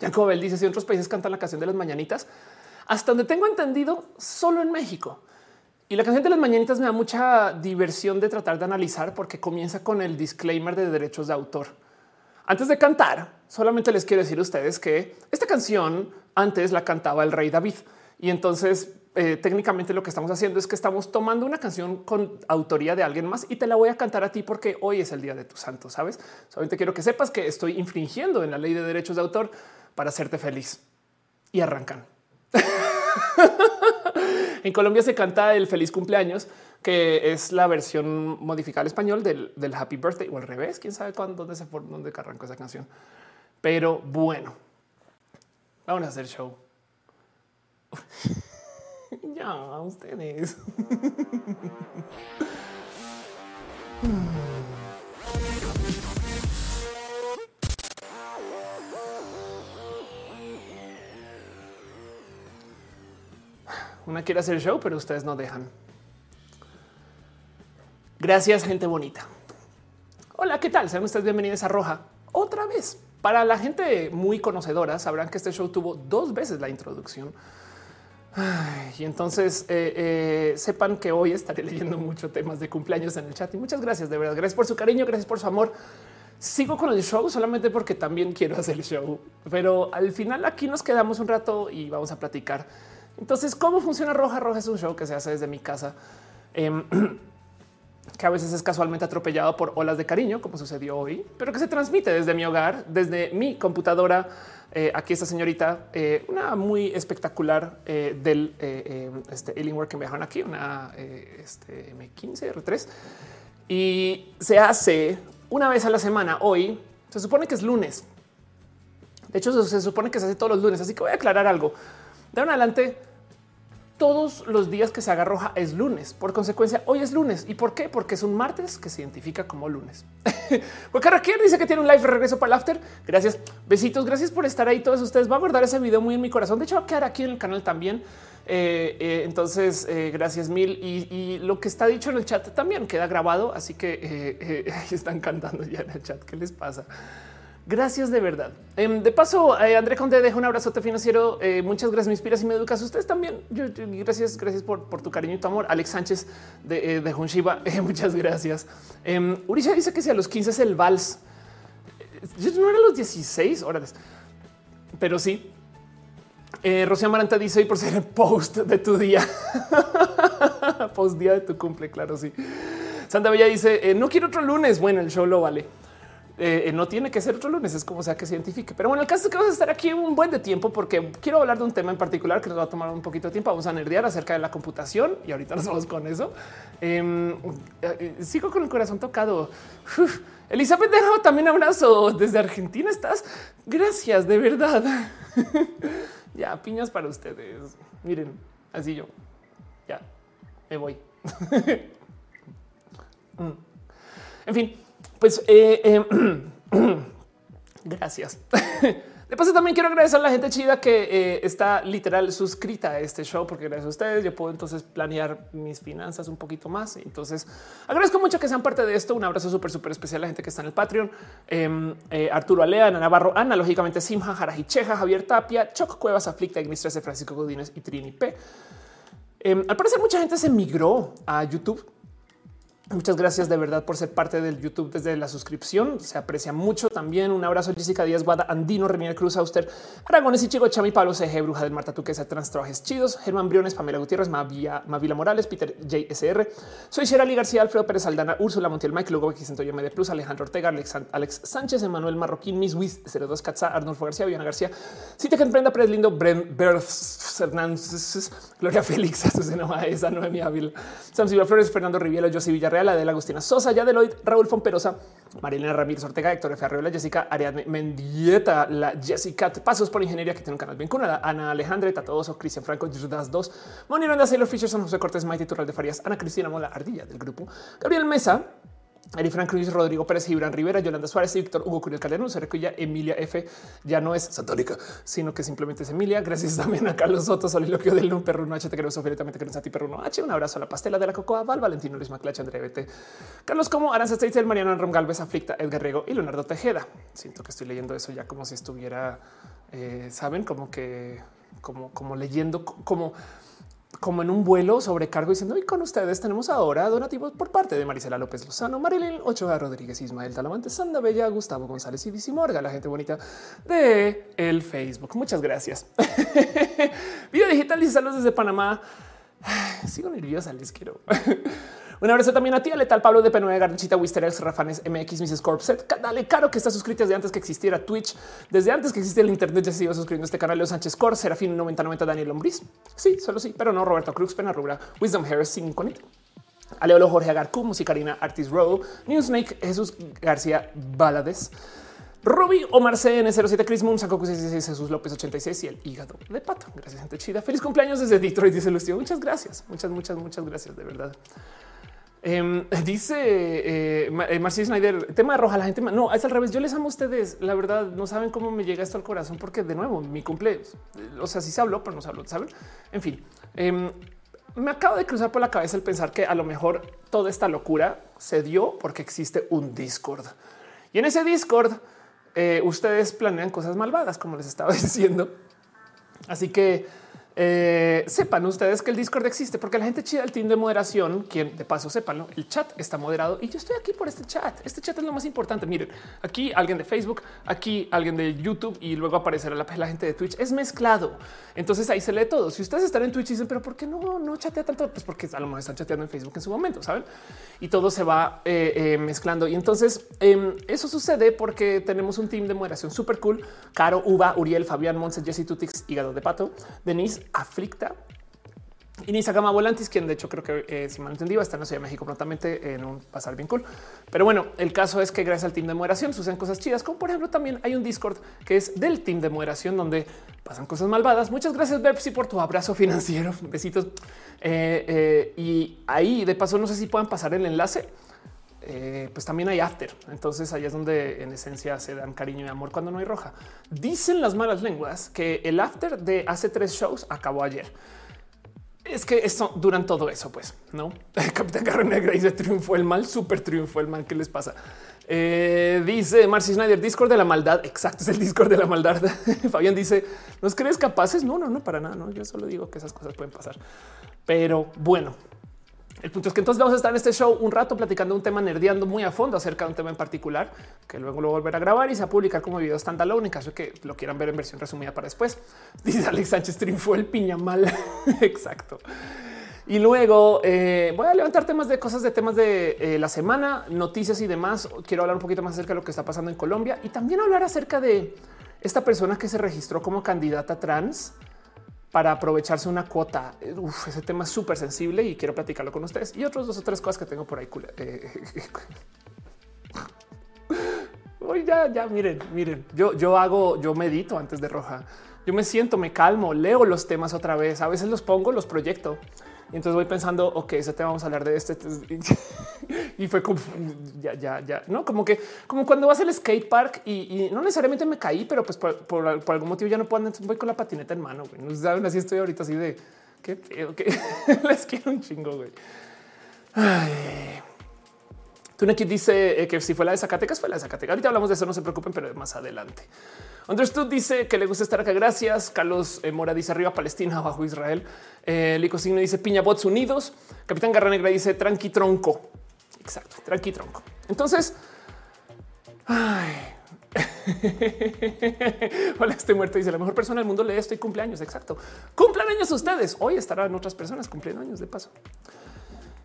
Jacobel dice si otros países cantan la canción de las mañanitas, hasta donde tengo entendido, solo en México. Y la canción de las mañanitas me da mucha diversión de tratar de analizar porque comienza con el disclaimer de derechos de autor. Antes de cantar, solamente les quiero decir a ustedes que esta canción antes la cantaba el rey David y entonces eh, técnicamente lo que estamos haciendo es que estamos tomando una canción con autoría de alguien más y te la voy a cantar a ti porque hoy es el día de tu santo, ¿sabes? Solamente quiero que sepas que estoy infringiendo en la ley de derechos de autor para hacerte feliz. Y arrancan. en Colombia se canta el feliz cumpleaños, que es la versión modificada al español del, Happy Birthday o al revés. Quién sabe cuándo, dónde se fue, dónde arrancó esa canción. Pero bueno, vamos a hacer show. ya, ustedes. Una quiere hacer show, pero ustedes no dejan. Gracias, gente bonita. Hola, ¿qué tal? Sean ustedes bienvenidos a Roja otra vez. Para la gente muy conocedora, sabrán que este show tuvo dos veces la introducción. y entonces eh, eh, sepan que hoy estaré leyendo mucho temas de cumpleaños en el chat y muchas gracias de verdad. Gracias por su cariño, gracias por su amor. Sigo con el show solamente porque también quiero hacer el show, pero al final aquí nos quedamos un rato y vamos a platicar entonces, ¿cómo funciona Roja? Roja es un show que se hace desde mi casa, em, que a veces es casualmente atropellado por olas de cariño, como sucedió hoy, pero que se transmite desde mi hogar, desde mi computadora. Eh, aquí esta señorita, eh, una muy espectacular eh, del em, este que me dejaron aquí, una este, M15 R3, y se hace una vez a la semana. Hoy se supone que es lunes. De hecho, se supone que se hace todos los lunes, así que voy a aclarar algo. De adelante, todos los días que se haga roja es lunes. Por consecuencia, hoy es lunes. ¿Y por qué? Porque es un martes que se identifica como lunes. Porque Raquel dice que tiene un live regreso para el after. Gracias. Besitos. Gracias por estar ahí. Todos ustedes va a guardar ese video muy en mi corazón. De hecho, va a quedar aquí en el canal también. Eh, eh, entonces, eh, gracias mil. Y, lo que está dicho en el chat también queda grabado. Así que están cantando ya en el chat. ¿Qué les pasa? Gracias de verdad. Em, de paso, eh, André Conde deja un abrazote financiero. Eh, muchas gracias, me inspiras y me educas. Ustedes también. gracias, gracias por, tu cariño y tu amor. Alex Sánchez de, eh, de muchas gracias. Em, Urisha dice que si a los 15 es el vals. Yo no era los 16 horas, pero sí. Rocío Amaranta dice y por ser el post de tu día, post día de tu cumple. Claro, sí. Santa Bella dice no quiero otro lunes. Bueno, el show lo vale. Eh, no tiene que ser otro lunes, es como sea que se identifique. Pero bueno, el caso es que vamos a estar aquí un buen de tiempo porque quiero hablar de un tema en particular que nos va a tomar un poquito de tiempo. Vamos a nerdear acerca de la computación y ahorita nos vamos con eso. Em, eh, sigo con el corazón tocado. Elizabeth dejado también abrazo desde Argentina. Estás gracias de verdad. ya piñas para ustedes. Miren, así yo ya me voy. Mm. en fin, pues eh, eh, gracias. De paso, también quiero agradecer a la gente chida que eh, está literal suscrita a este show, porque gracias a ustedes yo puedo entonces planear mis finanzas un poquito más. Entonces agradezco mucho que sean parte de esto. Un abrazo súper, súper especial a la gente que está en el Patreon. Em, Arturo Alea, Ana Navarro, Ana, lógicamente Simha, Jaraji Cheja, Javier Tapia, Choc Cuevas, Aflicta, Ignis 13, Francisco Godínez y Trini P. Em, al parecer, mucha gente se migró a YouTube Muchas gracias de verdad por ser parte del YouTube desde la suscripción. Se aprecia mucho también. Un abrazo a Jessica Díaz, Guada, Andino, Renier Cruz, Auster, Aragones y Chico, Chami, Pablo CG, Bruja del Marta Tuquesa, Trans Trajes Chidos, Germán Briones, Pamela Gutiérrez, Mavia, Mavila Morales, Peter JSR. Soy Sherali García, Alfredo Pérez Aldana, Úrsula Montiel, Mike Lugo, X de Plus, Alejandro Ortega, Alex, Sánchez, Emanuel Marroquín, Miss Wiz, 02 Katza, Arnulfo García, Viana García, Cita que emprenda, Pérez Lindo, Bren Hernández, Gloria Félix, Azucena Maesa, Noemí Ávila, Sam Silva Flores, Fernando Rivielo, José Villarreal, Adela Agustina Sosa, Sosa, Yadeloid, Raúl Fomperosa, Marilena Ramírez Ortega, Héctor F. Arreola, Jessica Ariadne Mendieta, la Jessica Pasos por Ingeniería, que tiene un canal bien con Ana Alejandra, Tatoso, Cristian Franco, Judas 2, Moni Randa, Sailor Fisher, San José Cortés, Maite Turral de Farías, Ana Cristina Mola, Ardilla del grupo, Gabriel Mesa, Ari Frank Cruz, Rodrigo Pérez, Gibran Rivera, Yolanda Suárez, Víctor Hugo Curiel Calderón, se ya Emilia F ya no es satánica, sino que simplemente es Emilia. Gracias también a Carlos Soto, Soliloquio del Un Perruno H, te quiero Sofía, también te quiero Sati Perruno H, un abrazo a la pastela de la Cocoa, Val, Valentino Luis Maclach, Andrea Bete, Carlos Como, Aranza Steitzel, Mariano Rom Galvez, Aflicta, Edgar Rego y Leonardo Tejeda. Siento que estoy leyendo eso ya como si estuviera, eh, saben, como que, como, como leyendo, como como en un vuelo sobrecargo diciendo y con ustedes tenemos ahora donativos por parte de Marisela López Lozano, Marilyn Ochoa Rodríguez, Ismael Talamante, Sanda Bella, Gustavo González y Vici Morga, la gente bonita de el Facebook. Muchas gracias. Video digital y saludos desde Panamá. Sigo nerviosa, les quiero. Un abrazo también a ti, Letal Pablo de P9, Garchita, Wisterex, Rafanes, MX, Mrs. Corpset. Dale, caro que está suscrito desde antes que existiera Twitch, desde antes que existiera el Internet. Ya se iba suscribiendo a este canal. Leo Sánchez Cor, Serafín 9090, Daniel Lombriz. Sí, solo sí, pero no. Roberto Cruz, Pena Rubra, Wisdom Harris, sin conectar. Aleolo Jorge Agarcu, Musicarina, Artist Row, Newsnake, Jesús García Balades. Ruby Omar CN07, Chris Moon, Saco 66, Jesús López 86 y el hígado de pato. Gracias, gente chida. Feliz cumpleaños desde Detroit, dice Lucio. Muchas gracias, muchas, muchas, muchas gracias, de verdad. Em, dice eh, eh Snyder, tema de roja, la gente no es al revés. Yo les amo a ustedes. La verdad, no saben cómo me llega esto al corazón, porque de nuevo, mi cumpleaños, o sea, sí se habló, pero no se habló, saben? En fin, em, me acabo de cruzar por la cabeza el pensar que a lo mejor toda esta locura se dio porque existe un Discord y en ese Discord eh, ustedes planean cosas malvadas, como les estaba diciendo. Así que eh, sepan ustedes que el Discord existe porque la gente chida del team de moderación, quien de paso sepan, el chat está moderado y yo estoy aquí por este chat. Este chat es lo más importante. Miren, aquí alguien de Facebook, aquí alguien de YouTube y luego aparecerá la, la gente de Twitch. Es mezclado. Entonces ahí se lee todo. Si ustedes están en Twitch y dicen, pero ¿por qué no, no chatea tanto? Pues porque a lo mejor están chateando en Facebook en su momento, saben? Y todo se va eh, eh, mezclando. Y entonces em, eso sucede porque tenemos un team de moderación súper cool. Caro, Uva, Uriel, Fabián, Monse, Jesse Tutix, Hígado de Pato, Denise, aflicta. Y Nisa Gama Volantis, quien de hecho creo que eh, si mal entendido está en la Ciudad de México prontamente en un pasar bien cool. Pero bueno, el caso es que gracias al team de moderación suceden cosas chidas, como por ejemplo también hay un Discord que es del team de moderación donde pasan cosas malvadas. Muchas gracias Bepsi por tu abrazo financiero. Besitos. Eh, eh, y ahí de paso no sé si puedan pasar el enlace. Pues también hay after. Entonces ahí es donde en esencia se dan cariño y amor cuando no hay roja. Dicen las malas lenguas que el after de hace tres shows acabó ayer es que esto duran todo eso, pues no. Capitán Carro Negra dice triunfó el mal, súper triunfó el mal. ¿Qué les pasa? Eh, dice Marcy Snyder, Discord de la maldad. Exacto, es el Discord de la maldad. Fabián dice: ¿Nos crees capaces? No, no, no, para nada. No, yo solo digo que esas cosas pueden pasar. Pero bueno, el punto es que entonces vamos a estar en este show un rato platicando un tema, nerdeando muy a fondo acerca de un tema en particular, que luego lo volverá a grabar y se va a publicar como video standalone en caso de que lo quieran ver en versión resumida para después. Dice Alex Sánchez triunfó el piña mal. Exacto. Y luego eh, voy a levantar temas de cosas de temas de eh, la semana, noticias y demás. Quiero hablar un poquito más acerca de lo que está pasando en Colombia y también hablar acerca de esta persona que se registró como candidata trans para aprovecharse una cuota. Uf, ese tema es súper sensible y quiero platicarlo con ustedes y otros dos o tres cosas que tengo por ahí. Eh, Hoy ya, ya, miren, miren, yo, yo hago, yo medito antes de roja. Yo me siento, me calmo, leo los temas otra vez. A veces los pongo, los proyecto y entonces voy pensando, ok, ese tema vamos a hablar de este. este y fue como ya, ya, ya, no como que, como cuando vas al skate park y, no necesariamente me caí, pero pues por, algún motivo ya no puedo voy con la patineta en mano. No saben, así estoy ahorita, así de que les quiero un chingo. Güey. Tuneki dice eh, que si fue la de Zacatecas, fue la de Zacatecas. Ahorita hablamos de eso, no se preocupen, pero más adelante. Understood dice que le gusta estar acá. Gracias. Carlos eh, Mora dice arriba Palestina, abajo Israel. Eh, Lico Signo dice piña bots unidos. Capitán Garra Negra dice tranqui tronco. Exacto, tranqui tronco. Entonces, ay. Hola, estoy muerto. Dice la mejor persona del mundo lee esto y cumpleaños. Exacto. Cumplan años ustedes. Hoy estarán otras personas cumpliendo años de paso.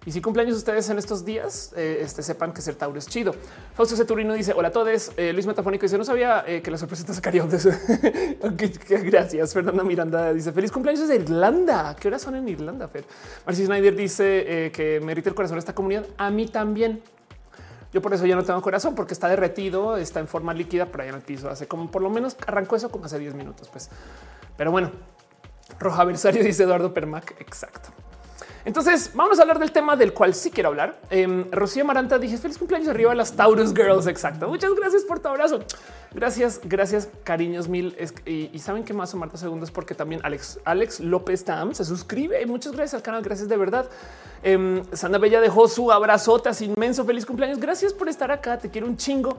Y si cumpleaños ustedes en estos días, eh, este, sepan que ser Tauro es chido. Fausto Ceturino dice hola a todos. Eh, Luis Metafónico dice no sabía eh, que la sorpresa sacaría de eso. Gracias. Fernanda Miranda dice feliz cumpleaños de Irlanda. ¿Qué horas son en Irlanda? Fer? Marcy Snyder dice que merita el corazón esta comunidad. A mí también. Yo por eso ya no tengo corazón porque está derretido, está en forma líquida por ahí en el piso. Hace como por lo menos arrancó eso como hace 10 minutos. Pues, pero bueno, Roja Versario dice Eduardo Permac. Exacto. Entonces, vamos a hablar del tema del cual sí quiero hablar. Eh, Rocío Maranta dije feliz cumpleaños arriba a las Taurus Girls. Exacto. Muchas gracias por tu abrazo. Gracias, gracias, cariños mil. y, saben que más o Marta segundos porque también Alex, Alex López Tam se suscribe. Muchas gracias al canal. Gracias de verdad. Eh, Sandra Bella dejó su abrazotas inmenso. Feliz cumpleaños. Gracias por estar acá. Te quiero un chingo.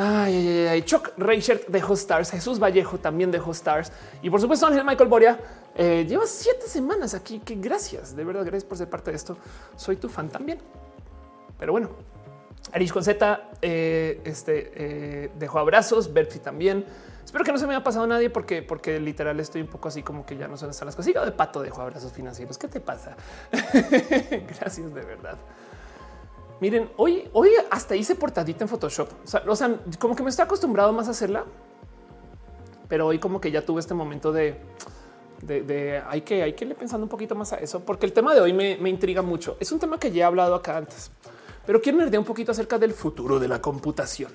Ay, ay, ay, Chuck Reichert dejó stars, Jesús Vallejo también dejó stars y por supuesto Ángel Michael Boria eh, lleva siete semanas aquí. Que gracias, de verdad, gracias por ser parte de esto. Soy tu fan también. Pero bueno, Arish con Z eh, este, eh, dejó abrazos, Bertie también. Espero que no se me haya pasado nadie porque, porque literal estoy un poco así como que ya no son las cosas. de pato dejó abrazos financieros. ¿Qué te pasa? gracias de verdad. Miren, hoy, hoy hasta hice portadita en Photoshop. O sea, como que me estoy acostumbrado más a hacerla, pero hoy como que ya tuve este momento de, de, hay que hay que irle pensando un poquito más a eso, porque el tema de hoy me, intriga mucho. Es un tema que ya he hablado acá antes, pero quiero nerdear un poquito acerca del futuro de la computación.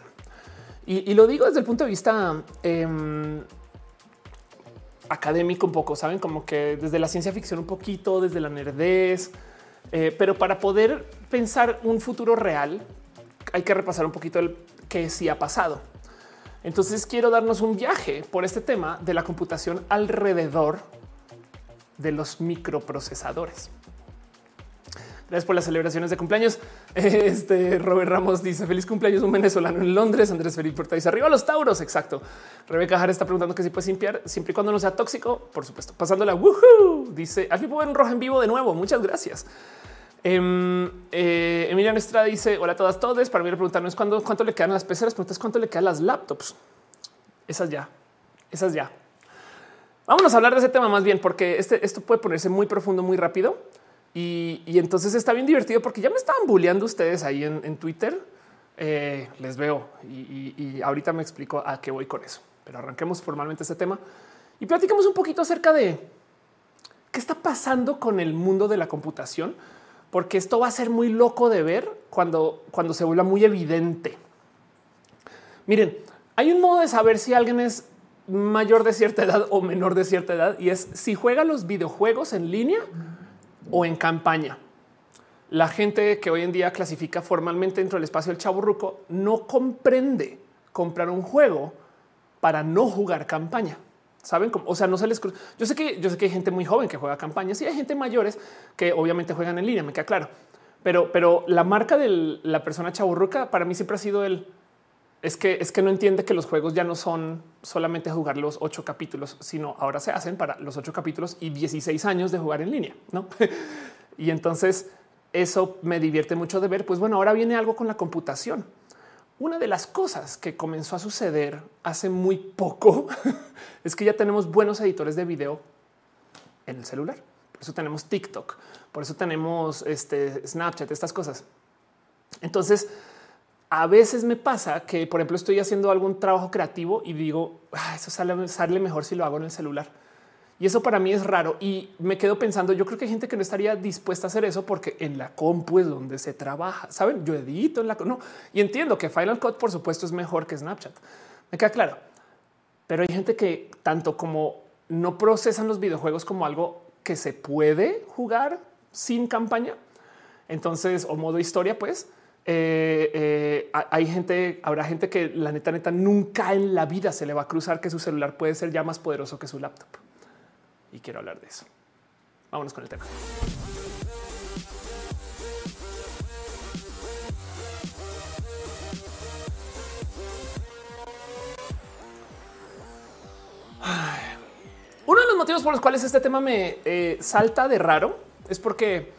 Y, lo digo desde el punto de vista em, académico un poco, saben, como que desde la ciencia ficción un poquito, desde la nerdez eh, pero para poder pensar un futuro real, hay que repasar un poquito el que sí ha pasado. Entonces quiero darnos un viaje por este tema de la computación alrededor de los microprocesadores. Gracias por las celebraciones de cumpleaños. Este Robert Ramos dice feliz cumpleaños un venezolano en Londres. Andrés Felipe Porta dice arriba los Tauros. Exacto. Rebeca Jara está preguntando que si puede limpiar siempre y cuando no sea tóxico. Por supuesto, pasándola. Woohoo. Dice aquí puedo ver un rojo en vivo de nuevo. Muchas gracias. Em, eh, Emiliano Estrada dice hola a todas, todos. Para mí la pregunta no es cuándo, cuánto le quedan las PC, las preguntas cuánto le quedan las laptops. Esas ya, esas ya. Vámonos a hablar de ese tema más bien, porque este, esto puede ponerse muy profundo, muy rápido. Y, entonces está bien divertido porque ya me estaban bulleando ustedes ahí en, Twitter. Eh, les veo y, ahorita me explico a qué voy con eso. Pero arranquemos formalmente este tema y platicamos un poquito acerca de qué está pasando con el mundo de la computación, porque esto va a ser muy loco de ver cuando, cuando se vuelva muy evidente. Miren, hay un modo de saber si alguien es mayor de cierta edad o menor de cierta edad y es si juega los videojuegos en línea o en campaña. La gente que hoy en día clasifica formalmente dentro del espacio del chaburruco no comprende comprar un juego para no jugar campaña. Saben, o sea, no se les. Yo sé que yo sé que hay gente muy joven que juega campañas y hay gente mayores que obviamente juegan en línea. Me queda claro, pero, pero la marca de la persona chaburruca para mí siempre ha sido el es que es que no entiende que los juegos ya no son solamente jugar los ocho capítulos, sino ahora se hacen para los ocho capítulos y 16 años de jugar en línea. No, y entonces eso me divierte mucho de ver. Pues bueno, ahora viene algo con la computación. Una de las cosas que comenzó a suceder hace muy poco es que ya tenemos buenos editores de video en el celular. Por eso tenemos TikTok, por eso tenemos este Snapchat, estas cosas. Entonces, a veces me pasa que, por ejemplo, estoy haciendo algún trabajo creativo y digo, ah, eso sale, sale mejor si lo hago en el celular. Y eso para mí es raro y me quedo pensando, yo creo que hay gente que no estaría dispuesta a hacer eso porque en la compu es donde se trabaja. Saben, yo edito en la no y entiendo que Final Cut, por supuesto, es mejor que Snapchat. Me queda claro, pero hay gente que tanto como no procesan los videojuegos como algo que se puede jugar sin campaña. Entonces, o modo historia, pues eh, eh, hay gente, habrá gente que la neta, neta, nunca en la vida se le va a cruzar que su celular puede ser ya más poderoso que su laptop. Y quiero hablar de eso. Vámonos con el tema. Uno de los motivos por los cuales este tema me eh, salta de raro es porque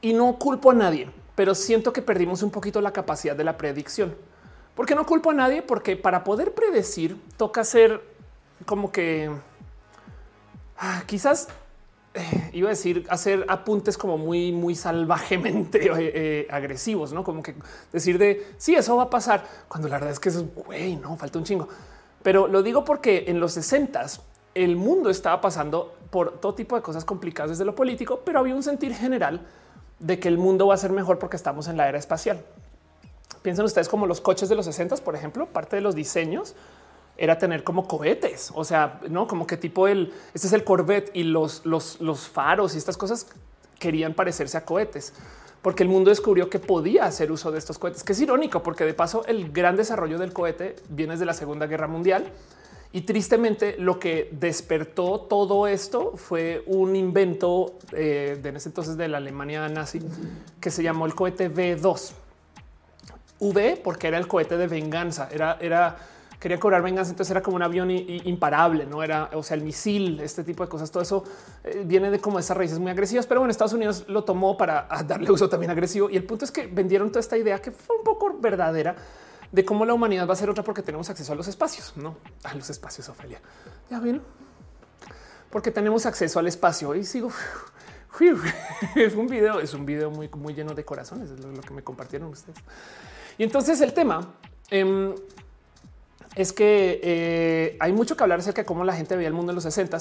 y no culpo a nadie pero siento que perdimos un poquito la capacidad de la predicción. Porque no culpo a nadie, porque para poder predecir toca hacer como que ah, quizás eh, iba a decir hacer apuntes como muy, muy salvajemente eh, eh, agresivos, no como que decir de si sí, eso va a pasar cuando la verdad es que es güey, no falta un chingo. Pero lo digo porque en los 60 el mundo estaba pasando por todo tipo de cosas complicadas desde lo político, pero había un sentir general de que el mundo va a ser mejor porque estamos en la era espacial. Piensen ustedes como los coches de los 60, por ejemplo, parte de los diseños era tener como cohetes, o sea, no como que tipo el este es el Corvette y los, los, los faros y estas cosas querían parecerse a cohetes porque el mundo descubrió que podía hacer uso de estos cohetes, que es irónico porque de paso el gran desarrollo del cohete viene de la Segunda Guerra Mundial y tristemente lo que despertó todo esto fue un invento eh, de en ese entonces de la Alemania nazi que se llamó el cohete V2. V porque era el cohete de venganza, era, era quería cobrar venganza, entonces era como un avión imparable, no era, o sea, el misil, este tipo de cosas, todo eso eh, viene de como esas raíces muy agresivas, pero bueno, Estados Unidos lo tomó para darle uso también agresivo y el punto es que vendieron toda esta idea que fue un poco verdadera de cómo la humanidad va a ser otra porque tenemos acceso a los espacios, no a los espacios, Ofelia. Ya ven, porque tenemos acceso al espacio y sigo. Es un video, es un video muy, muy lleno de corazones, es lo que me compartieron ustedes. Y entonces el tema em, es que eh, hay mucho que hablar acerca de cómo la gente veía el mundo en los 60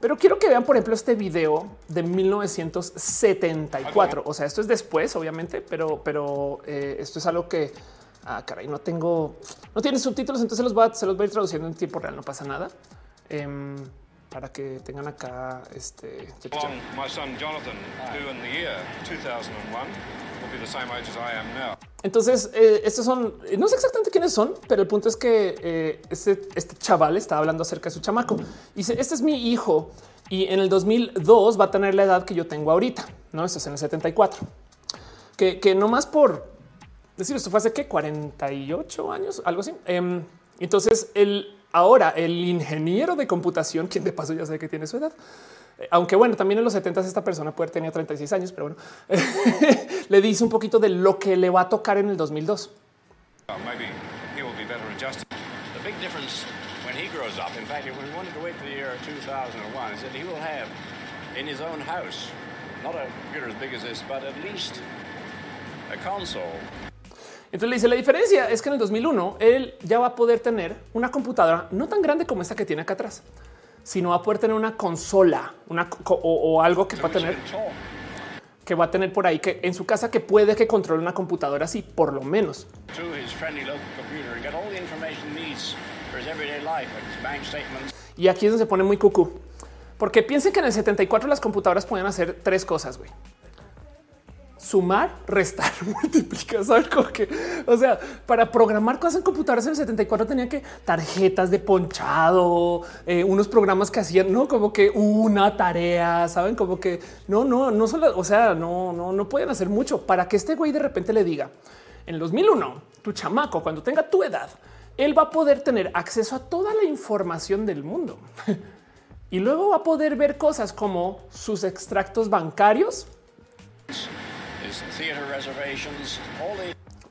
pero quiero que vean, por ejemplo, este video de 1974. O sea, esto es después, obviamente, pero, pero eh, esto es algo que ah, caray, no tengo, no tiene subtítulos, entonces los va, se los voy a ir traduciendo en tiempo real. No pasa nada. Um, para que tengan acá este. My son Jonathan, who in the year 2001 will be the same age as I am now. Entonces, eh, estos son, no sé exactamente quiénes son, pero el punto es que eh, este, este, chaval está hablando acerca de su chamaco. Y dice, este es mi hijo y en el 2002 va a tener la edad que yo tengo ahorita, ¿no? Esto es en el 74. Que, que no más por decir, esto fue hace que 48 años, algo así. Em, entonces, el, ahora el ingeniero de computación, quien de paso ya sé que tiene su edad, aunque bueno, también en los 70 esta persona puede tener 36 años, pero bueno, le dice un poquito de lo que le va a tocar en el 2002. Entonces le dice la diferencia es que en el 2001 él ya va a poder tener una computadora no tan grande como esta que tiene acá atrás sino va a poder tener una consola, una o, algo que va a tener que va a tener por ahí que en su casa que puede que controle una computadora así, por lo menos. Y aquí es donde se pone muy cucú, porque piensen que en el 74 las computadoras podían hacer tres cosas, güey sumar, restar, multiplicar, ¿sabes? Como que, o sea, para programar cosas en computadoras en el 74 tenía que tarjetas de ponchado, eh, unos programas que hacían, no como que una tarea, saben, como que no, no, no solo, o sea, no, no, no pueden hacer mucho. Para que este güey de repente le diga en 2001, tu chamaco, cuando tenga tu edad, él va a poder tener acceso a toda la información del mundo. Y luego va a poder ver cosas como sus extractos bancarios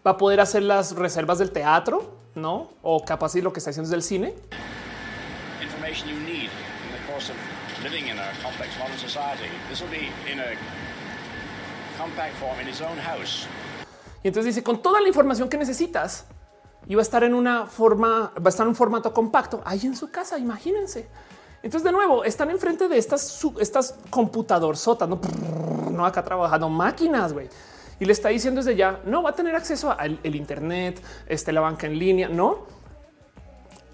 Va a poder hacer las reservas del teatro, no? O capaz lo que está haciendo es del cine. Y entonces dice con toda la información que necesitas y va a estar en una forma, va a estar en un formato compacto ahí en su casa. Imagínense. Entonces, de nuevo, están enfrente de estas, estas computadorzotas, no, acá trabajando máquinas, güey. Y le está diciendo desde ya, no va a tener acceso al Internet, este, la banca en línea, no.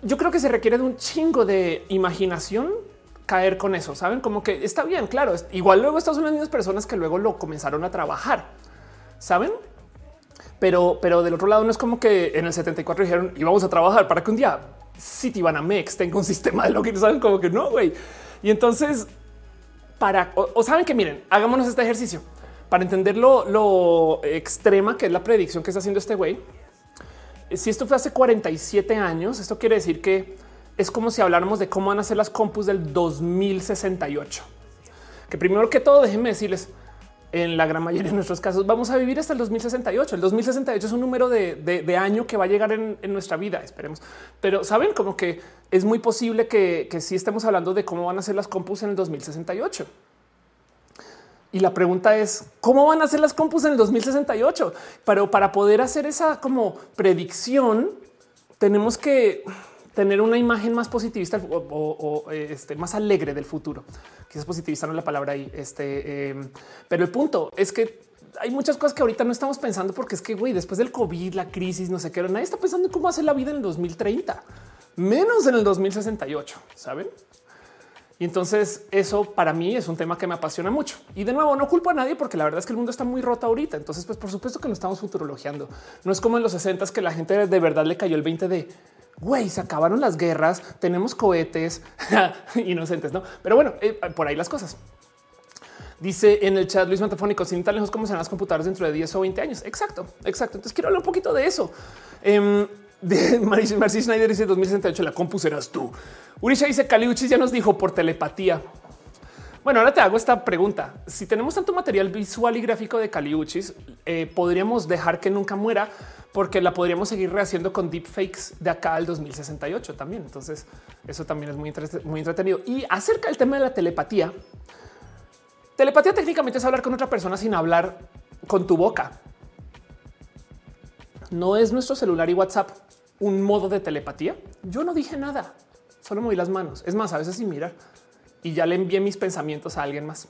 Yo creo que se requiere de un chingo de imaginación caer con eso. Saben como que está bien, claro. Igual luego estas son personas que luego lo comenzaron a trabajar. Saben, pero, pero del otro lado no es como que en el 74 dijeron y vamos a trabajar para que un día Citibanamex tenga un sistema de lo que saben como que no, güey. Y entonces, para, o, saben que miren, hagámonos este ejercicio para entender lo, extrema que es la predicción que está haciendo este güey. Si esto fue hace 47 años, esto quiere decir que es como si habláramos de cómo van a ser las compus del 2068. Que primero que todo, déjenme decirles, en la gran mayoría de nuestros casos vamos a vivir hasta el 2068. El 2068 es un número de, año que va a llegar en, nuestra vida, esperemos. Pero saben como que es muy posible que, que sí estemos hablando de cómo van a ser las compus en el 2068. Y la pregunta es cómo van a ser las compus en el 2068. Pero para poder hacer esa como predicción, tenemos que tener una imagen más positivista o, este, más alegre del futuro. Quizás positivista no es la palabra ahí. Este, em, pero el punto es que hay muchas cosas que ahorita no estamos pensando porque es que güey, después del COVID, la crisis, no sé qué, nadie está pensando en cómo hacer la vida en el 2030, menos en el 2068. Saben? Y entonces eso para mí es un tema que me apasiona mucho. Y de nuevo, no culpo a nadie porque la verdad es que el mundo está muy roto ahorita. Entonces, pues por supuesto que no estamos futurologiando. No es como en los 60 que la gente de verdad le cayó el 20 de güey, se acabaron las guerras, tenemos cohetes inocentes, no? Pero bueno, eh, por ahí las cosas. Dice en el chat Luis Metafónico, sin tan lejos como serán las computadoras dentro de 10 o 20 años. Exacto, exacto. Entonces quiero hablar un poquito de eso. De Marcy Schneider dice 2068, la compu serás tú. Urisha dice Caliuchis ya nos dijo por telepatía. Bueno, ahora te hago esta pregunta. Si tenemos tanto material visual y gráfico de Caliuchis, eh, podríamos dejar que nunca muera porque la podríamos seguir rehaciendo con deepfakes de acá al 2068 también. Entonces, eso también es muy, muy entretenido. Y acerca del tema de la telepatía, telepatía técnicamente es hablar con otra persona sin hablar con tu boca. No es nuestro celular y WhatsApp un modo de telepatía. Yo no dije nada, solo moví las manos. Es más, a veces sin mirar y ya le envié mis pensamientos a alguien más.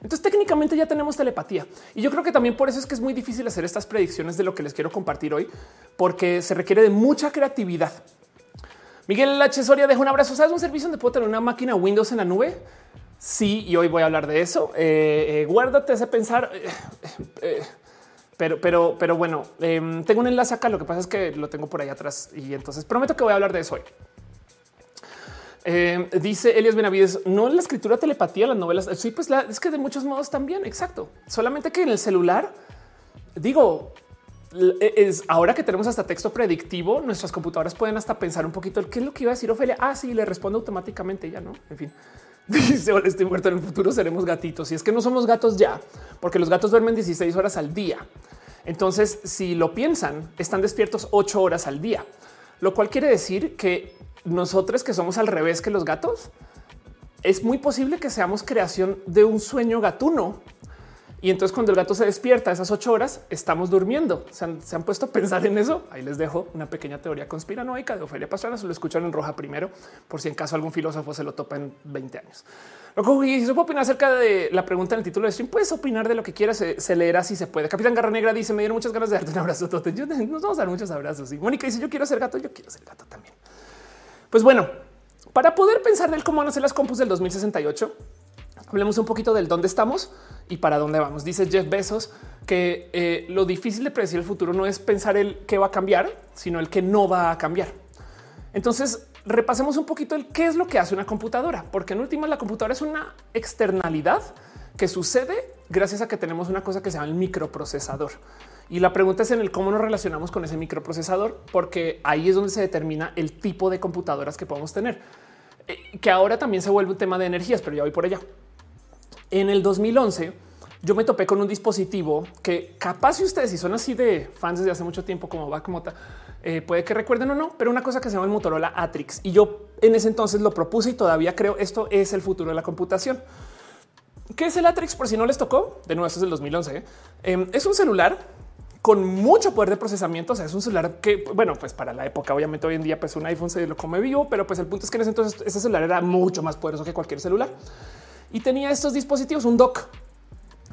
Entonces técnicamente ya tenemos telepatía y yo creo que también por eso es que es muy difícil hacer estas predicciones de lo que les quiero compartir hoy, porque se requiere de mucha creatividad. Miguel H. Soria deja un abrazo. ¿Sabes un servicio donde puedo tener una máquina Windows en la nube? Sí, y hoy voy a hablar de eso. Eh, eh, guárdate ese pensar. Eh, pero, pero, pero bueno, em, tengo un enlace acá. Lo que pasa es que lo tengo por ahí atrás y entonces prometo que voy a hablar de eso hoy. Eh, dice Elias Benavides, no la escritura telepatía, las novelas. Sí, pues la, es que de muchos modos también. Exacto. Solamente que en el celular, digo, e, es ahora que tenemos hasta texto predictivo, nuestras computadoras pueden hasta pensar un poquito qué es lo que iba a decir Ofelia. Ah, sí, le responde automáticamente ya no. En fin, dice estoy muerto. En el futuro seremos gatitos y es que no somos gatos ya, porque los gatos duermen 16 horas al día. Entonces, si lo piensan, están despiertos 8 horas al día, lo cual quiere decir que nosotros que somos al revés que los gatos, es muy posible que seamos creación de un sueño gatuno. Y entonces cuando el gato se despierta esas ocho horas, estamos durmiendo. ¿Se han, puesto a pensar en eso? Ahí les dejo una pequeña teoría conspiranoica de Ofelia Pastrana. Se lo escuchan en roja primero, por si en caso algún filósofo se lo topa en 20 años. Y si se opinar acerca de la pregunta en el título de stream, puedes opinar de lo que quieras, se, leerá si se puede. Capitán Garra Negra dice: Me dieron muchas ganas de darte un abrazo. Yo, nos vamos a dar muchos abrazos. Y Mónica dice: Yo quiero ser gato, yo quiero ser gato también. Pues bueno, para poder pensar del cómo van a ser las compus del 2068, hablemos un poquito del dónde estamos y para dónde vamos. Dice Jeff Bezos que eh, lo difícil de predecir el futuro no es pensar el qué va a cambiar, sino el que no va a cambiar. Entonces, repasemos un poquito el qué es lo que hace una computadora, porque en última la computadora es una externalidad que sucede gracias a que tenemos una cosa que se llama el microprocesador. Y la pregunta es en el cómo nos relacionamos con ese microprocesador, porque ahí es donde se determina el tipo de computadoras que podemos tener, eh, que ahora también se vuelve un tema de energías, pero ya voy por allá. En el 2011 yo me topé con un dispositivo que capaz si ustedes si son así de fans desde hace mucho tiempo como va como eh, puede que recuerden o no, pero una cosa que se llama el Motorola Atrix y yo en ese entonces lo propuse y todavía creo esto es el futuro de la computación. ¿Qué es el Atrix? Por si no les tocó, de nuevo, esto es del 2011. ¿eh? Em, es un celular con mucho poder de procesamiento. O sea, es un celular que, bueno, pues para la época, obviamente hoy en día, pues un iPhone se lo come vivo, pero pues el punto es que en ese entonces ese celular era mucho más poderoso que cualquier celular y tenía estos dispositivos, un dock.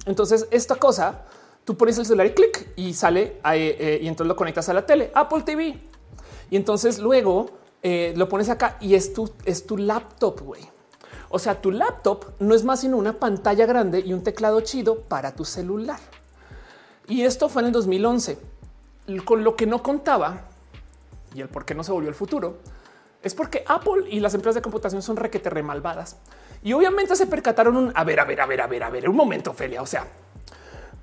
Entonces, esta cosa tú pones el celular y clic y sale eh, y entonces lo conectas a la tele, Apple TV. Y entonces luego eh, lo pones acá y es tu, es tu laptop, güey. O sea, tu laptop no es más sino una pantalla grande y un teclado chido para tu celular. Y esto fue en el 2011. Con lo que no contaba y el por qué no se volvió el futuro es porque Apple y las empresas de computación son requete remalvadas. Y obviamente se percataron un a ver, a ver, a ver, a ver, a ver, un momento, Felia. O sea,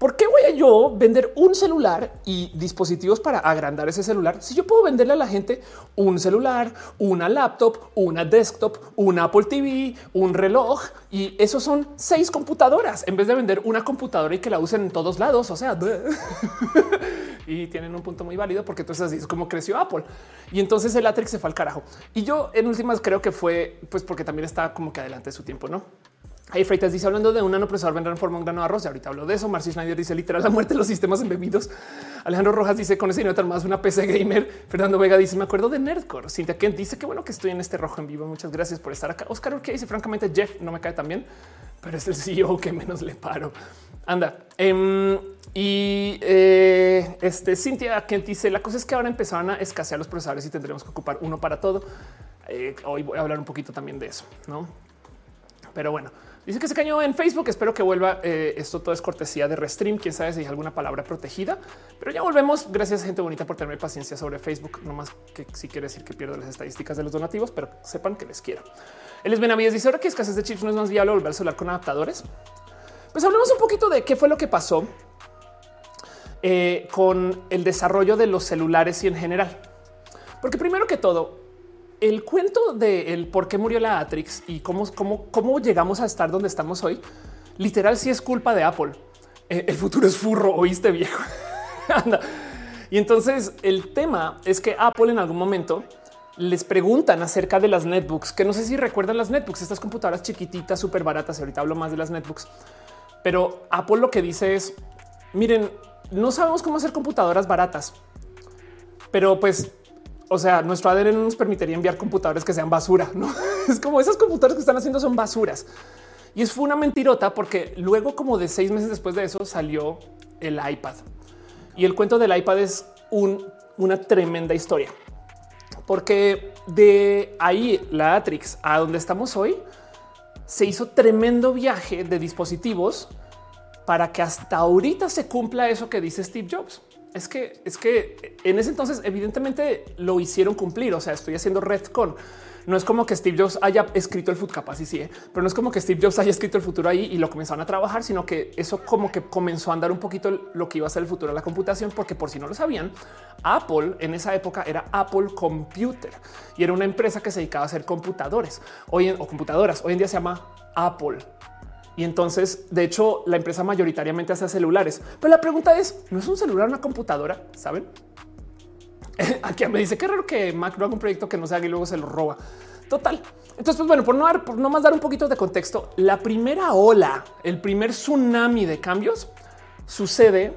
¿Por qué voy a yo vender un celular y dispositivos para agrandar ese celular? Si yo puedo venderle a la gente un celular, una laptop, una desktop, un Apple TV, un reloj y esos son seis computadoras en vez de vender una computadora y que la usen en todos lados. O sea, y tienen un punto muy válido porque entonces así es como creció Apple. Y entonces el Atrix se fue al carajo. Y yo en últimas creo que fue pues porque también está como que adelante de su tiempo, no? Hay Freitas dice hablando de un nanoprocesador vendrá en forma un grano de arroz. Y ahorita hablo de eso. Marcy Schneider dice literal la muerte de los sistemas embebidos. Alejandro Rojas dice con ese dinero más una PC gamer. Fernando Vega dice me acuerdo de Nerdcore. Cintia Kent dice que bueno que estoy en este rojo en vivo. Muchas gracias por estar acá. Oscar Urquía dice francamente Jeff no me cae tan bien, pero es el CEO que menos le paro. Anda. Em, y eh, este Cintia Kent dice la cosa es que ahora empezaron a escasear los procesadores y tendremos que ocupar uno para todo. Eh, hoy voy a hablar un poquito también de eso, no? Pero bueno, dice que se cañó en Facebook. Espero que vuelva. Eh, esto todo es cortesía de Restream. Quién sabe si hay alguna palabra protegida, pero ya volvemos. Gracias, gente bonita, por tenerme paciencia sobre Facebook. No más que sí quiere decir que pierdo las estadísticas de los donativos, pero sepan que les quiero. Él es Benavides. Dice ahora que escasez de chips no es más viable volver a celular con adaptadores. Pues hablemos un poquito de qué fue lo que pasó eh, con el desarrollo de los celulares y en general. Porque primero que todo, el cuento de por qué murió la Atrix y cómo, cómo, cómo llegamos a estar donde estamos hoy, literal sí es culpa de Apple. Eh, el futuro es furro, oíste viejo. Anda. Y entonces el tema es que Apple en algún momento les preguntan acerca de las netbooks, que no sé si recuerdan las netbooks, estas computadoras chiquititas, súper baratas. Ahorita hablo más de las netbooks, pero Apple lo que dice es miren, no sabemos cómo hacer computadoras baratas, pero pues o sea, nuestro ADN no nos permitiría enviar computadores que sean basura. No es como esas computadoras que están haciendo son basuras. Y es fue una mentirota porque luego, como de seis meses después de eso, salió el iPad. Y el cuento del iPad es una tremenda historia, porque de ahí la Atrix a donde estamos hoy se hizo tremendo viaje de dispositivos para que hasta ahorita se cumpla eso que dice Steve Jobs es que es que en ese entonces evidentemente lo hicieron cumplir. O sea, estoy haciendo con No es como que Steve Jobs haya escrito el futuro, capaz y sí, ¿eh? pero no es como que Steve Jobs haya escrito el futuro ahí y lo comenzaron a trabajar, sino que eso como que comenzó a andar un poquito lo que iba a ser el futuro de la computación, porque por si no lo sabían, Apple en esa época era Apple Computer y era una empresa que se dedicaba a hacer computadores hoy en, o computadoras. Hoy en día se llama Apple y entonces, de hecho, la empresa mayoritariamente hace celulares. Pero la pregunta es, ¿no es un celular una computadora? ¿Saben? Aquí me dice, qué raro que Mac no haga un proyecto que no se haga y luego se lo roba. Total. Entonces, pues bueno, por no, dar, por no más dar un poquito de contexto, la primera ola, el primer tsunami de cambios sucede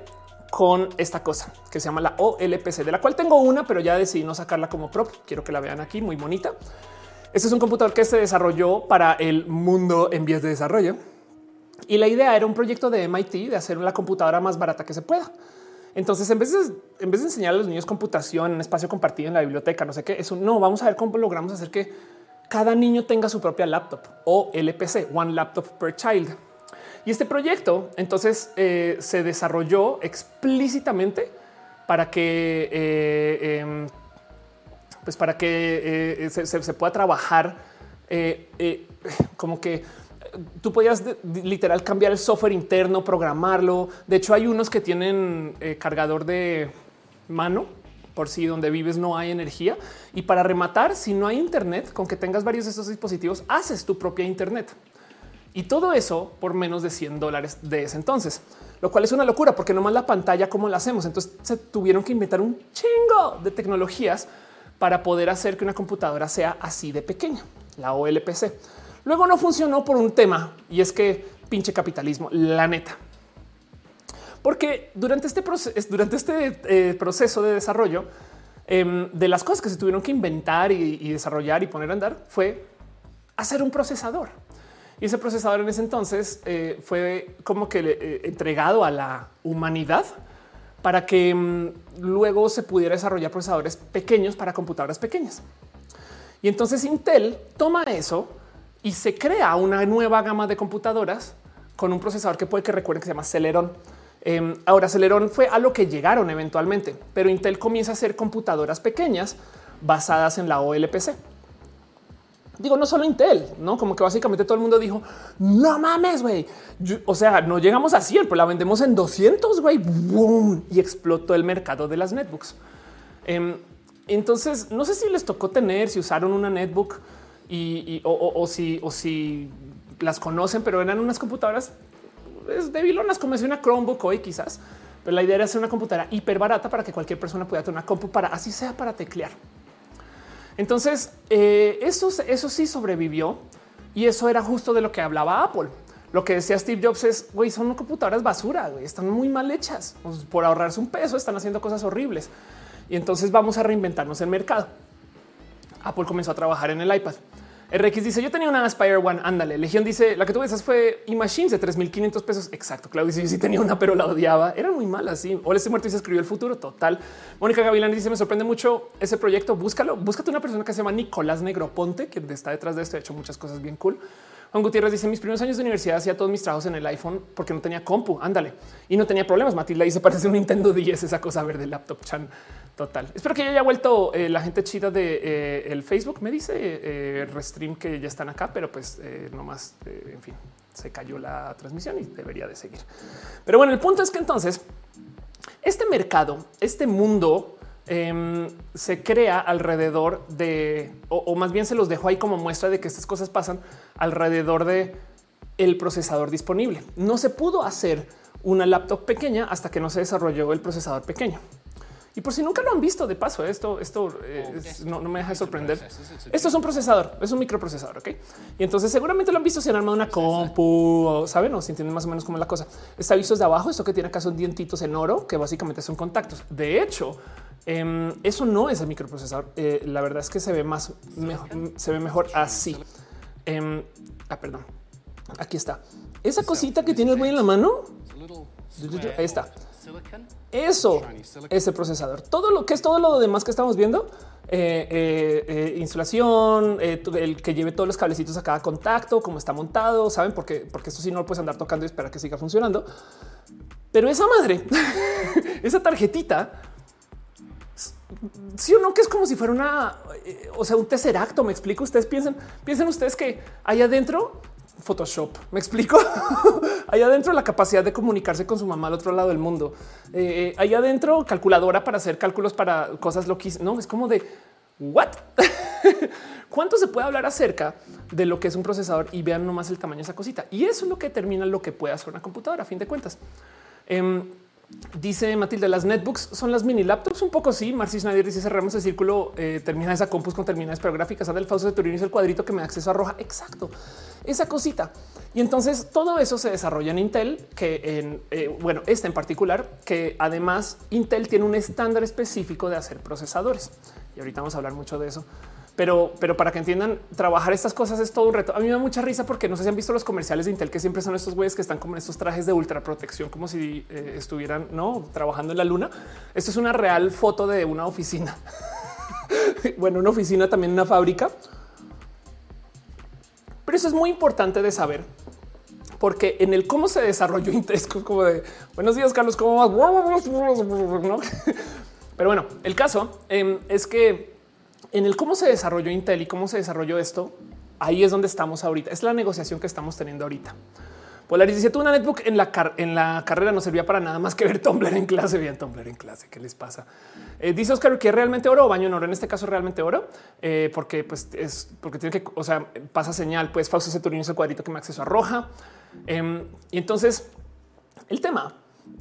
con esta cosa que se llama la OLPC, de la cual tengo una, pero ya decidí no sacarla como prop. Quiero que la vean aquí, muy bonita. Este es un computador que se desarrolló para el mundo en vías de desarrollo y la idea era un proyecto de MIT de hacer la computadora más barata que se pueda. Entonces, en vez de, en vez de enseñar a los niños computación en espacio compartido en la biblioteca, no sé qué, eso no vamos a ver cómo logramos hacer que cada niño tenga su propia laptop o LPC, One Laptop per Child. Y este proyecto entonces eh, se desarrolló explícitamente para que, eh, em, pues para que eh, se, se, pueda trabajar como que tú podías literal cambiar el software interno, programarlo. De hecho, hay unos que tienen eh, cargador de mano por si donde vives no hay energía. Y para rematar, si no hay Internet, con que tengas varios de estos dispositivos, haces tu propia Internet. Y todo eso por menos de 100 dólares de ese entonces, lo cual es una locura porque nomás la pantalla, ¿cómo la hacemos? Entonces se tuvieron que inventar un chingo de tecnologías para poder hacer que una computadora sea así de pequeña, la OLPC. Luego no funcionó por un tema y es que pinche capitalismo, la neta. Porque durante este proceso, durante este eh, proceso de desarrollo em, de las cosas que se tuvieron que inventar y, desarrollar y poner a andar fue hacer un procesador. Y ese procesador en ese entonces eh, fue como que eh, entregado a la humanidad para que em, luego se pudiera desarrollar procesadores pequeños para computadoras pequeñas. Y entonces Intel toma eso y se crea una nueva gama de computadoras con un procesador que puede que recuerden que se llama Celeron. Em, ahora Celeron fue a lo que llegaron eventualmente, pero Intel comienza a hacer computadoras pequeñas basadas en la OLPC. Digo, no solo Intel, no como que básicamente todo el mundo dijo no mames, güey. O sea, no llegamos a 100, pero la vendemos en 200, güey. Y explotó el mercado de las netbooks. Em, entonces, no sé si les tocó tener, si usaron una netbook y, o, si, o si las conocen, pero eran unas computadoras es debilonas como es una Chromebook hoy quizás, pero la idea era hacer una computadora hiper barata para que cualquier persona pudiera tener una compu para así sea para teclear. Entonces eh, eso, eso sí sobrevivió y eso era justo de lo que hablaba Apple. Lo que decía Steve Jobs es güey, son computadoras basura, están muy mal hechas pues, por ahorrarse un peso, están haciendo cosas horribles y entonces vamos a reinventarnos el mercado. Apple comenzó a trabajar en el iPad. RX dice yo tenía una Aspire One. Ándale. Legión dice la que tuve esas fue Imagines de 3500 pesos. Exacto. Claudio dice yo sí tenía una, pero la odiaba. Era muy mala. Sí. Hola, este muerto y se escribió el futuro total. Mónica Gavilán dice me sorprende mucho ese proyecto. Búscalo. Búscate una persona que se llama Nicolás Negroponte, que está detrás de esto. Ha hecho muchas cosas bien cool. Juan Gutiérrez dice mis primeros años de universidad hacía todos mis trabajos en el iPhone porque no tenía compu. Ándale y no tenía problemas. Matilda dice parece un Nintendo 10 esa cosa verde laptop chan total. Espero que ya haya vuelto eh, la gente chida de eh, el Facebook. Me dice eh, Restream que ya están acá, pero pues no más. en fin, se cayó la transmisión y debería de seguir. Pero bueno, el punto es que entonces este mercado, este mundo em, se crea alrededor de, o, más bien se los dejo ahí como muestra de que estas cosas pasan alrededor de el procesador disponible. No se pudo hacer una laptop pequeña hasta que no se desarrolló el procesador pequeño. Y por si nunca lo han visto, de paso, esto, esto eh, no, me deja de sorprender. Esto es un procesador, es un microprocesador. Ok. Y entonces seguramente lo han visto si han armado una compu, o saben, o si entienden más o menos cómo es la cosa. Está visto desde abajo. Esto que tiene acá son dientitos en oro que básicamente son contactos. De hecho, em, eso no es el microprocesador. Eh, la verdad es que se ve más, se ve mejor así. Em, ah, perdón. Aquí está. Esa cosita que tiene el güey en la mano. Ahí está. Eso es el procesador. Todo lo que es todo lo demás que estamos viendo, eh, eh, eh, instalación, el que lleve todos los cablecitos a cada contacto, cómo está montado, saben, porque, porque esto sí no lo puedes andar tocando y esperar que siga funcionando. Pero esa madre, esa tarjetita, sí o no, que es como si fuera una, o sea, un acto. Me explico. Ustedes piensan, piensen ustedes que ahí adentro Photoshop. Me explico. Allá adentro la capacidad de comunicarse con su mamá al otro lado del mundo. Eh, allá adentro calculadora para hacer cálculos para cosas loquísimas. No es como de what? ¿Cuánto se puede hablar acerca de lo que es un procesador y vean nomás el tamaño de esa cosita? Y eso es lo que determina lo que puede hacer una computadora a fin de cuentas. Em, Dice Matilde, las netbooks son las mini laptops. Un poco sí. Marcis nadie dice cerramos el círculo, eh, termina esa compus con terminales pero gráficas. Anda el Fausto de Turín es el cuadrito que me da acceso a roja. Exacto. Esa cosita. Y entonces todo eso se desarrolla en Intel, que en eh, bueno, este en particular, que además Intel tiene un estándar específico de hacer procesadores. Y ahorita vamos a hablar mucho de eso pero, pero para que entiendan, trabajar estas cosas es todo un reto. A mí me da mucha risa porque no sé si han visto los comerciales de Intel, que siempre son estos güeyes que están como en estos trajes de ultra protección, como si eh, estuvieran no trabajando en la luna. Esto es una real foto de una oficina. bueno, una oficina también una fábrica. Pero eso es muy importante de saber porque en el cómo se desarrolló Intel es como de buenos días, Carlos, ¿cómo vas? Pero bueno, el caso em, es que en el cómo se desarrolló Intel y cómo se desarrolló esto, ahí es donde estamos ahorita. Es la negociación que estamos teniendo ahorita. Polaris dice tú una netbook en la, en la carrera no servía para nada más que ver Tumblr en clase. Bien, Tumblr en clase. ¿Qué les pasa? Eh, dice Oscar que realmente oro o baño en oro. En este caso, realmente oro, eh, porque pues es porque tiene que, o sea, pasa señal. Pues Fausto Ceturino es el cuadrito que me acceso a roja. Em, y entonces el tema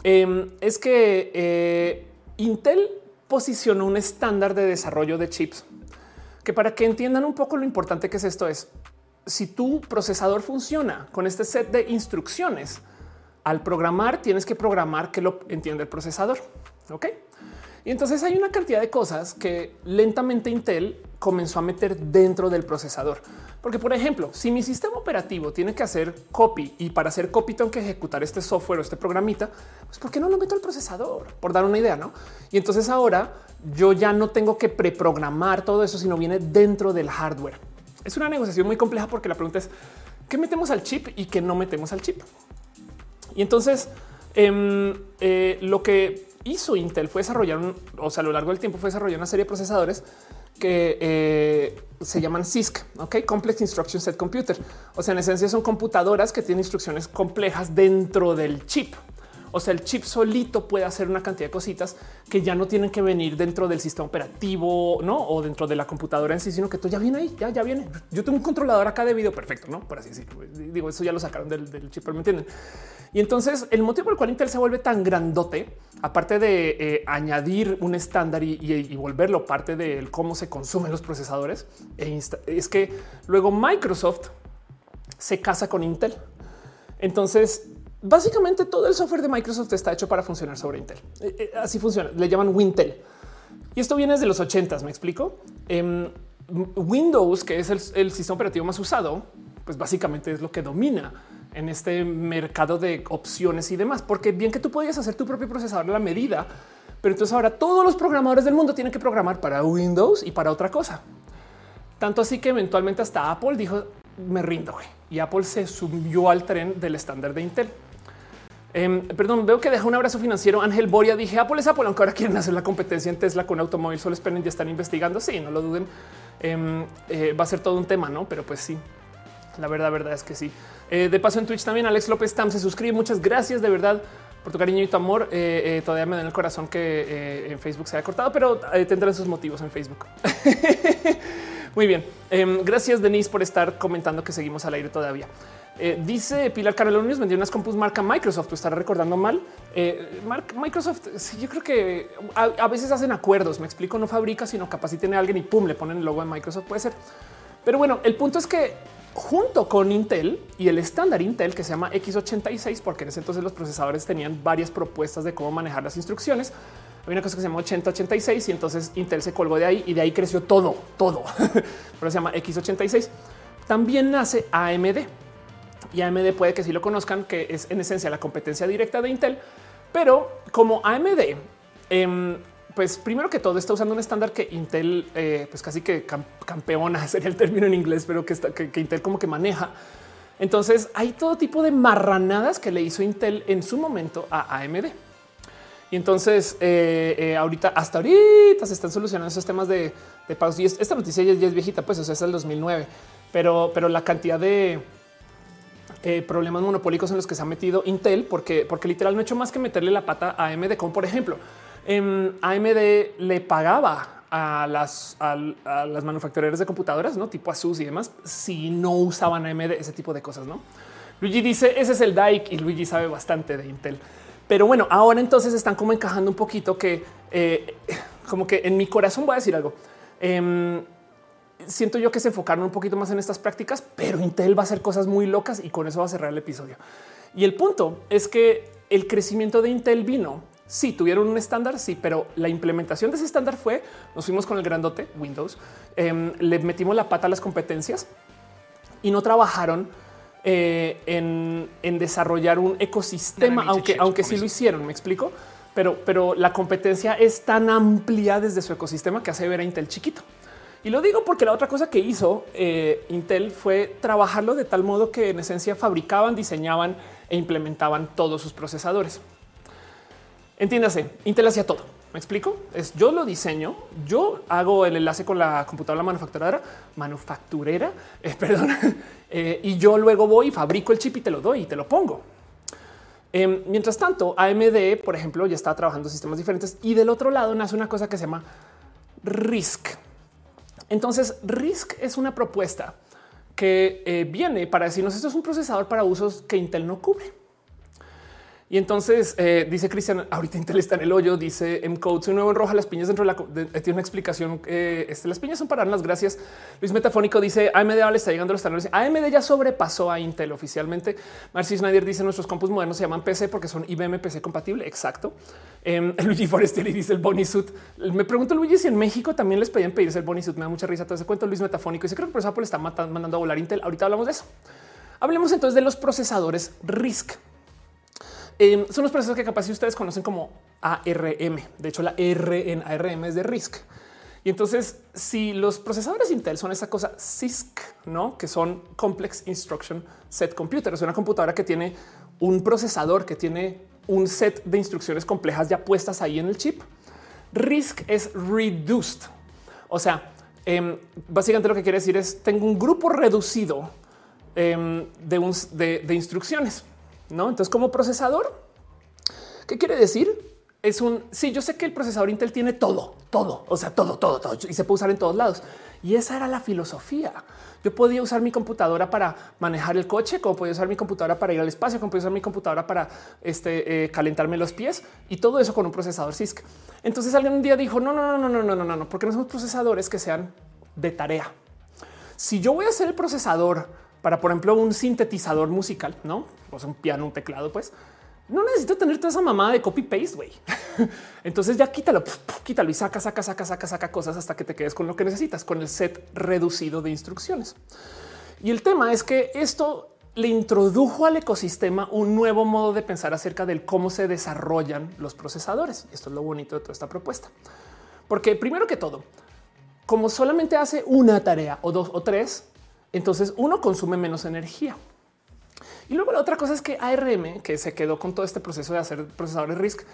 em, es que eh, Intel posicionó un estándar de desarrollo de chips que para que entiendan un poco lo importante que es esto es si tu procesador funciona con este set de instrucciones al programar, tienes que programar que lo entiende el procesador. Ok. Y entonces hay una cantidad de cosas que lentamente Intel comenzó a meter dentro del procesador. Porque, por ejemplo, si mi sistema operativo tiene que hacer copy y para hacer copy tengo que ejecutar este software o este programita, pues ¿por qué no lo meto al procesador? Por dar una idea, ¿no? Y entonces ahora yo ya no tengo que preprogramar todo eso, sino viene dentro del hardware. Es una negociación muy compleja porque la pregunta es, ¿qué metemos al chip y qué no metemos al chip? Y entonces, em, eh, lo que hizo Intel fue desarrollar, o sea, a lo largo del tiempo fue desarrollar una serie de procesadores que eh, se llaman CISC, ok, Complex Instruction Set Computer. O sea, en esencia son computadoras que tienen instrucciones complejas dentro del chip. O sea, el chip solito puede hacer una cantidad de cositas que ya no tienen que venir dentro del sistema operativo, no o dentro de la computadora en sí, sino que todo ya viene ahí, ya, ya viene. Yo tengo un controlador acá de video perfecto, no por así decirlo. Digo, eso ya lo sacaron del, chip, pero me entienden. Y entonces el motivo por el cual Intel se vuelve tan grandote, aparte de eh, añadir un estándar y, volverlo parte de cómo se consumen los procesadores, e es que luego Microsoft se casa con Intel. Entonces básicamente todo el software de Microsoft está hecho para funcionar sobre Intel. Eh, eh, así funciona. Le llaman Wintel. Y esto viene desde los 80 me explico. Em, Windows, que es el, sistema operativo más usado, pues básicamente es lo que domina en este mercado de opciones y demás, porque bien que tú podías hacer tu propio procesador a la medida, pero entonces ahora todos los programadores del mundo tienen que programar para Windows y para otra cosa. Tanto así que eventualmente hasta Apple dijo, me rindo y Apple se subió al tren del estándar de Intel. Em, perdón, veo que deja un abrazo financiero. Ángel Boria dije Apple es Apple, aunque ahora quieren hacer la competencia en Tesla con automóvil. Solo esperen, ya están investigando. Sí, no lo duden. Em, eh, va a ser todo un tema, no? Pero pues sí, la verdad, verdad es que sí. Eh, de paso en Twitch también Alex López Tam se suscribe. Muchas gracias de verdad por tu cariño y tu amor. Eh, todavía me da el corazón que en Facebook se haya cortado, pero tendrán sus motivos en Facebook. Muy bien. Em, gracias Denise por estar comentando que seguimos al aire todavía. Eh, dice Pilar Núñez vendió unas compus marca Microsoft. ¿Tú recordando mal? Eh, Microsoft, sí, yo creo que a, veces hacen acuerdos. Me explico, no fabrica, sino capaz si tiene alguien y pum, le ponen el logo de Microsoft. Puede ser. Pero bueno, el punto es que junto con Intel y el estándar Intel que se llama X86, porque en ese entonces los procesadores tenían varias propuestas de cómo manejar las instrucciones. Había una cosa que se llama 8086 y entonces Intel se colgó de ahí y de ahí creció todo, todo. Pero se llama X86. También nace AMD y AMD puede que sí lo conozcan, que es en esencia la competencia directa de Intel, pero como AMD, em, pues primero que todo está usando un estándar que Intel, eh, pues casi que campeona sería el término en inglés, pero que, está, que, Intel como que maneja. Entonces hay todo tipo de marranadas que le hizo Intel en su momento a AMD. Y entonces eh, eh, ahorita, hasta ahorita se están solucionando esos temas de, de pagos. Y esta noticia ya, es viejita, pues o es el 2009, pero, pero la cantidad de, problemas monopólicos en los que se ha metido Intel, porque, porque literal no ha hecho más que meterle la pata a AMD, como por ejemplo, en em, AMD le pagaba a las, manufactureras de computadoras, no tipo Asus y demás, si no usaban AMD, ese tipo de cosas. No Luigi dice ese es el DAIC y Luigi sabe bastante de Intel. Pero bueno, ahora entonces están como encajando un poquito que eh, como que en mi corazón voy a decir algo. Em, siento yo que se enfocaron un poquito más en estas prácticas, pero Intel va a hacer cosas muy locas y con eso va a cerrar el episodio. Y el punto es que el crecimiento de Intel vino. Sí, tuvieron un estándar, sí, pero la implementación de ese estándar fue nos fuimos con el grandote Windows, em, le metimos la pata a las competencias y no trabajaron eh, en, desarrollar un ecosistema, aunque, aunque sí lo hicieron. Me explico, pero, pero la competencia es tan amplia desde su ecosistema que hace ver a Intel chiquito. Y lo digo porque la otra cosa que hizo eh, Intel fue trabajarlo de tal modo que en esencia fabricaban, diseñaban e implementaban todos sus procesadores. Entiéndase, Intel hacía todo. ¿Me explico? Es yo lo diseño, yo hago el enlace con la computadora manufacturera, manufacturera, eh, perdón, eh, y yo luego voy y fabrico el chip y te lo doy y te lo pongo. Em, mientras tanto, AMD, por ejemplo, ya está trabajando sistemas diferentes y del otro lado nace una cosa que se llama RISC. Entonces, RISC es una propuesta que eh, viene para decirnos esto es un procesador para usos que Intel no cubre. Y entonces eh, dice Cristian, ahorita Intel está en el hoyo, dice en code, soy nuevo en roja, las piñas dentro de la eh, tiene una explicación. Eh, este, las piñas son para dar las gracias. Luis Metafónico dice AMD le está llegando a los estándares. AMD ya sobrepasó a Intel oficialmente. Marcy Snyder dice nuestros compus modernos se llaman PC porque son IBM PC compatible. Exacto. Eh, Luigi Forestieri dice el Bonnie Suit. Me pregunto Luigi si en México también les pedían pedirse el Bonnie Suit. Me da mucha risa todo ese cuento. Luis Metafónico dice creo que por eso Apple está mandando a volar Intel. Ahorita hablamos de eso. Hablemos entonces de los procesadores RISC. Em, son los procesos que capaz si ustedes conocen como ARM. De hecho, la R en ARM es de RISC. Y entonces, si los procesadores Intel son esa cosa CISC, no que son Complex Instruction Set Computer, es una computadora que tiene un procesador que tiene un set de instrucciones complejas ya puestas ahí en el chip. RISC es reduced. O sea, em, básicamente lo que quiere decir es tengo un grupo reducido em, de instrucciones. No, entonces como procesador, ¿qué quiere decir? Es un sí, yo sé que el procesador Intel tiene todo, todo, o sea, todo, todo, todo y se puede usar en todos lados. Y esa era la filosofía. Yo podía usar mi computadora para manejar el coche, como podía usar mi computadora para ir al espacio, como podía usar mi computadora para este, eh, calentarme los pies y todo eso con un procesador CISC. Entonces alguien un día dijo no, no, no, no, no, no, no, no, porque no somos procesadores que sean de tarea. Si yo voy a hacer el procesador para, por ejemplo, un sintetizador musical, no? O sea, un piano, un teclado, pues no necesito tener toda esa mamada de copy paste, güey. Entonces ya quítalo, quítalo y saca, saca, saca, saca, saca cosas hasta que te quedes con lo que necesitas, con el set reducido de instrucciones. Y el tema es que esto le introdujo al ecosistema un nuevo modo de pensar acerca del cómo se desarrollan los procesadores. Esto es lo bonito de toda esta propuesta. Porque primero que todo, como solamente hace una tarea o dos o tres, Entonces uno consume menos energía. Y luego la otra cosa es que ARM, que se quedó con todo este proceso de hacer procesadores RISC,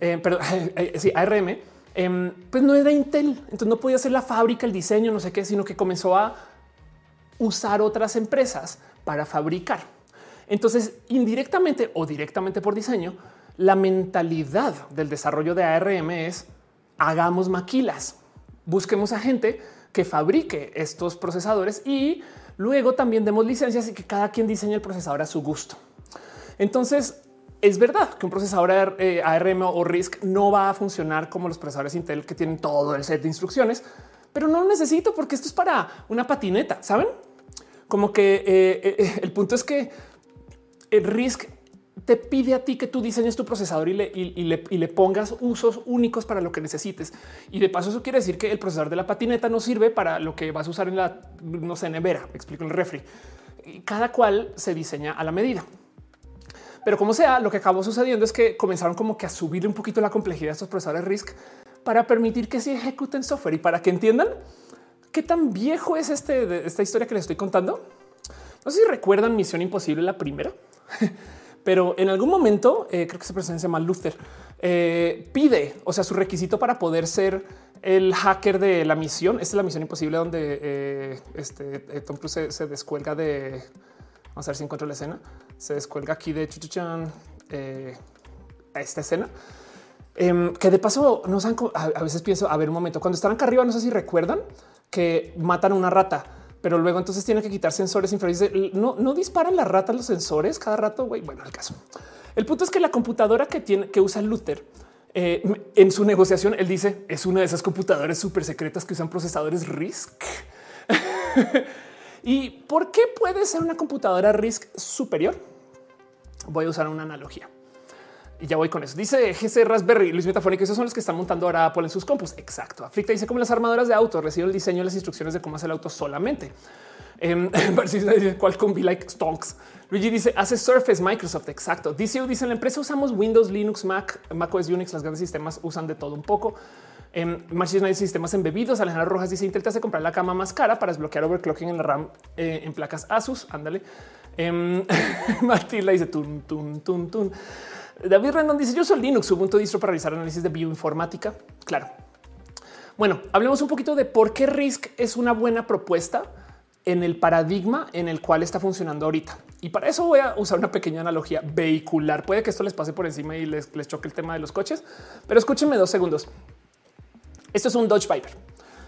eh, pero sí, ARM, em, pues no era Intel, entonces no podía hacer la fábrica, el diseño, no sé qué, sino que comenzó a usar otras empresas para fabricar. Entonces, indirectamente o directamente por diseño, la mentalidad del desarrollo de ARM es hagamos maquilas, busquemos a gente que fabrique estos procesadores y luego también demos licencias y que cada quien diseñe el procesador a su gusto. Entonces, es verdad que un procesador ARM eh, o RISC no va a funcionar como los procesadores Intel que tienen todo el set de instrucciones, pero no lo necesito porque esto es para una patineta, ¿saben? Como que eh, eh, el punto es que el RISC te pide a ti que tú diseñes tu procesador y le, pongas usos únicos para lo que necesites. Y de paso, eso quiere decir que el procesador de la patineta no sirve para lo que vas a usar en la no sé, nevera. Me explico el refri. Cada cual se diseña a la medida. Pero como sea, lo que acabó sucediendo es que comenzaron como que a subir un poquito la complejidad de estos procesadores RISC para permitir que se ejecuten software y para que entiendan qué tan viejo es este, esta historia que les estoy contando. No sé si recuerdan Misión Imposible, la primera. pero en algún momento eh, creo que se presenta llama Luther eh, pide, o sea, su requisito para poder ser el hacker de la misión. Esta es la misión imposible donde eh, este Tom Cruise se, descuelga de vamos a ver si encuentro la escena. Se descuelga aquí de chuchuchan a esta escena. Em, que de paso nos han, a, veces pienso a ver un momento cuando están acá arriba. No sé si recuerdan que matan a una rata pero luego entonces tiene que quitar sensores infrarrojos. No, no disparan las ratas los sensores cada rato. Güey, bueno, el caso. El punto es que la computadora que tiene que usa Luther eh, en su negociación, él dice es una de esas computadoras súper secretas que usan procesadores RISC. ¿Y por qué puede ser una computadora RISC superior? Voy a usar una analogía. Y ya voy con eso. Dice GC Raspberry, Luis Metafónico, esos son los que están montando ahora Apple en sus compus. Exacto. Aflicta dice como las armadoras de auto reciben el diseño y las instrucciones de cómo hacer el auto solamente. Eh, dice cuál con be like stonks. Luigi dice hace Surface Microsoft. Exacto. DCU dice en la empresa usamos Windows, Linux, Mac, Mac OS, Unix. Los grandes sistemas usan de todo un poco. Eh, dice sistemas embebidos. Alejandra Rojas dice Intel te hace comprar la cama más cara para desbloquear overclocking en la RAM eh, en placas Asus. Ándale. Eh, dice tun, tun, tun, tun. David Rendon dice yo soy Linux, Ubuntu distro para realizar análisis de bioinformática. Claro. Bueno, hablemos un poquito de por qué RISC es una buena propuesta en el paradigma en el cual está funcionando ahorita. Y para eso voy a usar una pequeña analogía vehicular. Puede que esto les pase por encima y les, les choque el tema de los coches, pero escúchenme dos segundos. Esto es un Dodge Viper.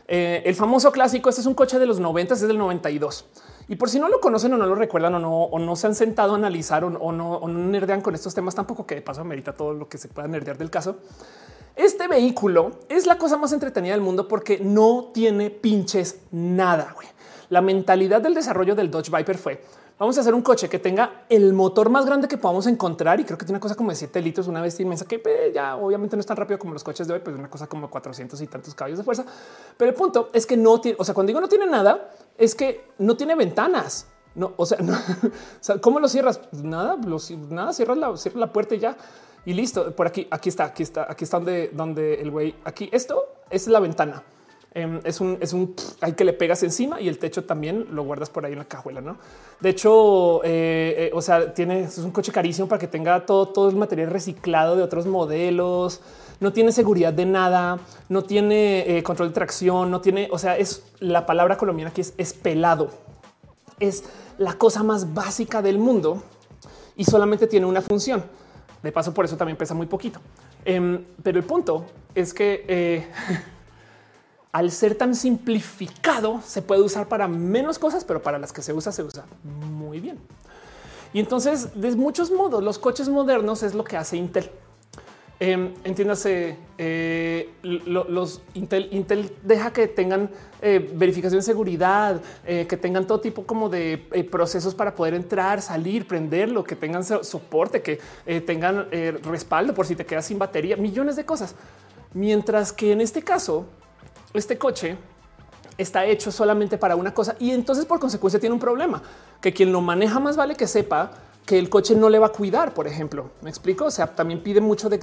Eh, el famoso clásico, este es un coche de los 90, es del 92. Y por si no lo conocen o no lo recuerdan o no, o no se han sentado a analizar o, no, o no nerdean con estos temas, tampoco que de paso amerita todo lo que se pueda nerdear del caso. Este vehículo es la cosa más entretenida del mundo porque no tiene pinches nada. La mentalidad del desarrollo del Dodge Viper fue vamos a hacer un coche que tenga el motor más grande que podamos encontrar. Y creo que tiene una cosa como de 7 litros, una bestia inmensa que pues, ya obviamente no es tan rápido como los coches de hoy, pues una cosa como 400 y tantos caballos de fuerza. Pero el punto es que no tiene, o sea, cuando digo no tiene nada, es que no tiene ventanas. No, o sea, ¿cómo lo cierras? Pues nada, nada, cierras la, cierras la puerta y ya. Y listo, por aquí, aquí está, aquí está, aquí está donde, donde el güey, aquí, esto es la ventana. Em, es un, es un hay que le pegas encima y el techo también lo guardas por ahí en la cajuela. No, de hecho, eh, eh, o sea, tiene es un coche carísimo para que tenga todo, todo el material reciclado de otros modelos. No tiene seguridad de nada, no tiene eh, control de tracción, no tiene, o sea, es la palabra colombiana que es, es pelado. Es la cosa más básica del mundo y solamente tiene una función. De paso, por eso también pesa muy poquito. Em, pero el punto es que al ser tan simplificado, se puede usar para menos cosas, pero para las que se usa, se usa muy bien. Y entonces, de muchos modos, los coches modernos es lo que hace Intel. Eh, entiéndase, eh, los Intel, Intel deja que tengan eh, verificación de seguridad, eh, que tengan todo tipo como de procesos para poder entrar, salir, prenderlo, que tengan soporte, que tengan respaldo por si te quedas sin batería, millones de cosas. Mientras que en este caso, este coche está hecho solamente para una cosa y entonces por consecuencia tiene un problema que quien lo maneja más vale que sepa que el coche no le va a cuidar, por ejemplo. Me explico. O sea, también pide mucho de,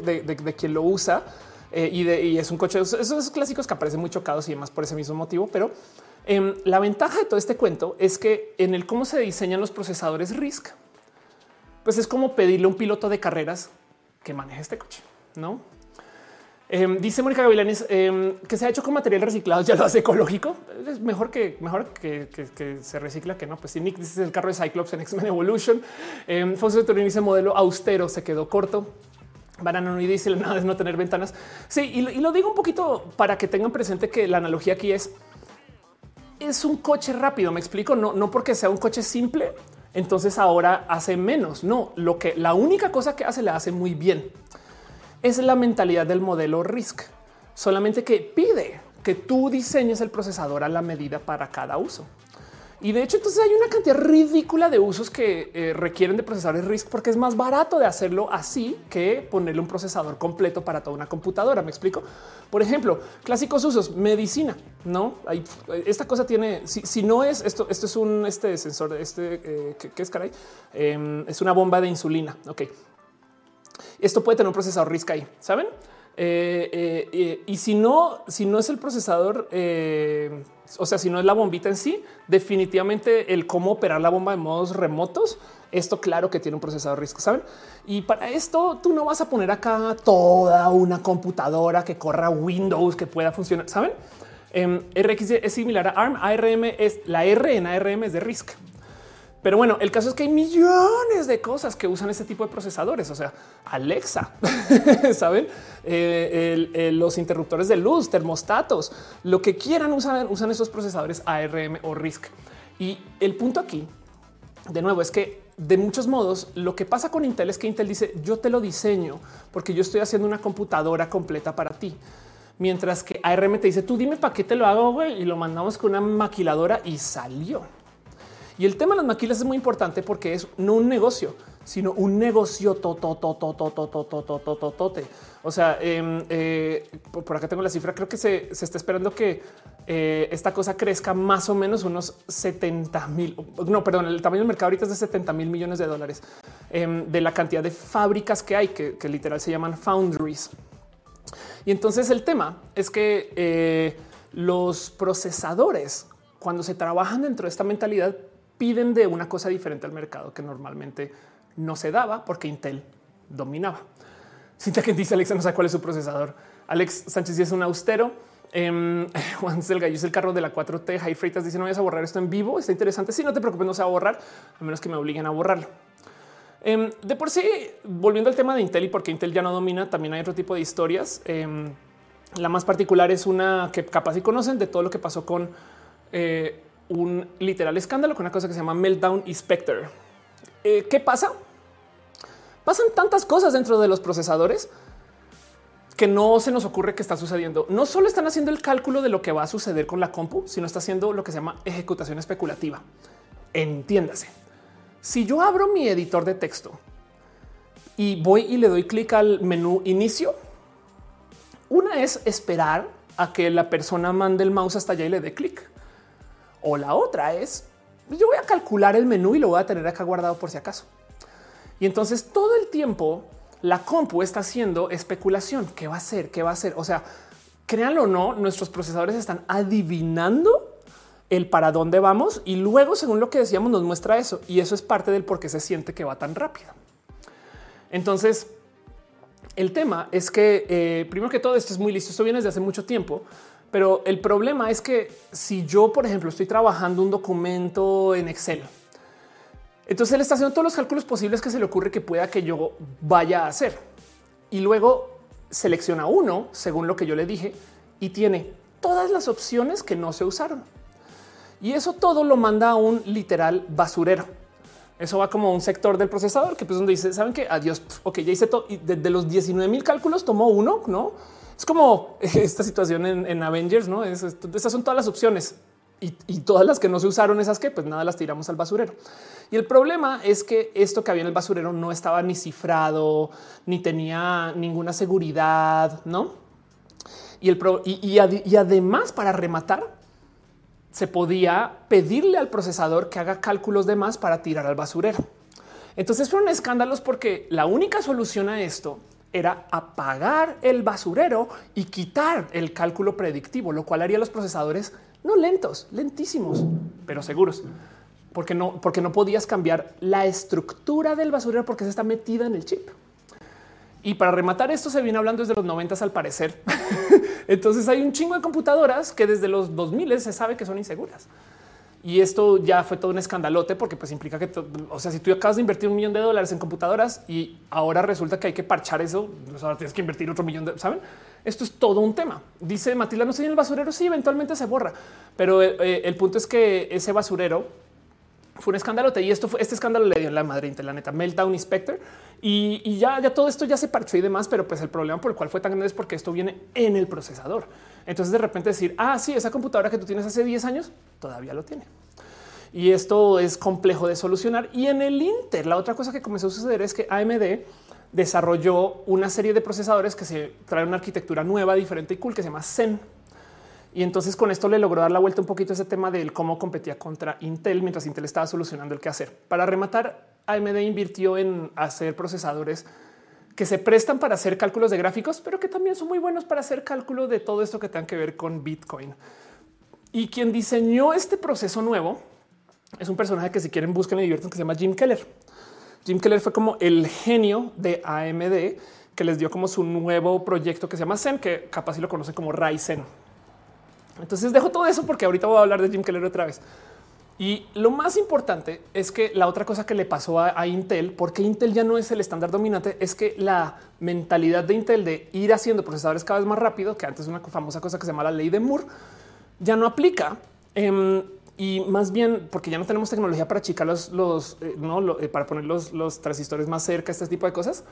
quien lo usa eh, y, es un coche. Esos clásicos que aparecen muy chocados y demás por ese mismo motivo, pero Em, la ventaja de todo este cuento es que en el cómo se diseñan los procesadores RISC, pues es como pedirle a un piloto de carreras que maneje este coche, ¿no? Em, dice Mónica Gavilanes em, que se ha hecho con material reciclado, ya lo hace ecológico. Es mejor que mejor que, se recicla que no. Pues si Nick dice el carro de Cyclops en X-Men Evolution, eh, Fonso Turín dice modelo austero se quedó corto. Banana no dice nada es no tener ventanas. Sí, y, lo digo un poquito para que tengan presente que la analogía aquí es es un coche rápido. Me explico, no, no porque sea un coche simple, entonces ahora hace menos. No, lo que la única cosa que hace le hace muy bien. Es la mentalidad del modelo RISC, solamente que pide que tú diseñes el procesador a la medida para cada uso. Y de hecho, entonces hay una cantidad ridícula de usos que eh, requieren de procesadores RISC porque es más barato de hacerlo así que ponerle un procesador completo para toda una computadora. Me explico. Por ejemplo, clásicos usos, medicina. No hay esta cosa tiene, si, no es esto, esto es un este sensor, este eh, que, es caray, em, es una bomba de insulina. Ok, esto puede tener un procesador RISC ahí, saben? Eh, y si no, si no es el procesador o sea, si no es la bombita en sí, definitivamente el cómo operar la bomba de modos remotos, esto claro que tiene un procesador RISC, ¿saben? Y para esto tú no vas a poner acá toda una computadora que corra Windows, que pueda funcionar, ¿saben? Em, RX es similar a ARM, ARM es la R en ARM es de RISC. Pero bueno, el caso es que hay millones de cosas que usan este tipo de procesadores. O sea, Alexa, saben, eh, los interruptores de luz, termostatos, lo que quieran usan, usan esos procesadores ARM o RISC. Y el punto aquí, de nuevo, es que de muchos modos lo que pasa con Intel es que Intel dice yo te lo diseño porque yo estoy haciendo una computadora completa para ti. Mientras que ARM te dice tú dime para qué te lo hago y lo mandamos con una maquiladora y salió. Y el tema de las maquilas es muy importante porque es no un negocio, sino un negocio tote. O sea, por acá tengo la cifra. Creo que se, está esperando que esta cosa crezca más o menos unos 70 mil. No, perdón, el tamaño del mercado ahorita es de 70 mil millones de dólares de la cantidad de fábricas que hay, que, literal se llaman foundries. Y entonces el tema es que los procesadores, cuando se trabajan dentro de esta mentalidad, piden de una cosa diferente al mercado que normalmente no se daba porque Intel dominaba. Sienta que dice Alexa no sabe cuál es su procesador. Alex Sánchez es un austero. Eh, Juan Selgallo es el carro de la 4T. High Freitas dice no vayas a borrar esto en vivo. Está interesante. Si no te preocupes, no se va a borrar a menos que me obliguen a borrarlo. Em, de por sí, volviendo al tema de Intel y porque Intel ya no domina, también hay otro tipo de historias. Em, la más particular es una que capaz y conocen de todo lo que pasó con eh, un literal escándalo con una cosa que se llama Meltdown y Spectre. Eh, ¿Qué pasa? Pasan tantas cosas dentro de los procesadores que no se nos ocurre que está sucediendo. No solo están haciendo el cálculo de lo que va a suceder con la compu, sino está haciendo lo que se llama ejecutación especulativa. Entiéndase. Si yo abro mi editor de texto y voy y le doy clic al menú inicio, una es esperar a que la persona mande el mouse hasta allá y le dé clic. O la otra es, yo voy a calcular el menú y lo voy a tener acá guardado por si acaso. Y entonces todo el tiempo la compu está haciendo especulación. ¿Qué va a hacer? ¿Qué va a hacer? O sea, créanlo o no, nuestros procesadores están adivinando el para dónde vamos y luego, según lo que decíamos, nos muestra eso. Y eso es parte del por qué se siente que va tan rápido. Entonces, el tema es que eh, primero que todo esto es muy listo. Esto viene desde hace mucho tiempo, pero el problema es que si yo, por ejemplo, estoy trabajando un documento en Excel, entonces él está haciendo todos los cálculos posibles que se le ocurre que pueda que yo vaya a hacer. Y luego selecciona uno según lo que yo le dije y tiene todas las opciones que no se usaron. Y eso todo lo manda a un literal basurero. Eso va como un sector del procesador que pues donde dice, saben que adiós, ok, ya hice todo y de, los 19 mil cálculos tomó uno, no? Es como esta situación en, Avengers, no? Es, estas son todas las opciones y, todas las que no se usaron, esas que pues nada las tiramos al basurero. Y el problema es que esto que había en el basurero no estaba ni cifrado, ni tenía ninguna seguridad, no? Y, el y, y además, para rematar, se podía pedirle al procesador que haga cálculos de más para tirar al basurero. Entonces fueron escándalos porque la única solución a esto era apagar el basurero y quitar el cálculo predictivo, lo cual haría los procesadores No lentos, lentísimos, pero seguros. Porque no, porque no podías cambiar la estructura del basurero porque se está metida en el chip. Y para rematar esto se viene hablando desde los 90 al parecer. Entonces hay un chingo de computadoras que desde los 2000 se sabe que son inseguras. Y esto ya fue todo un escandalote porque pues implica que, o sea, si tú acabas de invertir un millón de dólares en computadoras y ahora resulta que hay que parchar eso, pues ahora tienes que invertir otro millón de, ¿saben? Esto es todo un tema. Dice Matilda, no sé en el basurero, sí, eventualmente se borra. Pero eh, eh, el punto es que ese basurero fue un escándalo y esto fue este escándalo le dio en la madre la neta Meltdown Inspector y, ya, ya todo esto ya se parchó y demás, pero pues el problema por el cual fue tan grande es porque esto viene en el procesador. Entonces de repente decir, ah, sí, esa computadora que tú tienes hace 10 años todavía lo tiene. Y esto es complejo de solucionar. Y en el Inter, la otra cosa que comenzó a suceder es que AMD desarrolló una serie de procesadores que se trae una arquitectura nueva, diferente y cool que se llama Zen. Y entonces con esto le logró dar la vuelta un poquito a ese tema del cómo competía contra Intel mientras Intel estaba solucionando el qué hacer. Para rematar, AMD invirtió en hacer procesadores que se prestan para hacer cálculos de gráficos, pero que también son muy buenos para hacer cálculo de todo esto que tenga que ver con Bitcoin. Y quien diseñó este proceso nuevo es un personaje que si quieren busquen y divierten que se llama Jim Keller. Jim Keller fue como el genio de AMD que les dio como su nuevo proyecto que se llama Zen, que capaz si lo conocen como Ryzen. Entonces dejo todo eso porque ahorita voy a hablar de Jim Keller otra vez. Y lo más importante es que la otra cosa que le pasó a, Intel, porque Intel ya no es el estándar dominante, es que la mentalidad de Intel de ir haciendo procesadores cada vez más rápido, que antes una famosa cosa que se llama la ley de Moore, ya no aplica. Em, y más bien porque ya no tenemos tecnología para achicar los, eh, eh, para poner los, los transistores más cerca, este tipo de cosas.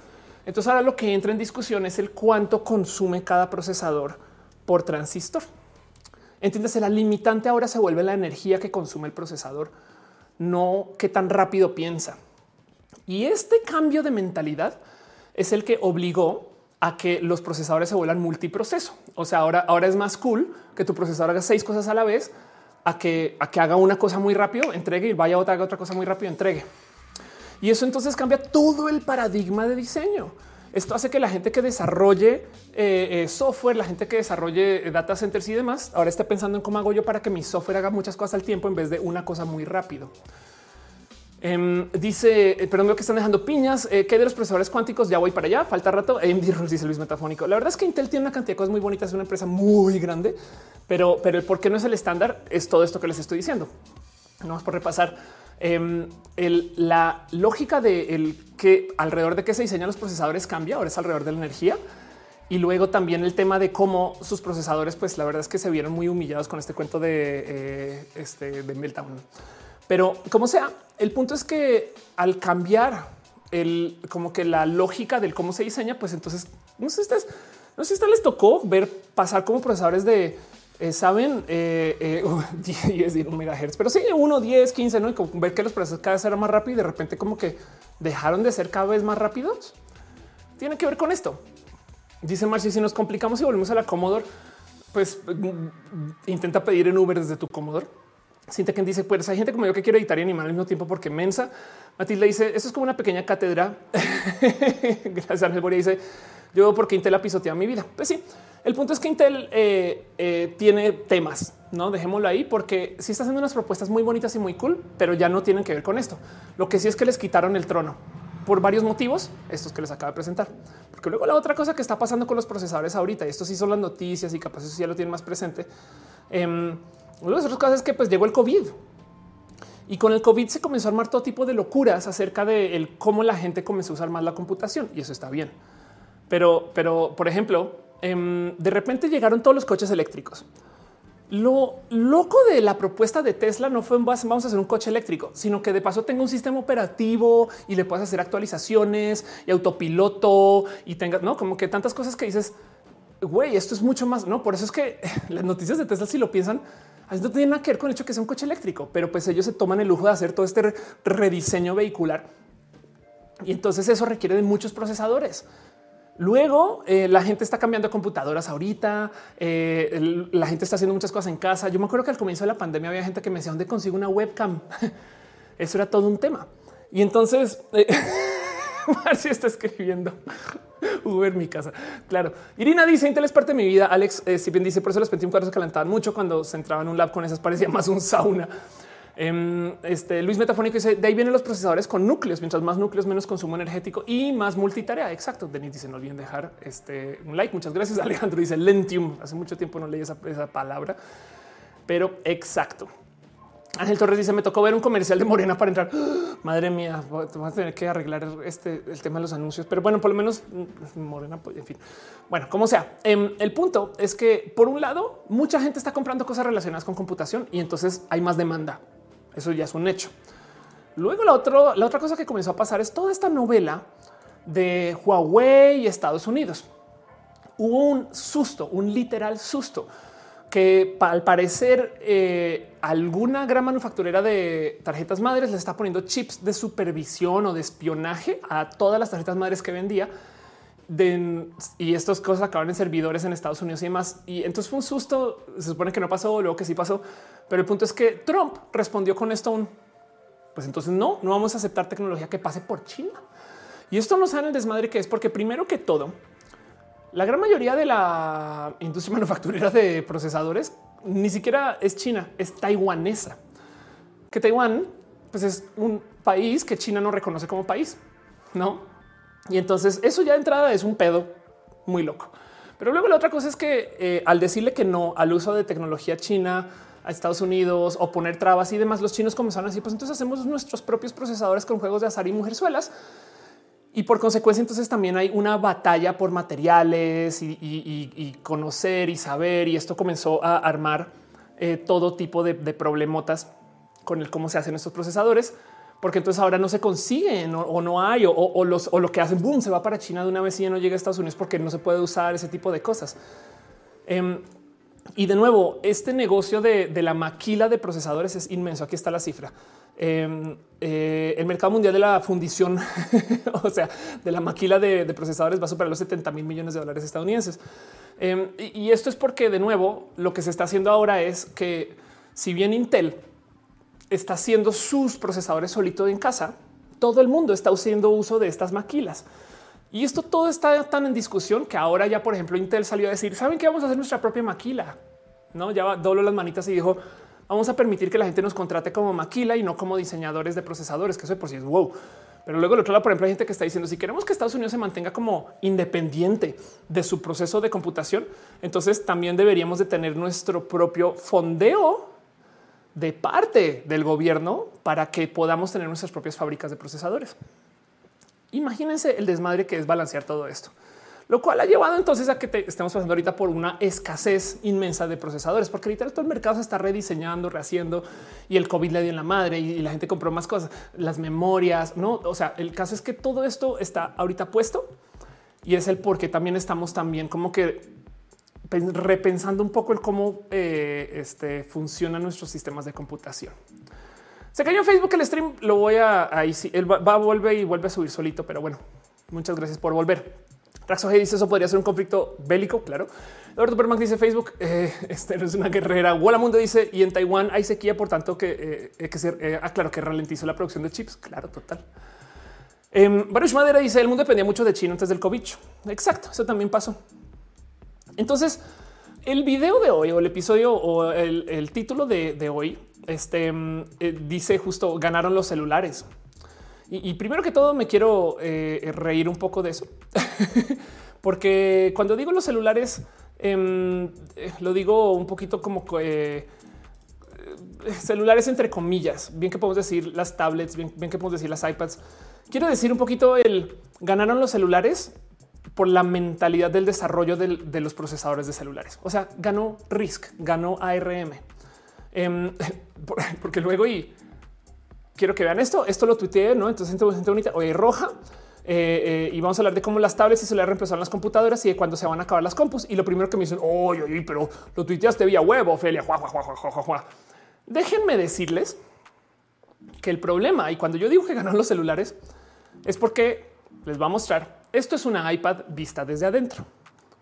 Entonces ahora lo que entra en discusión es el cuánto consume cada procesador por transistor. Entiéndase, la limitante ahora se vuelve la energía que consume el procesador, no qué tan rápido piensa. Y este cambio de mentalidad es el que obligó a que los procesadores se vuelvan multiproceso. O sea, ahora, ahora es más cool que tu procesador haga seis cosas a la vez a que, a que haga una cosa muy rápido, entregue y vaya otra, haga otra cosa muy rápido, entregue. Y eso entonces cambia todo el paradigma de diseño. Esto hace que la gente que desarrolle eh, eh, software, la gente que desarrolle eh, data centers y demás, ahora esté pensando en cómo hago yo para que mi software haga muchas cosas al tiempo en vez de una cosa muy rápido. Em, dice, perdón, veo que están dejando piñas. ¿Qué de los procesadores cuánticos? Ya voy para allá. Falta rato. dice Luis Metafónico. La verdad es que Intel tiene una cantidad de cosas muy bonitas. Es una empresa muy grande, pero, pero el por qué no es el estándar es todo esto que les estoy diciendo. No más por repasar. Em, la lógica de el que alrededor de qué se diseñan los procesadores cambia. Ahora es alrededor de la energía. Y luego también el tema de cómo sus procesadores, pues la verdad es que se vieron muy humillados con este cuento de eh, este de Meltdown. Pero como sea, el punto es que al cambiar el como que la lógica del cómo se diseña, pues entonces no sé si no sé si les tocó ver pasar como procesadores de eh, saben, eh, 10, eh, megahertz, pero sí, 1, 10, 15, ¿no? Y como ver que los procesos cada vez eran más rápidos y de repente como que dejaron de ser cada vez más rápidos. Tiene que ver con esto. Dice Marci, si nos complicamos y volvemos a la Commodore, pues intenta pedir en Uber desde tu Commodore. Siente que dice, pues hay gente como yo que quiere editar y animar al mismo tiempo porque mensa. Matilda dice, eso es como una pequeña cátedra. Gracias, Ángel Boria dice, yo porque Intel ha pisoteado mi vida. Pues sí, el punto es que Intel eh, eh, tiene temas, no dejémoslo ahí, porque sí está haciendo unas propuestas muy bonitas y muy cool, pero ya no tienen que ver con esto. Lo que sí es que les quitaron el trono por varios motivos, estos que les acabo de presentar. Porque luego la otra cosa que está pasando con los procesadores ahorita, y esto sí son las noticias y capaz eso ya lo tienen más presente. Eh, una de las otras cosas es que pues llegó el COVID y con el COVID se comenzó a armar todo tipo de locuras acerca de cómo la gente comenzó a usar más la computación y eso está bien. Pero, pero por ejemplo, Em, de repente llegaron todos los coches eléctricos. Lo loco de la propuesta de Tesla no fue vamos a hacer un coche eléctrico, sino que de paso tenga un sistema operativo y le puedas hacer actualizaciones y autopiloto y tenga no como que tantas cosas que dices, güey, esto es mucho más. No, por eso es que las noticias de Tesla, si lo piensan, no tiene nada que ver con el hecho que sea un coche eléctrico, pero pues ellos se toman el lujo de hacer todo este rediseño vehicular. Y entonces eso requiere de muchos procesadores. Luego eh, la gente está cambiando computadoras ahorita, eh, la gente está haciendo muchas cosas en casa. Yo me acuerdo que al comienzo de la pandemia había gente que me decía dónde consigo una webcam. Eso era todo un tema. Y entonces eh, Marcia está escribiendo Uber mi casa. Claro. Irina dice Intel es parte de mi vida. Alex eh, si bien dice por eso los 21 se calentaban mucho cuando se entraba en un lab con esas parecía más un sauna. Em, este Luis Metafónico dice de ahí vienen los procesadores con núcleos. Mientras más núcleos, menos consumo energético y más multitarea. Exacto. Denis dice no olviden dejar este un like. Muchas gracias. Alejandro dice lentium. Hace mucho tiempo no leí esa palabra, pero exacto. Ángel Torres dice: Me tocó ver un comercial de Morena para entrar. Madre mía, vamos a tener que arreglar este el tema de los anuncios, pero bueno, por lo menos Morena, pues, en fin. Bueno, como sea, em, el punto es que por un lado, mucha gente está comprando cosas relacionadas con computación y entonces hay más demanda. Eso ya es un hecho. Luego, la, otro, la otra cosa que comenzó a pasar es toda esta novela de Huawei y Estados Unidos. Hubo un susto, un literal susto que al parecer eh, alguna gran manufacturera de tarjetas madres le está poniendo chips de supervisión o de espionaje a todas las tarjetas madres que vendía. y estas cosas acaban en servidores en Estados Unidos y demás. Y entonces fue un susto. Se supone que no pasó, luego que sí pasó. Pero el punto es que Trump respondió con esto un pues entonces no, no vamos a aceptar tecnología que pase por China. Y esto nos sabe el desmadre que es porque primero que todo, la gran mayoría de la industria manufacturera de procesadores ni siquiera es China, es taiwanesa. Que Taiwán pues es un país que China no reconoce como país, ¿no? Y entonces eso ya de entrada es un pedo muy loco. Pero luego la otra cosa es que eh, al decirle que no al uso de tecnología china a Estados Unidos o poner trabas y demás, los chinos comenzaron así, pues entonces hacemos nuestros propios procesadores con juegos de azar y mujerzuelas y por consecuencia, entonces también hay una batalla por materiales y, conocer y saber. Y esto comenzó a armar eh, todo tipo de, problemotas con el cómo se hacen estos procesadores, porque entonces ahora no se consiguen o, no hay o, lo que hacen, boom, se va para China de una vez y ya no llega a Estados Unidos porque no se puede usar ese tipo de cosas. Em, y de nuevo, este negocio de, de la maquila de procesadores es inmenso. Aquí está la cifra. Em, eh, el mercado mundial de la fundición, o sea, de la maquila de, procesadores va a superar los 70 mil millones de dólares estadounidenses. Em, y, esto es porque, de nuevo, lo que se está haciendo ahora es que si bien Intel está haciendo sus procesadores solito en casa, todo el mundo está haciendo uso de estas maquilas. Y esto todo está tan en discusión que ahora ya, por ejemplo, Intel salió a decir, ¿saben que vamos a hacer nuestra propia maquila? No, ya dobló las manitas y dijo, vamos a permitir que la gente nos contrate como maquila y no como diseñadores de procesadores, que eso por si es wow. Pero luego, el otro lado, por ejemplo, hay gente que está diciendo si queremos que Estados Unidos se mantenga como independiente de su proceso de computación, entonces también deberíamos de tener nuestro propio fondeo de parte del gobierno para que podamos tener nuestras propias fábricas de procesadores. Imagínense el desmadre que es balancear todo esto lo cual ha llevado entonces a que estemos pasando ahorita por una escasez inmensa de procesadores, porque ahorita todo el mercado se está rediseñando, rehaciendo y el COVID le dio en la madre y, la gente compró más cosas, las memorias, no? O sea, el caso es que todo esto está ahorita puesto y es el por qué también estamos también como que repensando un poco el cómo eh, este, funcionan nuestros sistemas de computación. Se cayó Facebook el stream, lo voy a ahí sí, él va, va volver y vuelve a subir solito, pero bueno, muchas gracias por volver. Raxo dice eso podría ser un conflicto bélico. Claro. Eduardo Permac dice Facebook eh, este no es una guerrera. Mundo dice y en Taiwán hay sequía, por tanto que eh, que ser eh, ah, que ralentizó la producción de chips. Claro, total. Eh, Baruch Madera dice el mundo dependía mucho de China antes del COVID. Exacto. Eso también pasó. Entonces, el video de hoy o el episodio o el, título de, hoy este, eh, dice justo ganaron los celulares. Y, primero que todo me quiero eh, reír un poco de eso, porque cuando digo los celulares, em, eh, lo digo un poquito como celulares entre comillas, bien que podemos decir las tablets, bien, que podemos decir las iPads. Quiero decir un poquito el ganaron los celulares por la mentalidad del desarrollo de los procesadores de celulares. O sea, ganó RISC, ganó ARM. Em, porque luego y quiero que vean esto. Esto lo tuiteé, no? Entonces, gente bonita, oye, roja. Eh, eh, y vamos a hablar de cómo las tablets y le reemplazaron las computadoras y de cuándo se van a acabar las compus. Y lo primero que me dicen, oye, pero lo tuiteaste vía web, Ofelia. Déjenme decirles que el problema, y cuando yo digo que ganaron los celulares, es porque les va a mostrar. Esto es una iPad vista desde adentro.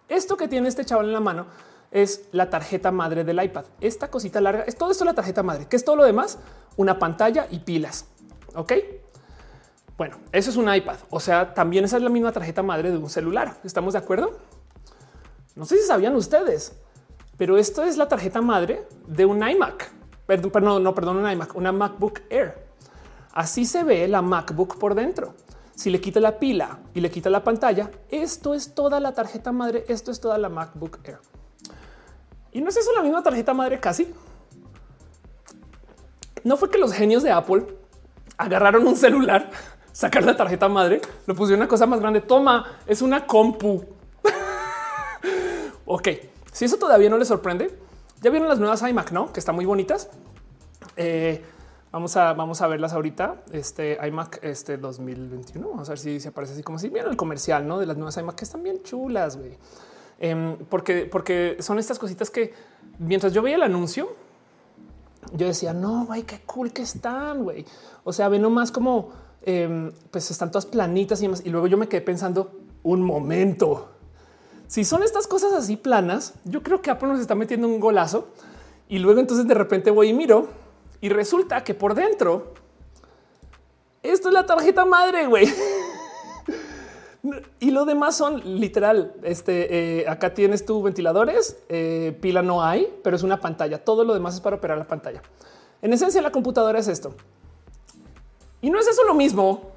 Esto que tiene este chaval en la mano es la tarjeta madre del iPad. Esta cosita larga es todo esto la tarjeta madre, que es todo lo demás, una pantalla y pilas. Ok. Bueno, eso es un iPad. O sea, también esa es la misma tarjeta madre de un celular. ¿Estamos de acuerdo? No sé si sabían ustedes, pero esto es la tarjeta madre de un iMac. Perdón, no, perdón, un iMac, una MacBook Air. Así se ve la MacBook por dentro. Si le quita la pila y le quita la pantalla, esto es toda la tarjeta madre. Esto es toda la MacBook Air. Y no es eso la misma tarjeta madre casi. No fue que los genios de Apple agarraron un celular, sacaron la tarjeta madre, lo pusieron una cosa más grande. Toma, es una compu. ok, si eso todavía no les sorprende, ya vieron las nuevas iMac, no? Que están muy bonitas. Eh, vamos a, vamos a verlas ahorita. Este iMac este 2021. Vamos a ver si se aparece así como si vieron el comercial, no de las nuevas iMac que están bien chulas, güey. Em, porque, porque son estas cositas que mientras yo veía el anuncio, yo decía, no, güey, qué cool que están, güey. O sea, ve nomás como, em, pues están todas planitas y demás. Y luego yo me quedé pensando, un momento, si son estas cosas así planas, yo creo que Apple nos está metiendo un golazo. Y luego entonces de repente voy y miro y resulta que por dentro, esto es la tarjeta madre, güey. Y lo demás son literal. Este eh, acá tienes tu ventiladores, eh, pila no hay, pero es una pantalla. Todo lo demás es para operar la pantalla. En esencia, la computadora es esto. Y no es eso lo mismo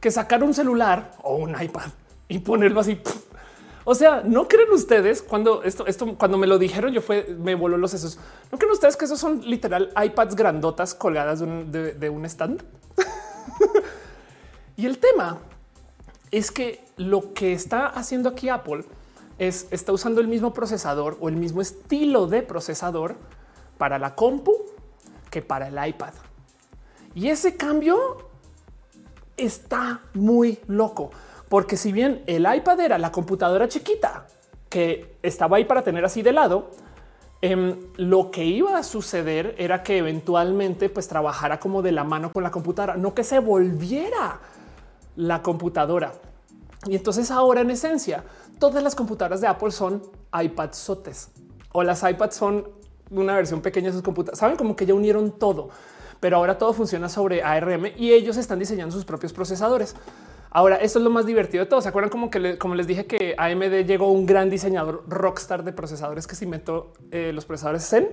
que sacar un celular o un iPad y ponerlo así. O sea, no creen ustedes cuando esto, esto, cuando me lo dijeron, yo fue, me voló los sesos. No creen ustedes que esos son literal iPads grandotas colgadas de un stand. y el tema es que lo que está haciendo aquí Apple es está usando el mismo procesador o el mismo estilo de procesador para la compu que para el iPad. Y ese cambio está muy loco, porque si bien el iPad era la computadora chiquita que estaba ahí para tener así de lado, em, lo que iba a suceder era que eventualmente pues trabajara como de la mano con la computadora, no que se volviera la computadora. Y entonces ahora en esencia, todas las computadoras de Apple son iPad sotes o las iPads son una versión pequeña de sus computadoras. Saben como que ya unieron todo, pero ahora todo funciona sobre ARM y ellos están diseñando sus propios procesadores. Ahora, esto es lo más divertido de todo. ¿Se acuerdan como que, como les dije que AMD llegó un gran diseñador rockstar de procesadores que se inventó eh, los procesadores Zen?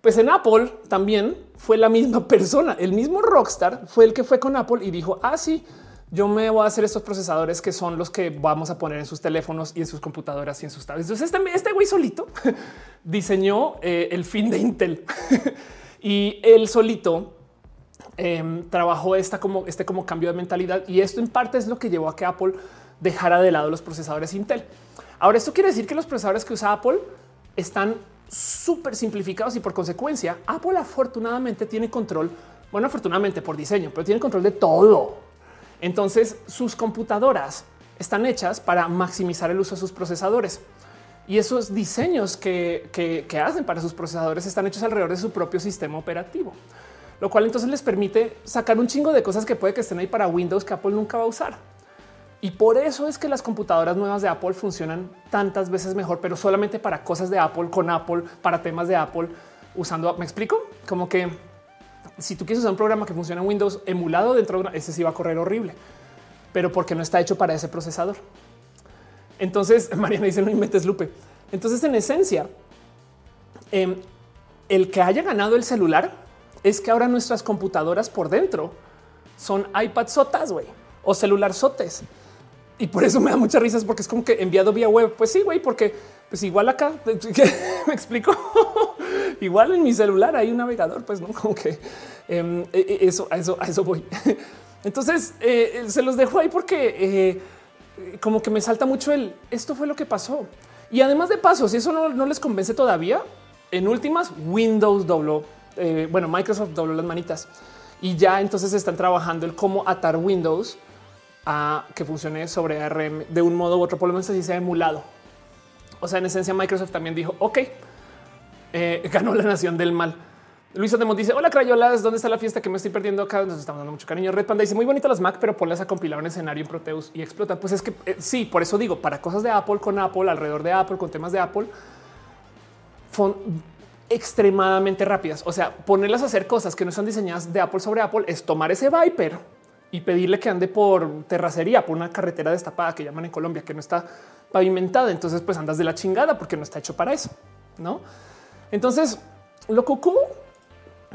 Pues en Apple también fue la misma persona. El mismo rockstar fue el que fue con Apple y dijo, ah, sí, yo me voy a hacer estos procesadores que son los que vamos a poner en sus teléfonos y en sus computadoras y en sus tablets. Entonces este, este güey solito diseñó eh, el fin de Intel y él solito em, trabajó esta como este como cambio de mentalidad y esto en parte es lo que llevó a que Apple dejara de lado los procesadores Intel. Ahora esto quiere decir que los procesadores que usa Apple están súper simplificados y por consecuencia Apple afortunadamente tiene control, bueno afortunadamente por diseño, pero tiene control de todo entonces sus computadoras están hechas para maximizar el uso de sus procesadores. Y esos diseños que, hacen para sus procesadores están hechos alrededor de su propio sistema operativo, lo cual entonces les permite sacar un chingo de cosas que puede que estén ahí para Windows que Apple nunca va a usar. Y por eso es que las computadoras nuevas de Apple funcionan tantas veces mejor, pero solamente para cosas de Apple, con Apple, para temas de Apple, usando, ¿me explico? Como que si tú quieres usar un programa que funciona en Windows emulado dentro de una, ese sí va a correr horrible, pero porque no está hecho para ese procesador. Entonces, Mariana dice no inventes Lupe. Entonces, en esencia, em, el que haya ganado el celular es que ahora nuestras computadoras por dentro son iPad sotas, o celular sotes. Y por eso me da muchas risas porque es como que enviado vía web. Pues sí, güey, porque pues igual acá me explico. igual en mi celular hay un navegador, pues no como que em, e, e, eso, a eso, a eso voy. Entonces eh, se los dejo ahí porque eh, como que me salta mucho el esto fue lo que pasó. Y además de paso, si eso no, les convence todavía, en últimas Windows dobló, eh, bueno, Microsoft dobló las manitas y ya entonces están trabajando el cómo atar Windows a que funcione sobre ARM de un modo u otro, por lo menos así sea emulado. O sea, en esencia, Microsoft también dijo, ok, eh, ganó la nación del mal. Luis Ademos dice: Hola, Crayolas, ¿dónde está la fiesta que me estoy perdiendo acá? Nos estamos dando mucho cariño. Red Panda dice: Muy bonito las Mac, pero ponlas a compilar un escenario en Proteus y explota. Pues es que eh, sí, por eso digo, para cosas de Apple con Apple, alrededor de Apple, con temas de Apple, extremadamente rápidas. O sea, ponerlas a hacer cosas que no están diseñadas de Apple sobre Apple es tomar ese Viper y pedirle que ande por terracería, por una carretera destapada que llaman en Colombia, que no está pavimentada. Entonces, pues andas de la chingada porque no está hecho para eso, no? Entonces, lo cucú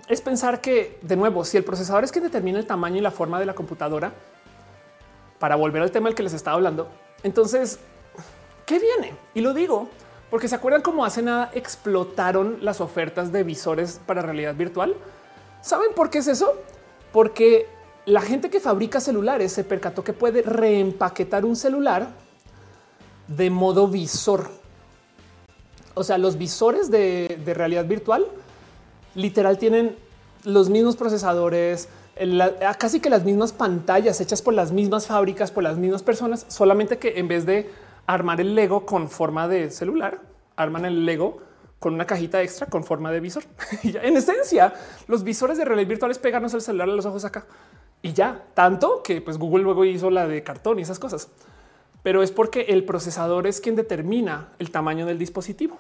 es pensar que, de nuevo, si el procesador es que determina el tamaño y la forma de la computadora, para volver al tema del que les estaba hablando, entonces, ¿qué viene? Y lo digo porque se acuerdan cómo hace nada explotaron las ofertas de visores para realidad virtual. ¿Saben por qué es eso? Porque la gente que fabrica celulares se percató que puede reempaquetar un celular de modo visor. O sea, los visores de, realidad virtual literal tienen los mismos procesadores, casi que las mismas pantallas hechas por las mismas fábricas, por las mismas personas, solamente que en vez de armar el Lego con forma de celular, arman el Lego con una cajita extra con forma de visor. en esencia, los visores de realidad virtual es pegarnos el celular a los ojos acá y ya tanto que pues Google luego hizo la de cartón y esas cosas. Pero es porque el procesador es quien determina el tamaño del dispositivo.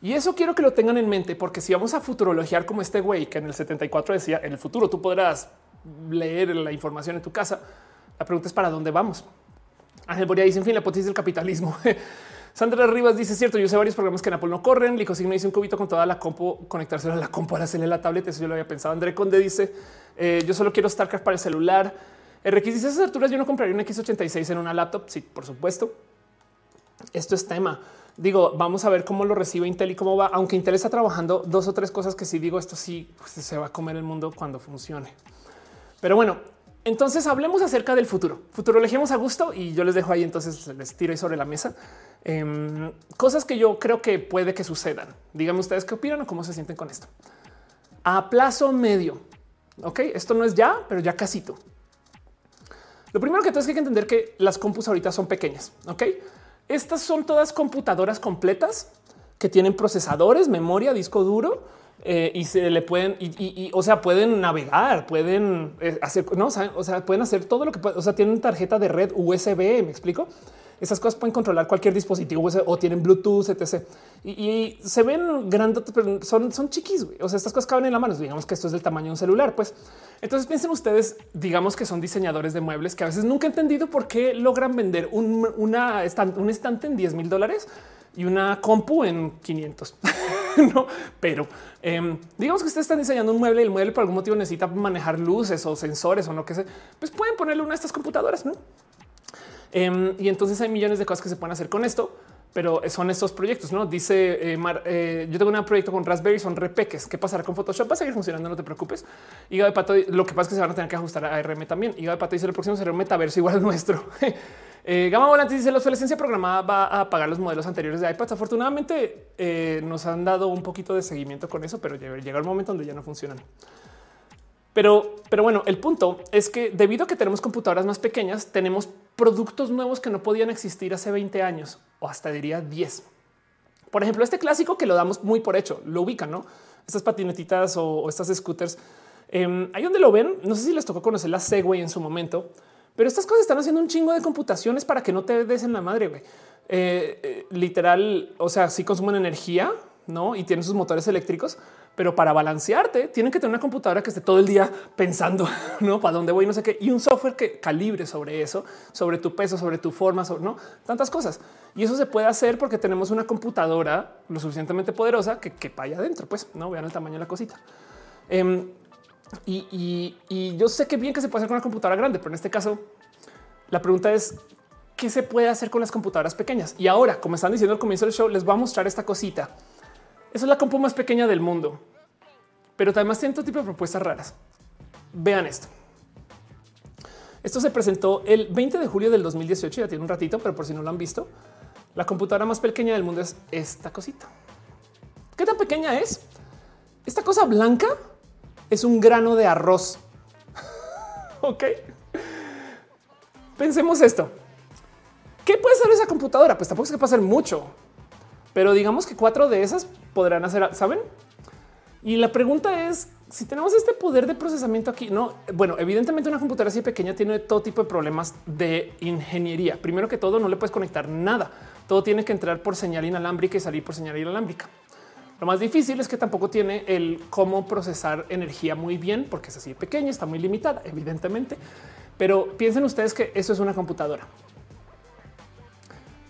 Y eso quiero que lo tengan en mente, porque si vamos a futurologiar como este güey que en el 74 decía en el futuro tú podrás leer la información en tu casa, la pregunta es para dónde vamos. Ángel Boria dice, en fin, la hipótesis del capitalismo. Sandra Rivas dice, cierto, yo sé varios programas que en Apple no corren. Licosigno dice un cubito con toda la compu, conectarse a la compu, ahora hacerle la tablet. Eso yo lo había pensado. André Conde dice, eh, yo solo quiero StarCraft para el celular. RX dice, esas alturas yo no compraría un X86 en una laptop. Sí, por supuesto. Esto es tema. Digo, vamos a ver cómo lo recibe Intel y cómo va. Aunque Intel está trabajando dos o tres cosas que si digo esto sí pues, se va a comer el mundo cuando funcione. Pero bueno, entonces hablemos acerca del futuro. Futuro elegimos a gusto y yo les dejo ahí. Entonces les tiro ahí sobre la mesa em, cosas que yo creo que puede que sucedan. Díganme ustedes qué opinan o cómo se sienten con esto. A plazo medio. Ok, esto no es ya, pero ya casi tú. Lo primero que tengo que entender que las compus ahorita son pequeñas. Ok, estas son todas computadoras completas que tienen procesadores, memoria, disco duro eh, y se le pueden, y, o sea, pueden navegar, pueden eh, hacer, no, o sea, pueden hacer todo lo que pueden, o sea, tienen tarjeta de red USB, me explico. Esas cosas pueden controlar cualquier dispositivo o tienen Bluetooth, etc. Y, se ven grandes, pero son, son chiquis. O sea, estas cosas caben en la mano. Digamos que esto es del tamaño de un celular. Pues entonces piensen ustedes, digamos que son diseñadores de muebles que a veces nunca he entendido por qué logran vender un, una, un estante en 10 mil dólares y una compu en 500. no, pero em, digamos que ustedes están diseñando un mueble y el mueble por algún motivo necesita manejar luces o sensores o no que sé, pues pueden ponerle una de estas computadoras, no? Em, y entonces hay millones de cosas que se pueden hacer con esto, pero son estos proyectos. No dice eh, eh, yo tengo un proyecto con Raspberry, son repeques. ¿Qué pasará con Photoshop? Va a seguir funcionando, no te preocupes. Y de pato, lo que pasa es que se van a tener que ajustar a ARM también. Y de pato dice el próximo será un metaverso igual al nuestro. Eh, Gama Volante dice la obsolescencia programada va a apagar los modelos anteriores de iPads. Afortunadamente nos han dado un poquito de seguimiento con eso, pero llega el momento donde ya no funcionan. Pero, pero bueno, el punto es que debido a que tenemos computadoras más pequeñas, tenemos productos nuevos que no podían existir hace 20 años o hasta diría 10. Por ejemplo, este clásico que lo damos muy por hecho, lo ubican, ¿no? Estas patinetitas o, estas scooters. Eh, ahí donde lo ven, no sé si les tocó conocer la Segway en su momento, pero estas cosas están haciendo un chingo de computaciones para que no te des en la madre. Eh, eh, literal, o sea, sí consumen energía, no? Y tienen sus motores eléctricos, pero para balancearte tienen que tener una computadora que esté todo el día pensando, no para dónde voy, no sé qué, y un software que calibre sobre eso, sobre tu peso, sobre tu forma, sobre no tantas cosas. Y eso se puede hacer porque tenemos una computadora lo suficientemente poderosa que, que vaya adentro. Pues no vean el tamaño de la cosita. Em, y, yo sé que bien que se puede hacer con una computadora grande, pero en este caso la pregunta es qué se puede hacer con las computadoras pequeñas. Y ahora, como están diciendo al comienzo del show, les voy a mostrar esta cosita. Esa es la compu más pequeña del mundo, pero además tiene todo tipo de propuestas raras. Vean esto. Esto se presentó el 20 de julio del 2018, ya tiene un ratito, pero por si no lo han visto, la computadora más pequeña del mundo es esta cosita. ¿Qué tan pequeña es? Esta cosa blanca es un grano de arroz. ok. Pensemos esto. ¿Qué puede ser esa computadora? Pues tampoco es que puede ser mucho, pero digamos que cuatro de esas podrán hacer, saben? Y la pregunta es si tenemos este poder de procesamiento aquí, no? Bueno, evidentemente una computadora así pequeña tiene todo tipo de problemas de ingeniería. Primero que todo, no le puedes conectar nada. Todo tiene que entrar por señal inalámbrica y salir por señal inalámbrica. Lo más difícil es que tampoco tiene el cómo procesar energía muy bien, porque es así pequeña, está muy limitada, evidentemente. Pero piensen ustedes que eso es una computadora.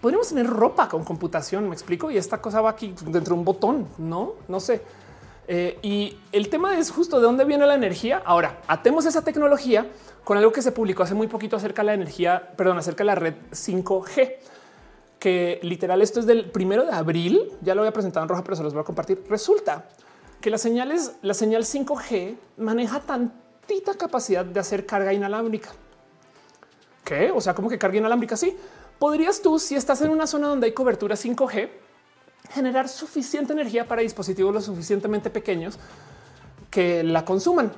Podríamos tener ropa con computación, me explico, y esta cosa va aquí dentro de un botón, no, no sé. Eh, y el tema es justo de dónde viene la energía. Ahora, atemos esa tecnología con algo que se publicó hace muy poquito acerca de la energía, perdón, acerca de la red 5G, que literal esto es del primero de abril. Ya lo había presentado en roja, pero se los voy a compartir. Resulta que las señales, la señal 5G maneja tantita capacidad de hacer carga inalámbrica. ¿Qué? O sea, como que carga inalámbrica? Sí. Podrías tú, si estás en una zona donde hay cobertura 5G, generar suficiente energía para dispositivos lo suficientemente pequeños que la consuman.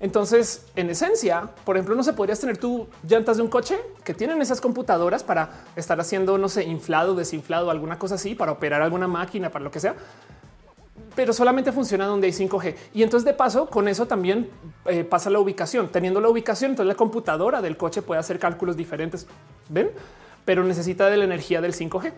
Entonces, en esencia, por ejemplo, no se podrías tener tú llantas de un coche que tienen esas computadoras para estar haciendo, no sé, inflado, desinflado, alguna cosa así, para operar alguna máquina, para lo que sea, pero solamente funciona donde hay 5G. Y entonces, de paso, con eso también eh, pasa la ubicación. Teniendo la ubicación, entonces la computadora del coche puede hacer cálculos diferentes. Ven, pero necesita de la energía del 5G.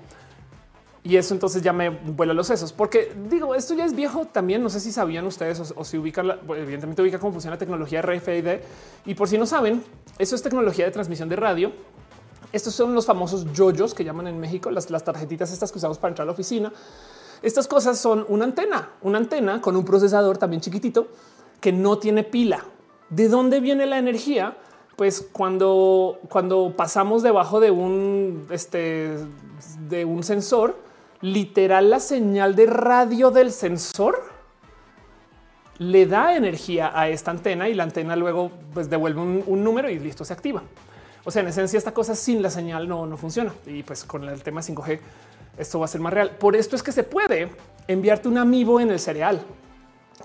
Y eso entonces ya me vuela los sesos, porque digo, esto ya es viejo también. No sé si sabían ustedes o, si ubican, evidentemente ubica cómo funciona la tecnología RFID. Y por si no saben, eso es tecnología de transmisión de radio. Estos son los famosos yoyos que llaman en México, las, las tarjetitas estas que usamos para entrar a la oficina. Estas cosas son una antena, una antena con un procesador también chiquitito que no tiene pila. ¿De dónde viene la energía? Pues cuando, cuando pasamos debajo de un, este, de un sensor, literal la señal de radio del sensor le da energía a esta antena y la antena luego pues, devuelve un, número y listo, se activa. O sea, en esencia esta cosa sin la señal no, no funciona. Y pues con el tema 5G esto va a ser más real. Por esto es que se puede enviarte un amigo en el cereal.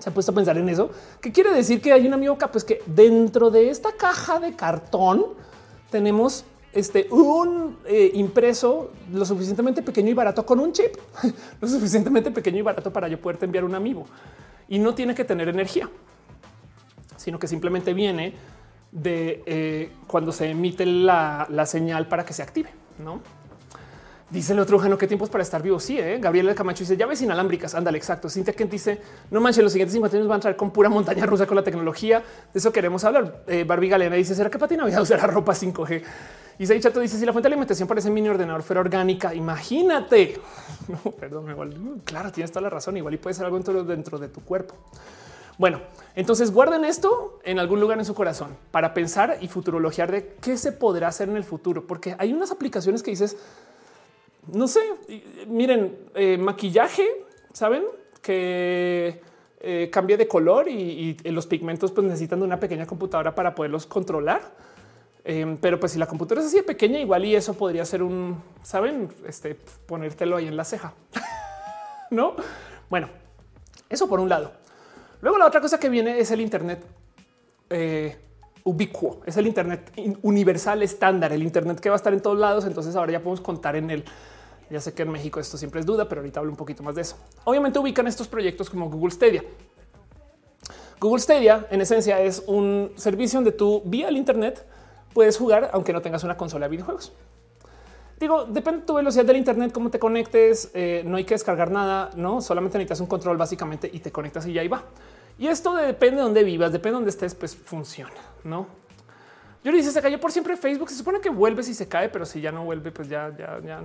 Se ha puesto a pensar en eso. ¿Qué quiere decir que hay un amigo acá? Pues que dentro de esta caja de cartón tenemos este, un eh, impreso lo suficientemente pequeño y barato con un chip, lo suficientemente pequeño y barato para yo poderte enviar un amigo y no tiene que tener energía, sino que simplemente viene de eh, cuando se emite la, señal para que se active, no? Dice el otro Jano, qué tiempos para estar vivo. Sí, ¿eh? Gabriel Camacho dice llaves inalámbricas. Ándale, exacto. Cintia Kent dice no manches, los siguientes 50 años van a traer con pura montaña rusa con la tecnología. De eso queremos hablar. Eh, Barbie Galena dice será que Patina voy a usar ropa 5G. Y se Chato dice si la fuente de alimentación para ese mini ordenador fuera orgánica, imagínate. No, perdón, igual. Claro, tienes toda la razón. Igual y puede ser algo dentro, dentro de tu cuerpo. Bueno, entonces guarden esto en algún lugar en su corazón para pensar y futurologiar de qué se podrá hacer en el futuro, porque hay unas aplicaciones que dices, no sé, miren, eh, maquillaje, saben que eh, cambia de color y, y, los pigmentos pues necesitan de una pequeña computadora para poderlos controlar Em, pero pues si la computadora es así de pequeña, igual y eso podría ser un, saben, este ponértelo ahí en la ceja. no? Bueno, eso por un lado. Luego la otra cosa que viene es el Internet eh, ubicuo, es el Internet universal estándar, el Internet que va a estar en todos lados. Entonces ahora ya podemos contar en él. Ya sé que en México esto siempre es duda, pero ahorita hablo un poquito más de eso. Obviamente ubican estos proyectos como Google Stadia. Google Stadia en esencia es un servicio donde tú vía el Internet puedes jugar aunque no tengas una consola de videojuegos. Digo, depende de tu velocidad del Internet, cómo te conectes. Eh, no hay que descargar nada, no solamente necesitas un control básicamente y te conectas y ya va. Y esto depende de dónde vivas, depende de dónde estés, pues funciona, no? Yo le dice se cayó por siempre Facebook. Se supone que vuelve si se cae, pero si ya no vuelve, pues ya, ya, ya,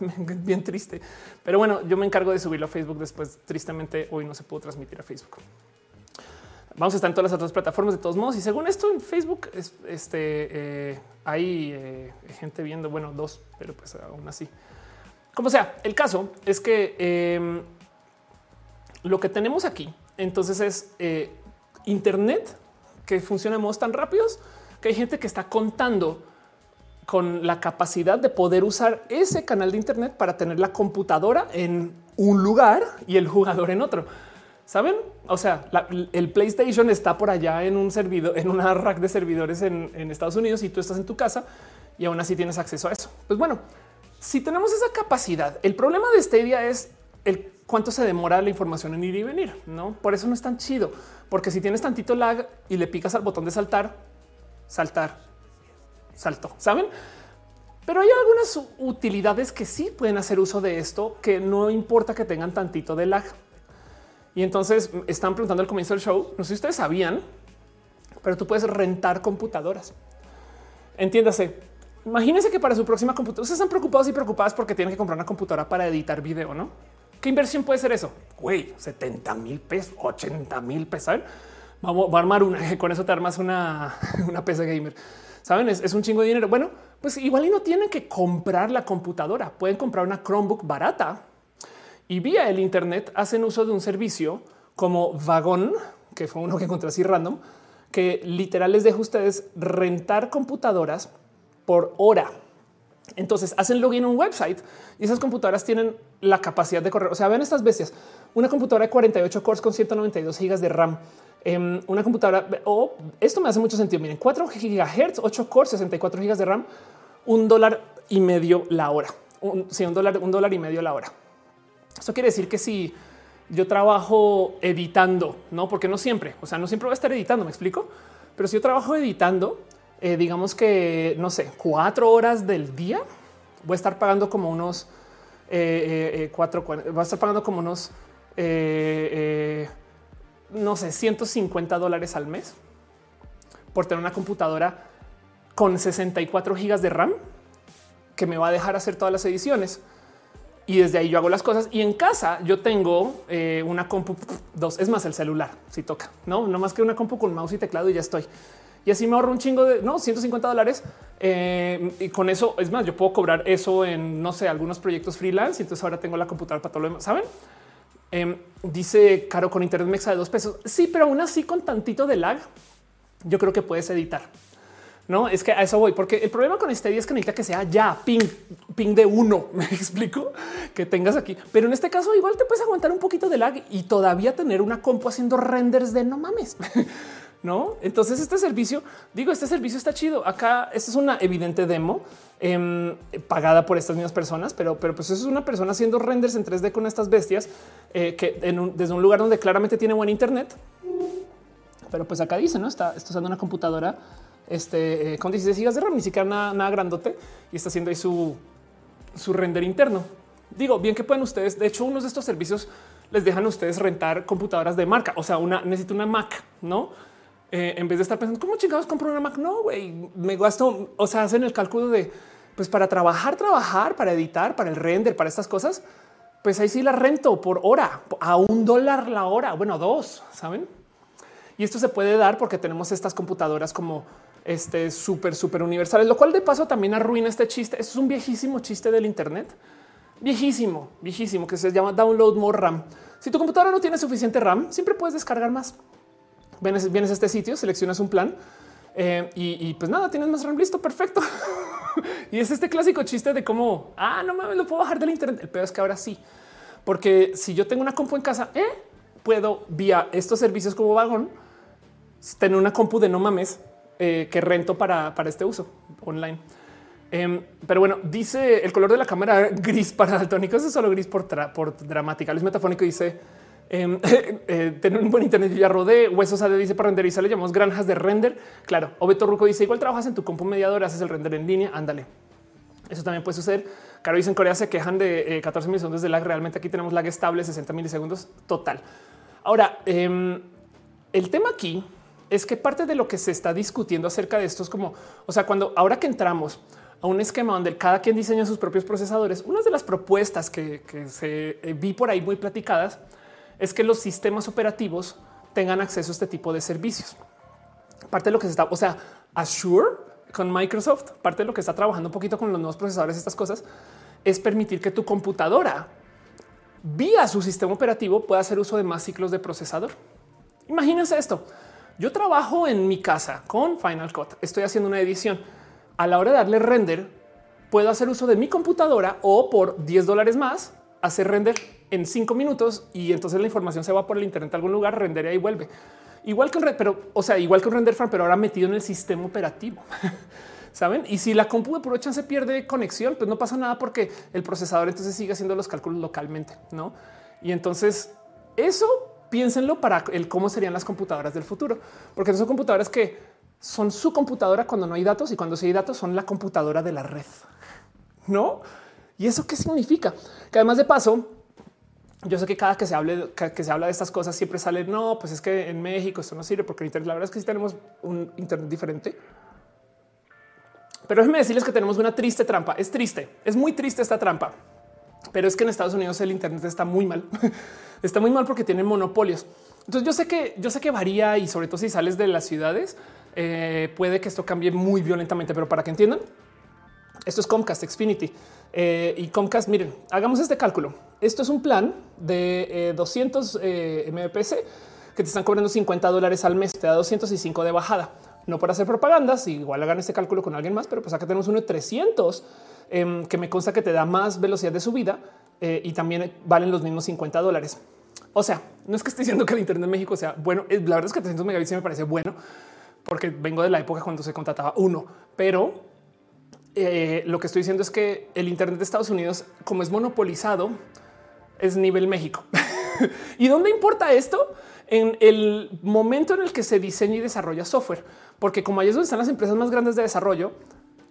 bien triste. Pero bueno, yo me encargo de subirlo a Facebook después. Tristemente, hoy no se pudo transmitir a Facebook. Vamos a estar en todas las otras plataformas de todos modos. Y según esto en Facebook, este eh, hay eh, gente viendo, bueno, dos, pero pues aún así. Como sea, el caso es que em, lo que tenemos aquí entonces es eh, Internet que funciona en modos tan rápidos que hay gente que está contando con la capacidad de poder usar ese canal de Internet para tener la computadora en un lugar y el jugador en otro. Saben? O sea, el PlayStation está por allá en un servidor, en una rack de servidores en, Estados Unidos y tú estás en tu casa y aún así tienes acceso a eso. Pues bueno, si tenemos esa capacidad, el problema de Stadia es el cuánto se demora la información en ir y venir. No, por eso no es tan chido, porque si tienes tantito lag y le picas al botón de saltar, saltar, salto, saben? Pero hay algunas utilidades que sí pueden hacer uso de esto que no importa que tengan tantito de lag. Y entonces están preguntando al comienzo del show, no sé si ustedes sabían, pero tú puedes rentar computadoras. Entiéndase, imagínense que para su próxima computadora, ustedes están preocupados y preocupadas porque tienen que comprar una computadora para editar video, ¿no? ¿Qué inversión puede ser eso? Güey, 70 mil pesos, 80 mil pesos. Vamos a armar una, con eso te armas una, una PC gamer. Saben, es, un chingo de dinero. Bueno, pues igual y no tienen que comprar la computadora. Pueden comprar una Chromebook barata y vía el Internet hacen uso de un servicio como Vagón, que fue uno que encontré así random, que literal les deja a ustedes rentar computadoras por hora. Entonces hacen login en un website y esas computadoras tienen la capacidad de correr. O sea, ven estas bestias. Una computadora de 48 cores con 192 gigas de RAM. Eh, una computadora o esto me hace mucho sentido. Miren, 4 gigahertz, 8 cores, 64 gigas de RAM, un dólar y medio la hora. Un, sí, un dólar, un dólar y medio la hora. Esto quiere decir que si yo trabajo editando, no porque no siempre, o sea, no siempre voy a estar editando, me explico, pero si yo trabajo editando, eh, digamos que no sé, cuatro horas del día, voy a estar pagando como unos eh, eh, cuatro, va a estar pagando como unos no sé, 150 dólares al mes por tener una computadora con 64 gigas de RAM que me va a dejar hacer todas las ediciones y desde ahí yo hago las cosas. Y en casa yo tengo eh, una compu dos, es más el celular si toca, no, no más que una compu con mouse y teclado y ya estoy. Y así me ahorro un chingo de no 150 dólares. Eh, y con eso es más, yo puedo cobrar eso en no sé, algunos proyectos freelance. Y entonces ahora tengo la computadora para todo lo demás. Saben? Eh, dice Caro con internet mexa de dos pesos. Sí, pero aún así con tantito de lag, yo creo que puedes editar. No es que a eso voy, porque el problema con este día es que necesita que sea ya ping, ping de uno. Me explico que tengas aquí, pero en este caso igual te puedes aguantar un poquito de lag y todavía tener una compu haciendo renders de no mames. No, entonces este servicio, digo, este servicio está chido. Acá esta es una evidente demo eh, pagada por estas mismas personas, pero, pero pues eso es una persona haciendo renders en 3D con estas bestias eh, que desde un lugar donde claramente tiene buen internet. Pero pues acá dice, no está, está usando una computadora este, eh, con 16 gigas de RAM, ni siquiera nada, nada, grandote y está haciendo ahí su, su render interno. Digo, bien que pueden ustedes, de hecho, unos de estos servicios les dejan a ustedes rentar computadoras de marca, o sea, una necesito una Mac, no? Eh, en vez de estar pensando cómo chingados compro una Mac, no, güey, me gasto, o sea, hacen el cálculo de pues para trabajar, trabajar, para editar, para el render, para estas cosas, pues ahí sí la rento por hora, a un dólar la hora, bueno, dos, saben? Y esto se puede dar porque tenemos estas computadoras como este súper, súper universales, lo cual de paso también arruina este chiste. Es un viejísimo chiste del Internet, viejísimo, viejísimo, que se llama download more RAM. Si tu computadora no tiene suficiente RAM, siempre puedes descargar más. Vienes, vienes a este sitio, seleccionas un plan eh, y, pues nada, tienes más RAM listo. Perfecto. y es este clásico chiste de cómo, ah, no mames, lo puedo bajar del Internet. El peor es que ahora sí, porque si yo tengo una compu en casa, ¿eh? puedo vía estos servicios como vagón tener una compu de no mames eh, que rento para, para, este uso online. Eh, pero bueno, dice el color de la cámara gris para daltónicos es solo gris por, por dramática. Luis Metafónico dice em, eh, tener un buen internet. Ya rodé huesos a dice para renderizar. Le llamamos granjas de render. Claro, Obeto Ruco dice igual trabajas en tu compu mediador, haces el render en línea. Ándale. Eso también puede suceder. Caro dice en Corea se quejan de 14 milisegundos de lag. Realmente aquí tenemos lag estable 60 milisegundos total. Ahora, eh, el tema aquí es que parte de lo que se está discutiendo acerca de esto es como, o sea, cuando ahora que entramos a un esquema donde cada quien diseña sus propios procesadores, una de las propuestas que, se eh, vi por ahí muy platicadas es que los sistemas operativos tengan acceso a este tipo de servicios. Parte de lo que se está, o sea, Azure con Microsoft, parte de lo que está trabajando un poquito con los nuevos procesadores, estas cosas, es permitir que tu computadora vía su sistema operativo pueda hacer uso de más ciclos de procesador. Imagínense esto. Yo trabajo en mi casa con Final Cut. Estoy haciendo una edición. A la hora de darle render, puedo hacer uso de mi computadora o por 10 dólares más hacer render en cinco minutos y entonces la información se va por el internet a algún lugar, rendería y vuelve. Igual que un pero o sea, igual que un render fan, pero ahora metido en el sistema operativo. Saben? Y si la compu de puro chance pierde conexión, pues no pasa nada porque el procesador entonces sigue haciendo los cálculos localmente, no? Y entonces eso piénsenlo para el cómo serían las computadoras del futuro, porque son computadoras que son su computadora cuando no hay datos y cuando sí hay datos son la computadora de la red. No? Y eso qué significa? Que además de paso, yo sé que cada que se hable, que se habla de estas cosas siempre sale, no, pues es que en México esto no sirve porque internet, la verdad es que sí tenemos un internet diferente. Pero déjenme decirles que tenemos una triste trampa. Es triste, es muy triste esta trampa. Pero es que en Estados Unidos el internet está muy mal. está muy mal porque tienen monopolios. Entonces yo sé que yo sé que varía y sobre todo si sales de las ciudades eh, puede que esto cambie muy violentamente, pero para que entiendan, esto es Comcast Xfinity eh, y Comcast. Miren, hagamos este cálculo. Esto es un plan de 200 eh, MPC que te están cobrando 50 dólares al mes, te da 205 de bajada. No por hacer propagandas, igual hagan este cálculo con alguien más, pero pues acá tenemos uno de 300 em, que me consta que te da más velocidad de subida eh, y también valen los mismos 50 dólares. O sea, no es que esté diciendo que el Internet en México sea bueno. La verdad es que 300 megabits me parece bueno porque vengo de la época cuando se contrataba uno, pero eh, lo que estoy diciendo es que el Internet de Estados Unidos, como es monopolizado, es nivel México. ¿Y dónde importa esto? En el momento en el que se diseña y desarrolla software, porque como ahí es donde están las empresas más grandes de desarrollo,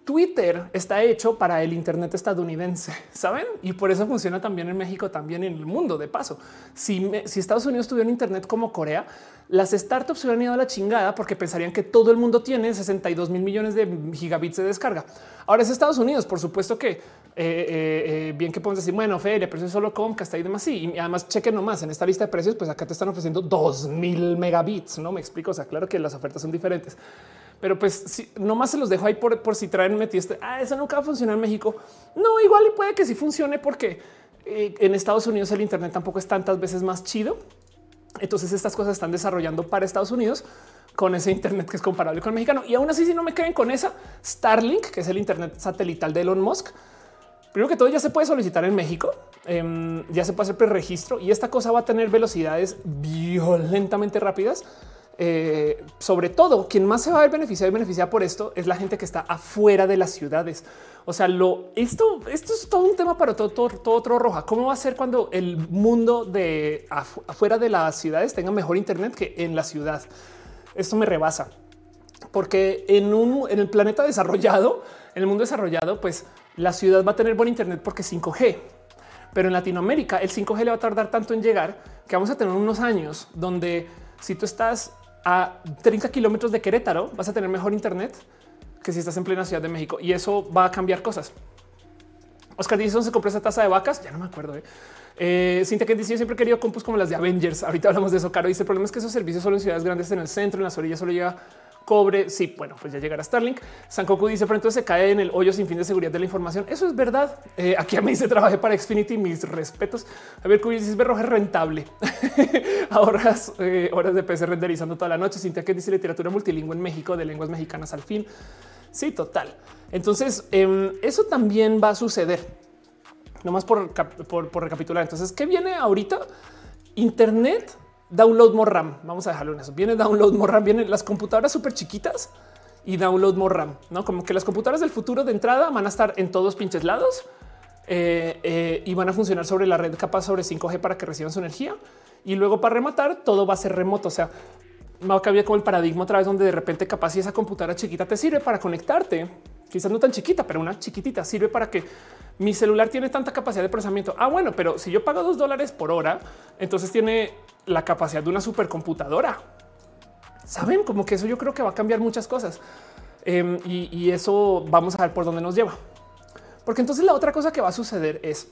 Twitter está hecho para el Internet estadounidense, saben? Y por eso funciona también en México, también en el mundo. De paso, si, Estados Unidos tuviera Internet como Corea, las startups hubieran ido a la chingada porque pensarían que todo el mundo tiene 62 mil millones de gigabits de descarga. Ahora es Estados Unidos, por supuesto que eh, eh, eh, bien que podemos decir, bueno, feria, pero es solo Comcast y demás. Sí, y además chequen nomás en esta lista de precios, pues acá te están ofreciendo 2000 megabits. No me explico. O sea, claro que las ofertas son diferentes pero pues si, nomás se los dejo ahí por, por si traen metí este. Ah, eso nunca va a funcionar en México. No, igual y puede que sí funcione porque eh, en Estados Unidos el Internet tampoco es tantas veces más chido. Entonces estas cosas están desarrollando para Estados Unidos con ese Internet que es comparable con el mexicano. Y aún así, si no me creen con esa Starlink, que es el Internet satelital de Elon Musk, primero que todo ya se puede solicitar en México, em, ya se puede hacer preregistro y esta cosa va a tener velocidades violentamente rápidas eh, sobre todo, quien más se va a ver beneficiado y beneficiada por esto es la gente que está afuera de las ciudades. O sea, esto, esto es todo un tema para todo, todo, otro roja. ¿Cómo va a ser cuando el mundo de afuera de las ciudades tenga mejor Internet que en la ciudad? Esto me rebasa porque en un en el planeta desarrollado, en el mundo desarrollado, pues la ciudad va a tener buen Internet porque 5G. Pero en Latinoamérica el 5G le va a tardar tanto en llegar que vamos a tener unos años donde si tú estás a 30 kilómetros de Querétaro vas a tener mejor Internet que si estás en plena Ciudad de México y eso va a cambiar cosas. Oscar dice se compró esa taza de vacas. Ya no me acuerdo. ¿eh? Eh, Cintia que dice yo siempre he querido compus como las de Avengers. Ahorita hablamos de eso. Caro dice el problema es que esos servicios solo en ciudades grandes en el centro, en las orillas solo llega cobre. Sí, bueno, pues ya llegará Starlink. Sankoku dice, pero entonces se cae en el hoyo sin fin de seguridad de la información. Eso es verdad. Eh, aquí a mí se trabajé para Xfinity. Mis respetos. Ver, Cuyo dice, es rentable. Ahorras eh, horas de PC renderizando toda la noche. Sintia que dice literatura multilingüe en México de lenguas mexicanas al fin. Sí, total. Entonces, em, eso también va a suceder. Nomás por, por, por recapitular. Entonces, ¿qué viene ahorita? Internet download more RAM. Vamos a dejarlo en eso. Viene download more RAM, vienen las computadoras súper chiquitas y download more RAM, no como que las computadoras del futuro de entrada van a estar en todos pinches lados eh, eh, y van a funcionar sobre la red capaz sobre 5G para que reciban su energía. Y luego para rematar, todo va a ser remoto. O sea, va a cambiar como el paradigma otra vez donde de repente capaz si esa computadora chiquita te sirve para conectarte, quizás no tan chiquita, pero una chiquitita sirve para que mi celular tiene tanta capacidad de procesamiento. Ah, bueno, pero si yo pago dos dólares por hora, entonces tiene la capacidad de una supercomputadora. Saben como que eso yo creo que va a cambiar muchas cosas em, y, eso vamos a ver por dónde nos lleva. Porque entonces la otra cosa que va a suceder es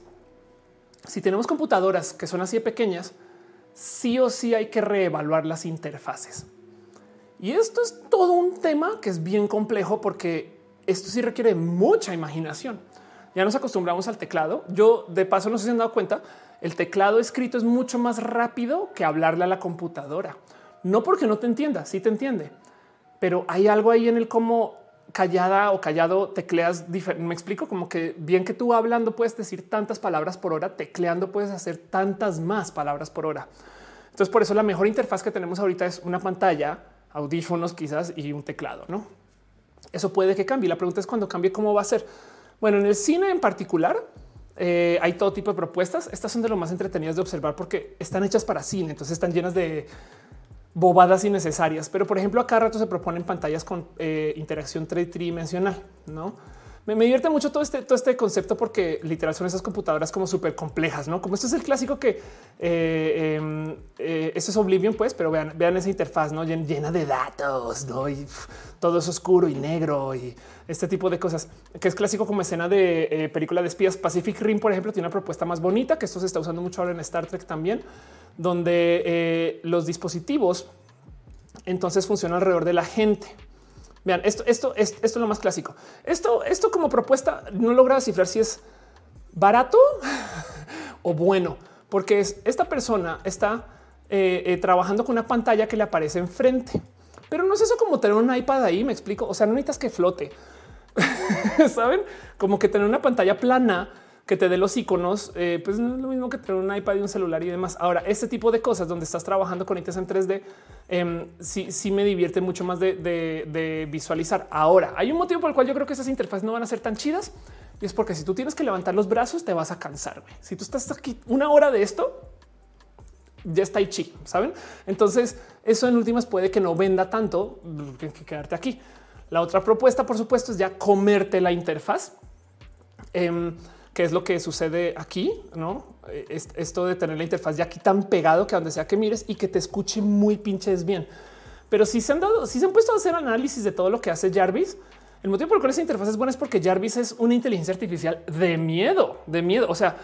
si tenemos computadoras que son así de pequeñas, sí o sí hay que reevaluar las interfaces. Y esto es todo un tema que es bien complejo porque esto sí requiere mucha imaginación. Ya nos acostumbramos al teclado. Yo de paso no sé han dado cuenta, el teclado escrito es mucho más rápido que hablarle a la computadora. No porque no te entienda, sí te entiende, pero hay algo ahí en el cómo callada o callado tecleas. Me explico como que bien que tú hablando puedes decir tantas palabras por hora, tecleando puedes hacer tantas más palabras por hora. Entonces, por eso la mejor interfaz que tenemos ahorita es una pantalla, audífonos quizás y un teclado, ¿no? Eso puede que cambie. La pregunta es cuando cambie, ¿cómo va a ser? Bueno, en el cine en particular, eh, hay todo tipo de propuestas. Estas son de lo más entretenidas de observar porque están hechas para cine, entonces están llenas de bobadas innecesarias. Pero por ejemplo, acá rato se proponen pantallas con eh, interacción tridimensional, no? Me, divierte mucho todo este, todo este concepto porque literal son esas computadoras como súper complejas, no como esto es el clásico que eh, em, eh, es Oblivion, pues, pero vean, vean esa interfaz no llena de datos, no y todo es oscuro y negro y este tipo de cosas que es clásico como escena de eh, película de espías. Pacific Rim, por ejemplo, tiene una propuesta más bonita que esto se está usando mucho ahora en Star Trek también, donde los dispositivos entonces funcionan alrededor de la gente. Vean, esto, esto, esto, esto es lo más clásico. Esto, esto como propuesta no logra descifrar si es barato o bueno, porque es esta persona está eh, eh, trabajando con una pantalla que le aparece enfrente, pero no es eso como tener un iPad ahí. Me explico. O sea, no necesitas que flote, saben como que tener una pantalla plana que te dé los iconos, eh, pues no es lo mismo que tener un iPad y un celular y demás. Ahora, este tipo de cosas donde estás trabajando con ITs en 3D, eh, sí, sí, me divierte mucho más de, visualizar. Ahora, hay un motivo por el cual yo creo que esas interfaces no van a ser tan chidas y es porque si tú tienes que levantar los brazos, te vas a cansar. Si tú estás aquí una hora de esto, ya está ahí saben? Entonces, eso en últimas puede que no venda tanto que quedarte aquí. La otra propuesta, por supuesto, es ya comerte la interfaz. Em, qué es lo que sucede aquí, no? esto de tener la interfaz ya aquí tan pegado que donde sea que mires y que te escuche muy pinches bien. Pero si se han dado, si se han puesto a hacer análisis de todo lo que hace Jarvis, el motivo por el cual esa interfaz es buena es porque Jarvis es una inteligencia artificial de miedo, de miedo. O sea,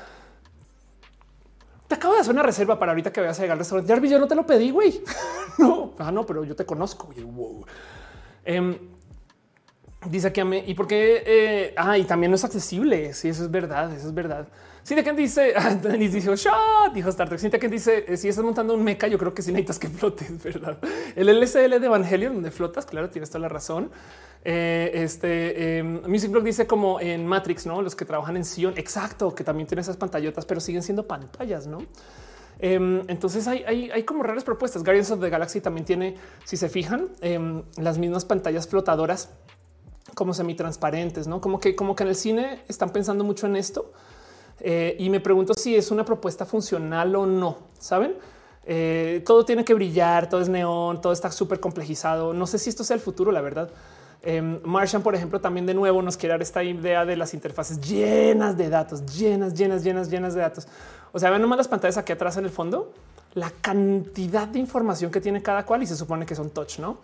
te acabo de hacer una reserva para ahorita que vayas a llegar al restaurante. Jarvis, yo no te lo pedí, güey. no, ah, no, pero yo te conozco. Wow. Em, Dice aquí a mí, ¿y por qué? Eh, ah, y también no es accesible. Sí, eso es verdad, eso es verdad. Sí, de quien dice, Denis dijo shot, dijo Star Trek. De quien dice, eh, si estás montando un mecha, yo creo que sí necesitas que flotes, verdad. El LSL de Evangelion, donde flotas, claro, tienes toda la razón. Eh, este em, Music Blog dice como en Matrix, no los que trabajan en Sion, exacto, que también tienen esas pantallotas, pero siguen siendo pantallas, no? Em, entonces hay, hay, como raras propuestas. Guardians of the Galaxy también tiene, si se fijan, em, las mismas pantallas flotadoras como semitransparentes, no como que, como que en el cine están pensando mucho en esto. Eh, y me pregunto si es una propuesta funcional o no. Saben, eh, todo tiene que brillar, todo es neón, todo está súper complejizado. No sé si esto sea el futuro, la verdad. Eh, Martian, por ejemplo, también de nuevo nos quiere dar esta idea de las interfaces llenas de datos, llenas, llenas, llenas, llenas de datos. O sea, ven nomás las pantallas aquí atrás en el fondo, la cantidad de información que tiene cada cual y se supone que son touch, no?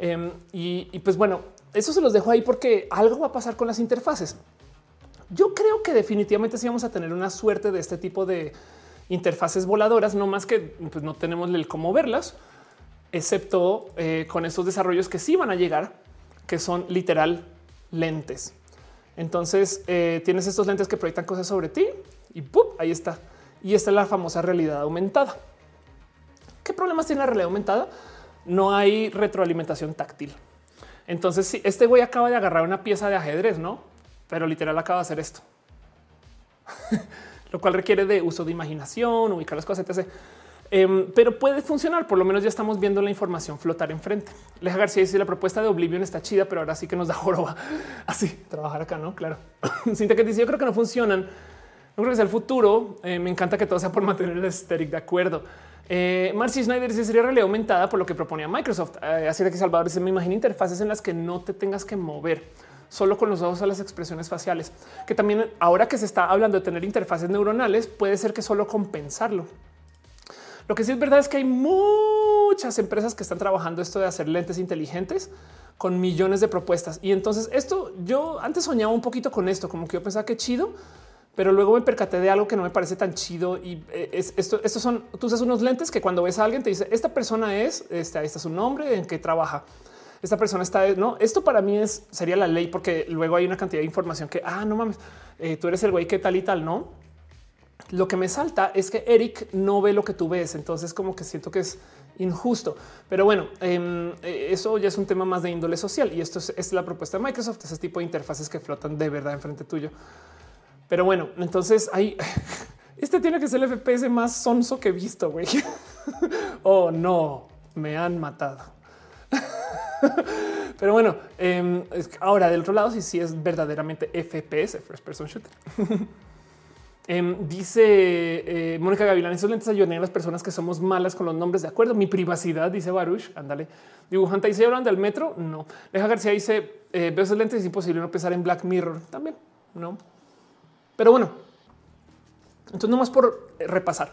Em, y pues bueno, eso se los dejo ahí porque algo va a pasar con las interfaces. Yo creo que definitivamente sí vamos a tener una suerte de este tipo de interfaces voladoras, no más que pues, no tenemos el cómo verlas, excepto eh, con estos desarrollos que sí van a llegar, que son literal lentes. Entonces eh, tienes estos lentes que proyectan cosas sobre ti y ahí está. Y esta es la famosa realidad aumentada. ¿Qué problemas tiene la realidad aumentada? No hay retroalimentación táctil. Entonces, si este güey acaba de agarrar una pieza de ajedrez, no? Pero literal acaba de hacer esto, lo cual requiere de uso de imaginación, ubicar las cosas, etc. Em, pero puede funcionar. Por lo menos ya estamos viendo la información flotar enfrente. Leja García dice la propuesta de Oblivion está chida, pero ahora sí que nos da joroba. Así trabajar acá, no? Claro. Cinta que dice yo creo que no funcionan. No creo que sea el futuro. Eh, me encanta que todo sea por mantener el estético de acuerdo. Eh, Marcy Snyder dice sería realidad aumentada por lo que proponía Microsoft. Eh, así de que Salvador dice me imagino interfaces en las que no te tengas que mover solo con los ojos a las expresiones faciales, que también ahora que se está hablando de tener interfaces neuronales, puede ser que solo compensarlo. Lo que sí es verdad es que hay muchas empresas que están trabajando esto de hacer lentes inteligentes con millones de propuestas. Y entonces esto yo antes soñaba un poquito con esto, como que yo pensaba que chido, pero luego me percaté de algo que no me parece tan chido y eh, es esto. Estos son tú usas unos lentes que cuando ves a alguien te dice esta persona es este, ahí está su nombre, en qué trabaja. Esta persona está no. Esto para mí es sería la ley porque luego hay una cantidad de información que ah, no mames, eh, tú eres el güey que tal y tal, no? Lo que me salta es que Eric no ve lo que tú ves. Entonces, como que siento que es injusto. Pero bueno, em, eh, eso ya es un tema más de índole social y esto es, es la propuesta de Microsoft, ese tipo de interfaces que flotan de verdad enfrente tuyo. Pero bueno, entonces ahí este tiene que ser el FPS más sonso que he visto. Güey. oh no, me han matado. Pero bueno, em, ahora del otro lado, sí, sí es verdaderamente FPS, First Person Shooter. Em, dice eh, Mónica Gavilán, esos lentes ayudan a las personas que somos malas con los nombres. De acuerdo, mi privacidad, dice Baruch. Ándale. Dibujante dice, hablan del metro? No. Deja García dice, eh, veo esos lentes, es imposible no pensar en Black Mirror. También, no. Pero bueno, entonces nomás por repasar.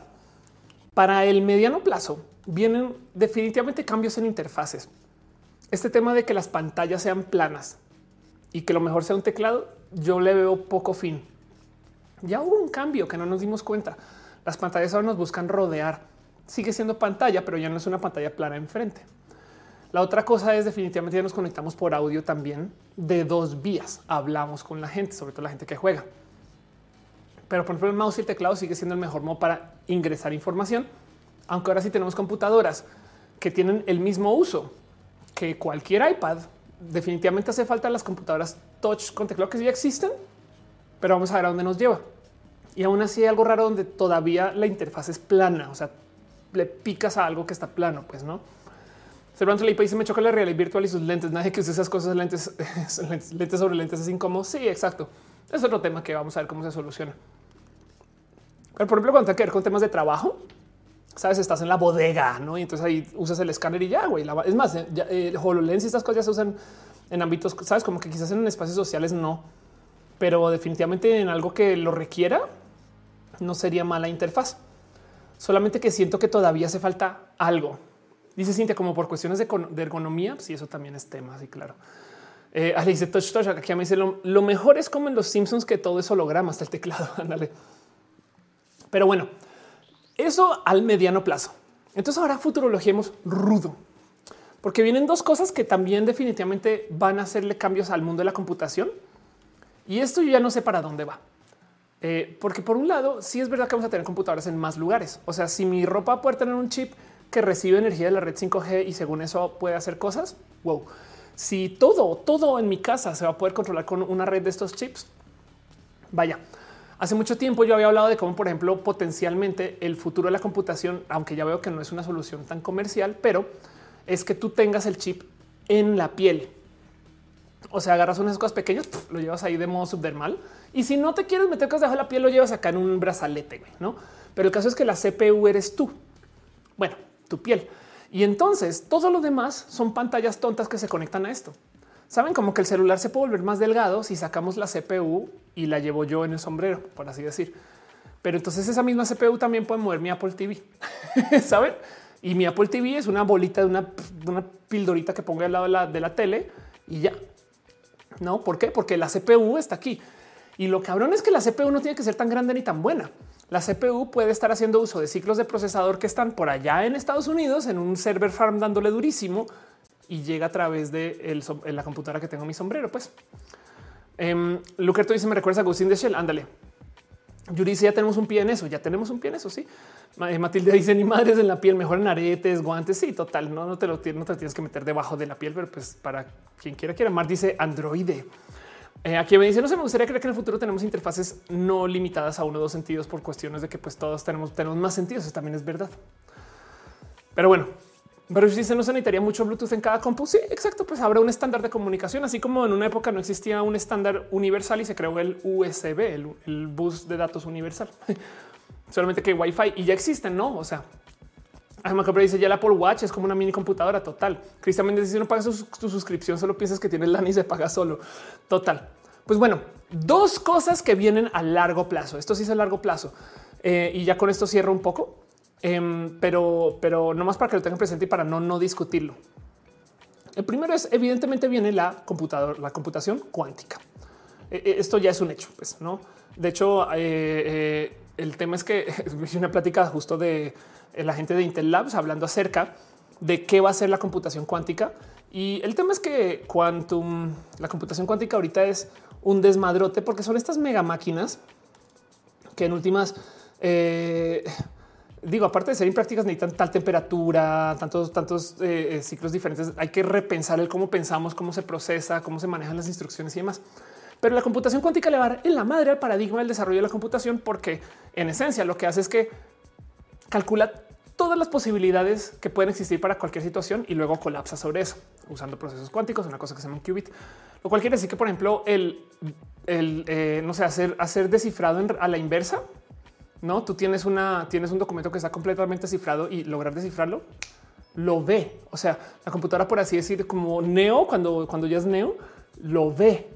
Para el mediano plazo vienen definitivamente cambios en interfaces. Este tema de que las pantallas sean planas y que lo mejor sea un teclado, yo le veo poco fin ya hubo un cambio que no nos dimos cuenta. Las pantallas ahora nos buscan rodear. Sigue siendo pantalla, pero ya no es una pantalla plana enfrente. La otra cosa es definitivamente ya nos conectamos por audio también de dos vías. Hablamos con la gente, sobre todo la gente que juega. Pero por ejemplo, el mouse y el teclado sigue siendo el mejor modo para ingresar información, aunque ahora sí tenemos computadoras que tienen el mismo uso que cualquier iPad. Definitivamente hace falta las computadoras touch con teclado que ya existen, pero vamos a ver a dónde nos lleva. Y aún así hay algo raro donde todavía la interfaz es plana, o sea, le picas a algo que está plano, pues no. Cervantes le dice me choca la realidad virtual y sus lentes. Nadie que use esas cosas lentes, lentes sobre lentes es incómodo. Sí, exacto. Es otro tema que vamos a ver cómo se soluciona. Pero por ejemplo, cuando hay que ver con temas de trabajo, sabes, estás en la bodega, no? Y entonces ahí usas el escáner y ya, güey. Es más, eh, el HoloLens y estas cosas ya se usan en ámbitos, sabes, como que quizás en espacios sociales no, pero definitivamente en algo que lo requiera, no sería mala interfaz. Solamente que siento que todavía hace falta algo. Dice Cintia, como por cuestiones de, ergonomía, si eso también es tema, sí, claro. Eh, dice touch, touch, aquí me dice lo, lo, mejor es como en los Simpsons que todo es holograma hasta el teclado. Ándale. Pero bueno, eso al mediano plazo. Entonces ahora futurologiemos rudo, porque vienen dos cosas que también definitivamente van a hacerle cambios al mundo de la computación. Y esto yo ya no sé para dónde va. Eh, porque por un lado, sí es verdad que vamos a tener computadoras en más lugares. O sea, si mi ropa puede tener un chip que recibe energía de la red 5G y según eso puede hacer cosas, wow. Si todo, todo en mi casa se va a poder controlar con una red de estos chips, vaya. Hace mucho tiempo yo había hablado de cómo, por ejemplo, potencialmente el futuro de la computación, aunque ya veo que no es una solución tan comercial, pero es que tú tengas el chip en la piel. O sea, agarras unas cosas pequeñas, lo llevas ahí de modo subdermal y si no te quieres meter cosas debajo de la piel, lo llevas acá en un brazalete, no? Pero el caso es que la CPU eres tú. Bueno, tu piel. Y entonces todo lo demás son pantallas tontas que se conectan a esto. Saben como que el celular se puede volver más delgado si sacamos la CPU y la llevo yo en el sombrero, por así decir. Pero entonces esa misma CPU también puede mover mi Apple TV. Saben? Y mi Apple TV es una bolita de una, pildorita que ponga al lado de la, de la tele y ya. No, ¿por qué? Porque la CPU está aquí. Y lo cabrón es que la CPU no tiene que ser tan grande ni tan buena. La CPU puede estar haciendo uso de ciclos de procesador que están por allá en Estados Unidos en un server farm dándole durísimo y llega a través de la computadora que tengo mi sombrero. Pues um, Lucerto dice: Me recuerda a Agustín de Shell. Ándale. Yuri dice: Ya tenemos un pie en eso. Ya tenemos un pie en eso. Sí. Eh, Matilde dice: Ni madres en la piel, mejor en aretes, guantes. Sí, total. No, no te lo no te tienes que meter debajo de la piel, pero pues para quien quiera, quiera. Mar dice Androide. Eh, aquí me dice, no sé, me gustaría creer que en el futuro tenemos interfaces no limitadas a uno o dos sentidos por cuestiones de que pues todos tenemos, tenemos más sentidos. Eso también es verdad. Pero bueno, pero dice no se necesitaría mucho Bluetooth en cada compu. Sí, exacto. Pues habrá un estándar de comunicación, así como en una época no existía un estándar universal y se creó el USB, el, bus de datos universal. Solamente que Wi-Fi y ya existen, no? O sea, Además, dice ya la Apple Watch es como una mini computadora total. Cristian Méndez dice no pagas tu, suscripción, solo piensas que tienes la y se paga solo. Total. Pues bueno, dos cosas que vienen a largo plazo. Esto sí es a largo plazo. Eh, y ya con esto cierro un poco, em, pero, pero no más para que lo tengan presente y para no, no discutirlo. El primero es evidentemente viene la computadora, la computación cuántica. E, e, esto ya es un hecho, pues no. De hecho, eh, eh, el tema es que una plática justo de la gente de Intel Labs hablando acerca de qué va a ser la computación cuántica. Y el tema es que quantum, la computación cuántica ahorita es un desmadrote porque son estas mega máquinas que en últimas, eh, digo, aparte de ser imprácticas, necesitan tal temperatura, tantos, tantos eh, ciclos diferentes. Hay que repensar el cómo pensamos, cómo se procesa, cómo se manejan las instrucciones y demás. Pero la computación cuántica le va a dar en la madre al paradigma del desarrollo de la computación, porque en esencia lo que hace es que calcula todas las posibilidades que pueden existir para cualquier situación y luego colapsa sobre eso usando procesos cuánticos, una cosa que se llama un qubit, lo cual quiere decir que, por ejemplo, el, el eh, no sé, hacer, hacer descifrado a la inversa no tú tienes una, tienes un documento que está completamente cifrado y lograr descifrarlo lo ve. O sea, la computadora, por así decir, como Neo, cuando, cuando ya es Neo, lo ve.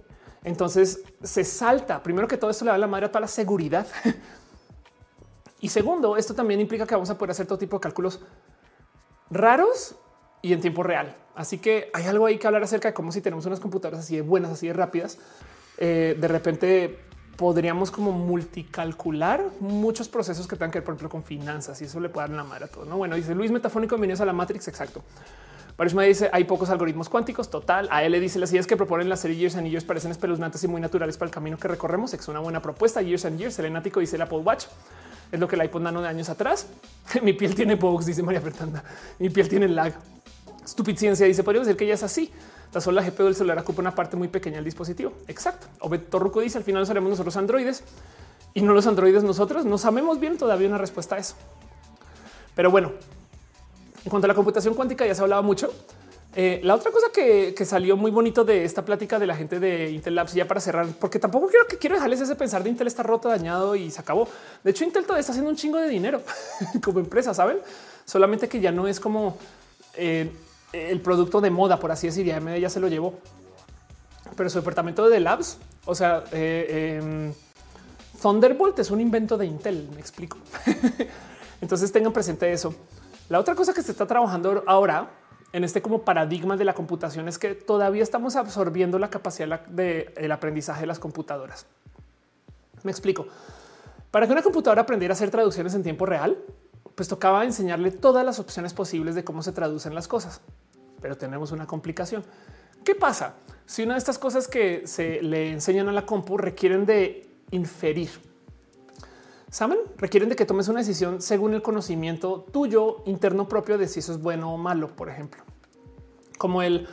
Entonces se salta. Primero que todo, esto le da la madre a toda la seguridad. y segundo, esto también implica que vamos a poder hacer todo tipo de cálculos raros y en tiempo real. Así que hay algo ahí que hablar acerca de cómo si tenemos unas computadoras así de buenas, así de rápidas, eh, de repente podríamos como multicalcular muchos procesos que tengan que ver, por ejemplo, con finanzas y eso le puede dar la madre a todo. No, bueno, dice Luis Metafónico, bienvenidos a la Matrix. Exacto. me dice hay pocos algoritmos cuánticos. Total. A él le dice las ideas que proponen las series Years and Years parecen espeluznantes y muy naturales para el camino que recorremos. Es una buena propuesta. Years and Years, Selenático dice el Apple Watch. Es lo que el iPod Nano de años atrás. Mi piel tiene bugs, dice María Fernanda. Mi piel tiene lag. Stupid ciencia dice podría decir que ya es así. La sola GPU del celular ocupa una parte muy pequeña del dispositivo. Exacto. Obed Torruco dice al final seremos nosotros androides y no los androides nosotros. No sabemos bien todavía una respuesta a eso. Pero bueno, en cuanto a la computación cuántica ya se hablaba mucho. Eh, la otra cosa que, salió muy bonito de esta plática de la gente de Intel Labs, ya para cerrar, porque tampoco quiero que quiero dejarles ese pensar de Intel está roto, dañado y se acabó. De hecho, Intel todavía está haciendo un chingo de dinero como empresa, saben? Solamente que ya no es como eh, el producto de moda, por así decir, ya se lo llevó. Pero su departamento de labs, o sea, eh, em, Thunderbolt es un invento de Intel, me explico. Entonces tengan presente eso. La otra cosa que se está trabajando ahora en este como paradigma de la computación es que todavía estamos absorbiendo la capacidad del aprendizaje de las computadoras. Me explico. Para que una computadora aprendiera a hacer traducciones en tiempo real, pues tocaba enseñarle todas las opciones posibles de cómo se traducen las cosas. Pero tenemos una complicación. ¿Qué pasa si una de estas cosas que se le enseñan a la compu requieren de inferir? ¿Saben? Requieren de que tomes una decisión según el conocimiento tuyo interno propio de si eso es bueno o malo, por ejemplo. Como el,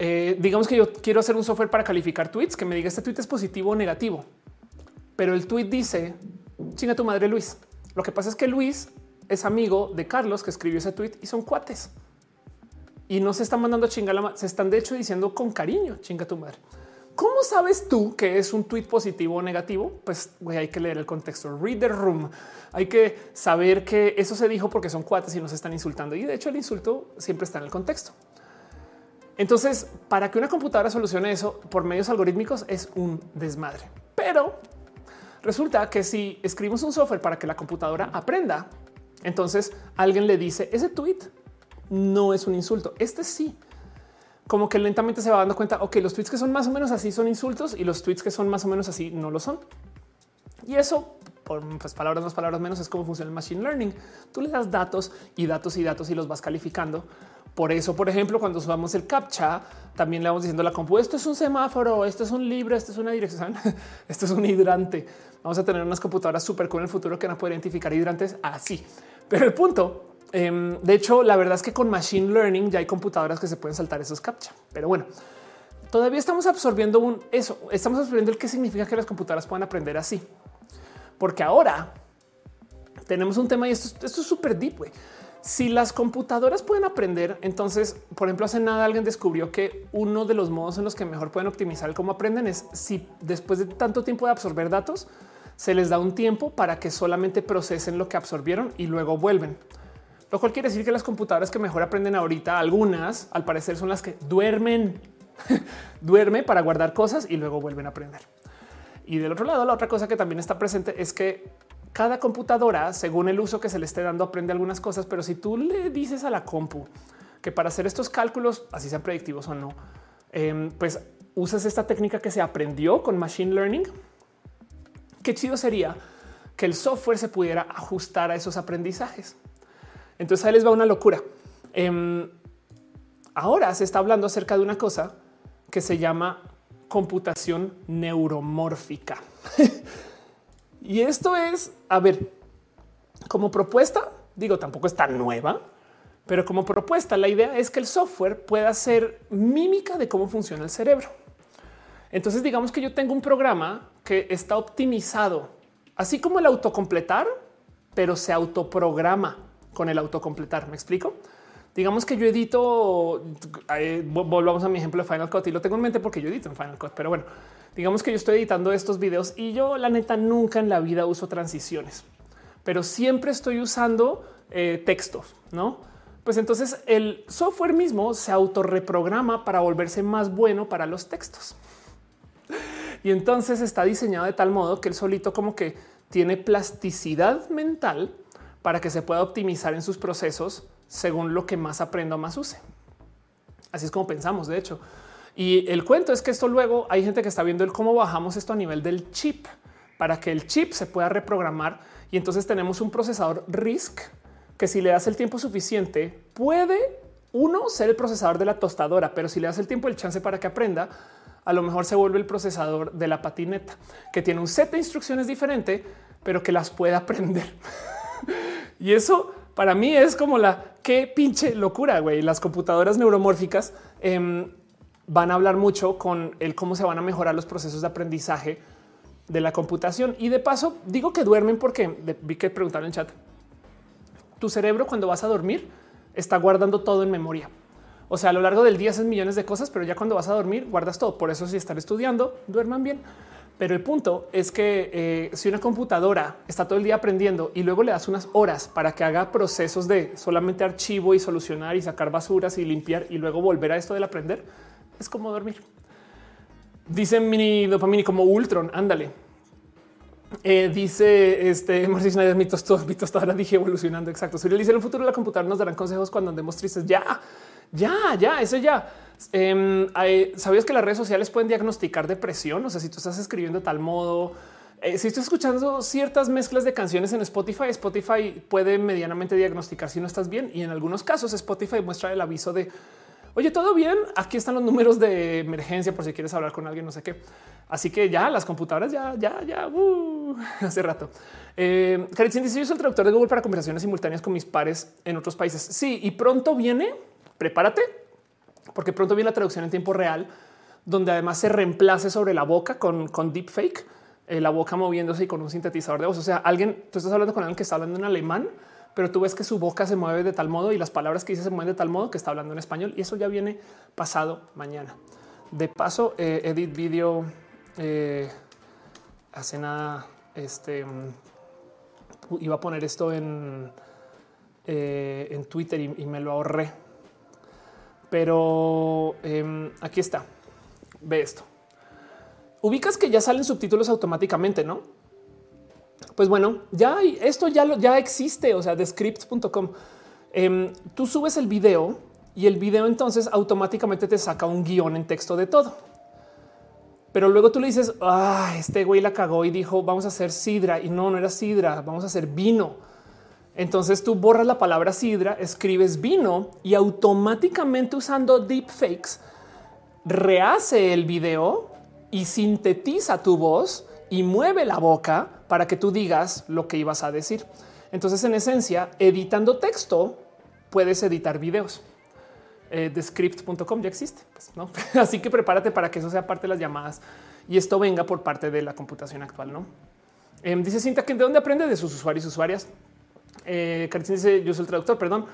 eh, digamos que yo quiero hacer un software para calificar tweets que me diga este tweet es positivo o negativo, pero el tweet dice chinga tu madre Luis. Lo que pasa es que Luis es amigo de Carlos que escribió ese tweet y son cuates y no se están mandando chinga la se están de hecho diciendo con cariño chinga tu madre. ¿Cómo sabes tú que es un tweet positivo o negativo? Pues hay que leer el contexto. Read the room. Hay que saber que eso se dijo porque son cuates y nos están insultando. Y de hecho el insulto siempre está en el contexto. Entonces, para que una computadora solucione eso por medios algorítmicos es un desmadre. Pero Resulta que si escribimos un software para que la computadora aprenda, entonces alguien le dice ese tweet no es un insulto. Este sí. Como que lentamente se va dando cuenta, ok, los tweets que son más o menos así son insultos y los tweets que son más o menos así no lo son. Y eso, por pues, palabras más, palabras menos, es como funciona el machine learning. Tú le das datos y datos y datos y los vas calificando por eso, por ejemplo, cuando subamos el captcha, también le vamos diciendo a la compu, esto es un semáforo, esto es un libro, esto es una dirección, esto es un hidrante. Vamos a tener unas computadoras súper cool en el futuro que van a poder identificar hidrantes así. Pero el punto, em, de hecho, la verdad es que con machine learning ya hay computadoras que se pueden saltar esos captcha. Pero bueno, todavía estamos absorbiendo eso, estamos absorbiendo el que significa que las computadoras puedan aprender así. Porque ahora tenemos un tema y esto, esto es súper deep. Wey. Si las computadoras pueden aprender, entonces, por ejemplo, hace nada alguien descubrió que uno de los modos en los que mejor pueden optimizar cómo aprenden es si después de tanto tiempo de absorber datos, se les da un tiempo para que solamente procesen lo que absorbieron y luego vuelven. Lo cual quiere decir que las computadoras que mejor aprenden ahorita, algunas al parecer son las que duermen, duerme para guardar cosas y luego vuelven a aprender. Y del otro lado, la otra cosa que también está presente es que cada computadora, según el uso que se le esté dando, aprende algunas cosas, pero si tú le dices a la compu que para hacer estos cálculos, así sean predictivos o no, em, pues usas esta técnica que se aprendió con machine learning, qué chido sería que el software se pudiera ajustar a esos aprendizajes. Entonces ahí les va una locura. Em, ahora se está hablando acerca de una cosa que se llama computación neuromórfica. Y esto es, a ver, como propuesta, digo, tampoco es tan nueva, pero como propuesta, la idea es que el software pueda ser mímica de cómo funciona el cerebro. Entonces, digamos que yo tengo un programa que está optimizado, así como el autocompletar, pero se autoprograma con el autocompletar. ¿Me explico? Digamos que yo edito, volvamos a mi ejemplo de Final Cut y lo tengo en mente porque yo edito en Final Cut, pero bueno, digamos que yo estoy editando estos videos y yo la neta nunca en la vida uso transiciones, pero siempre estoy usando eh, textos, ¿no? Pues entonces el software mismo se autorreprograma para volverse más bueno para los textos. Y entonces está diseñado de tal modo que el solito como que tiene plasticidad mental para que se pueda optimizar en sus procesos según lo que más aprenda o más use. Así es como pensamos, de hecho. Y el cuento es que esto luego hay gente que está viendo el cómo bajamos esto a nivel del chip para que el chip se pueda reprogramar y entonces tenemos un procesador RISC que si le das el tiempo suficiente puede uno ser el procesador de la tostadora, pero si le das el tiempo, el chance para que aprenda, a lo mejor se vuelve el procesador de la patineta que tiene un set de instrucciones diferente, pero que las puede aprender. y eso para mí es como la qué pinche locura, güey. Las computadoras neuromórficas em, van a hablar mucho con el cómo se van a mejorar los procesos de aprendizaje de la computación. Y de paso, digo que duermen porque vi que preguntaron en chat. Tu cerebro cuando vas a dormir está guardando todo en memoria. O sea, a lo largo del día haces millones de cosas, pero ya cuando vas a dormir guardas todo. Por eso si están estudiando, duerman bien. Pero el punto es que eh, si una computadora está todo el día aprendiendo y luego le das unas horas para que haga procesos de solamente archivo y solucionar y sacar basuras y limpiar y luego volver a esto del aprender, es como dormir. Dicen mini dopamini como Ultron. Ándale. Eh, dice este Marcis Schneider, mitos ahora dije evolucionando. Exacto. Si le dice en el futuro la computadora nos darán consejos cuando andemos tristes. Ya, ya, ya, eso ya. Em, ¿Sabías que las redes sociales pueden diagnosticar depresión? O sea, si tú estás escribiendo de tal modo, eh, si estás escuchando ciertas mezclas de canciones en Spotify, Spotify puede medianamente diagnosticar si no estás bien. Y en algunos casos Spotify muestra el aviso de, oye, todo bien, aquí están los números de emergencia por si quieres hablar con alguien, no sé qué. Así que ya las computadoras ya, ya, ya, uh, hace rato. Eh, yo soy el traductor de Google para conversaciones simultáneas con mis pares en otros países. Sí, y pronto viene, prepárate, porque pronto viene la traducción en tiempo real, donde además se reemplace sobre la boca con, con deepfake, eh, la boca moviéndose y con un sintetizador de voz. O sea, alguien, tú estás hablando con alguien que está hablando en alemán, pero tú ves que su boca se mueve de tal modo y las palabras que dice se mueven de tal modo que está hablando en español. Y eso ya viene pasado mañana. De paso, eh, edit video eh, hace nada, este mm, iba a poner esto en, en Twitter y me lo ahorré pero em, aquí está. Ve esto. Ubicas que ya salen subtítulos automáticamente, ¿no? Pues bueno, ya esto ya, lo, ya existe, o sea, de scripts.com. Em, tú subes el video y el video entonces automáticamente te saca un guion en texto de todo. Pero luego tú le dices, ah, este güey la cagó y dijo, vamos a hacer sidra. Y no, no era sidra, vamos a hacer vino. Entonces tú borras la palabra sidra, escribes vino y automáticamente usando deepfakes rehace el video y sintetiza tu voz y mueve la boca para que tú digas lo que ibas a decir. Entonces, en esencia, editando texto, puedes editar videos. Eh, script.com ya existe. Pues. Así que prepárate para que eso sea parte de las llamadas y esto venga por parte de la computación actual. No em, dice Cinta que de dónde aprende de sus usuarios y usuarias. Eh, dice yo soy el traductor, perdón.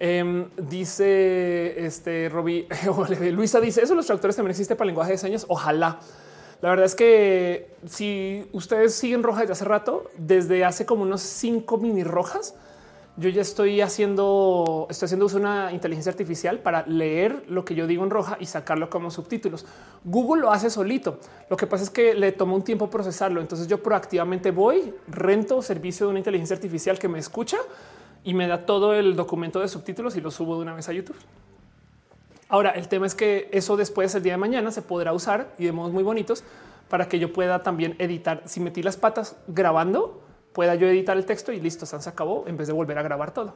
Em, dice este Robbie, Luisa dice eso. Los traductores también existe para lenguaje de señas. Ojalá. La verdad es que si ustedes siguen roja desde hace rato, desde hace como unos cinco mini rojas, yo ya estoy haciendo, estoy haciendo uso de una inteligencia artificial para leer lo que yo digo en roja y sacarlo como subtítulos. Google lo hace solito. Lo que pasa es que le toma un tiempo procesarlo. Entonces yo proactivamente voy, rento servicio de una inteligencia artificial que me escucha y me da todo el documento de subtítulos y lo subo de una vez a YouTube. Ahora, el tema es que eso después, el día de mañana, se podrá usar y de modos muy bonitos para que yo pueda también editar. Si metí las patas grabando, pueda yo editar el texto y listo, se acabó en vez de volver a grabar todo.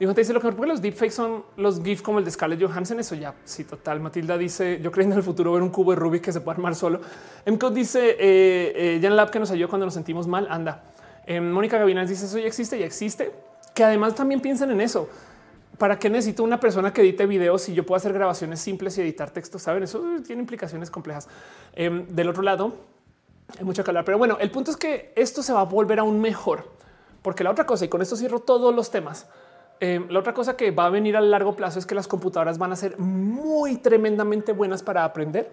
Dijo, te dice lo que porque los deepfakes son los GIF como el de Scarlett Johansson. Eso ya sí, total. Matilda dice: Yo creo en el futuro ver un cubo de Rubik que se puede armar solo. MCode dice: eh, eh, Jan Lab que nos ayudó cuando nos sentimos mal. Anda. Eh, Mónica Gavinas dice: Eso ya existe y existe. Que además también piensan en eso. ¿Para qué necesito una persona que edite videos si yo puedo hacer grabaciones simples y editar textos? Saben, eso tiene implicaciones complejas. Em, del otro lado, hay mucho que hablar, pero bueno, el punto es que esto se va a volver aún mejor, porque la otra cosa, y con esto cierro todos los temas, eh, la otra cosa que va a venir a largo plazo es que las computadoras van a ser muy tremendamente buenas para aprender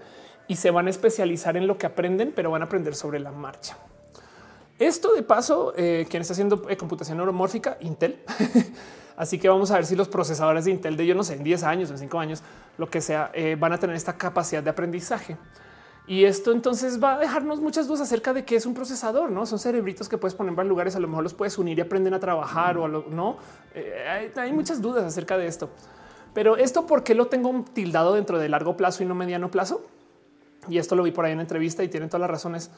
y se van a especializar en lo que aprenden, pero van a aprender sobre la marcha. Esto de paso, eh, quien está haciendo eh, computación neuromórfica, Intel. Así que vamos a ver si los procesadores de Intel de yo no sé, en 10 años, en 5 años, lo que sea, eh, van a tener esta capacidad de aprendizaje. Y esto entonces va a dejarnos muchas dudas acerca de qué es un procesador, no son cerebritos que puedes poner en varios lugares. A lo mejor los puedes unir y aprenden a trabajar o no. hay, hay, muchas dudas acerca de esto, pero esto, ¿por qué lo tengo tildado dentro de largo plazo y no mediano plazo? Y esto lo vi por ahí en entrevista y tienen todas las razones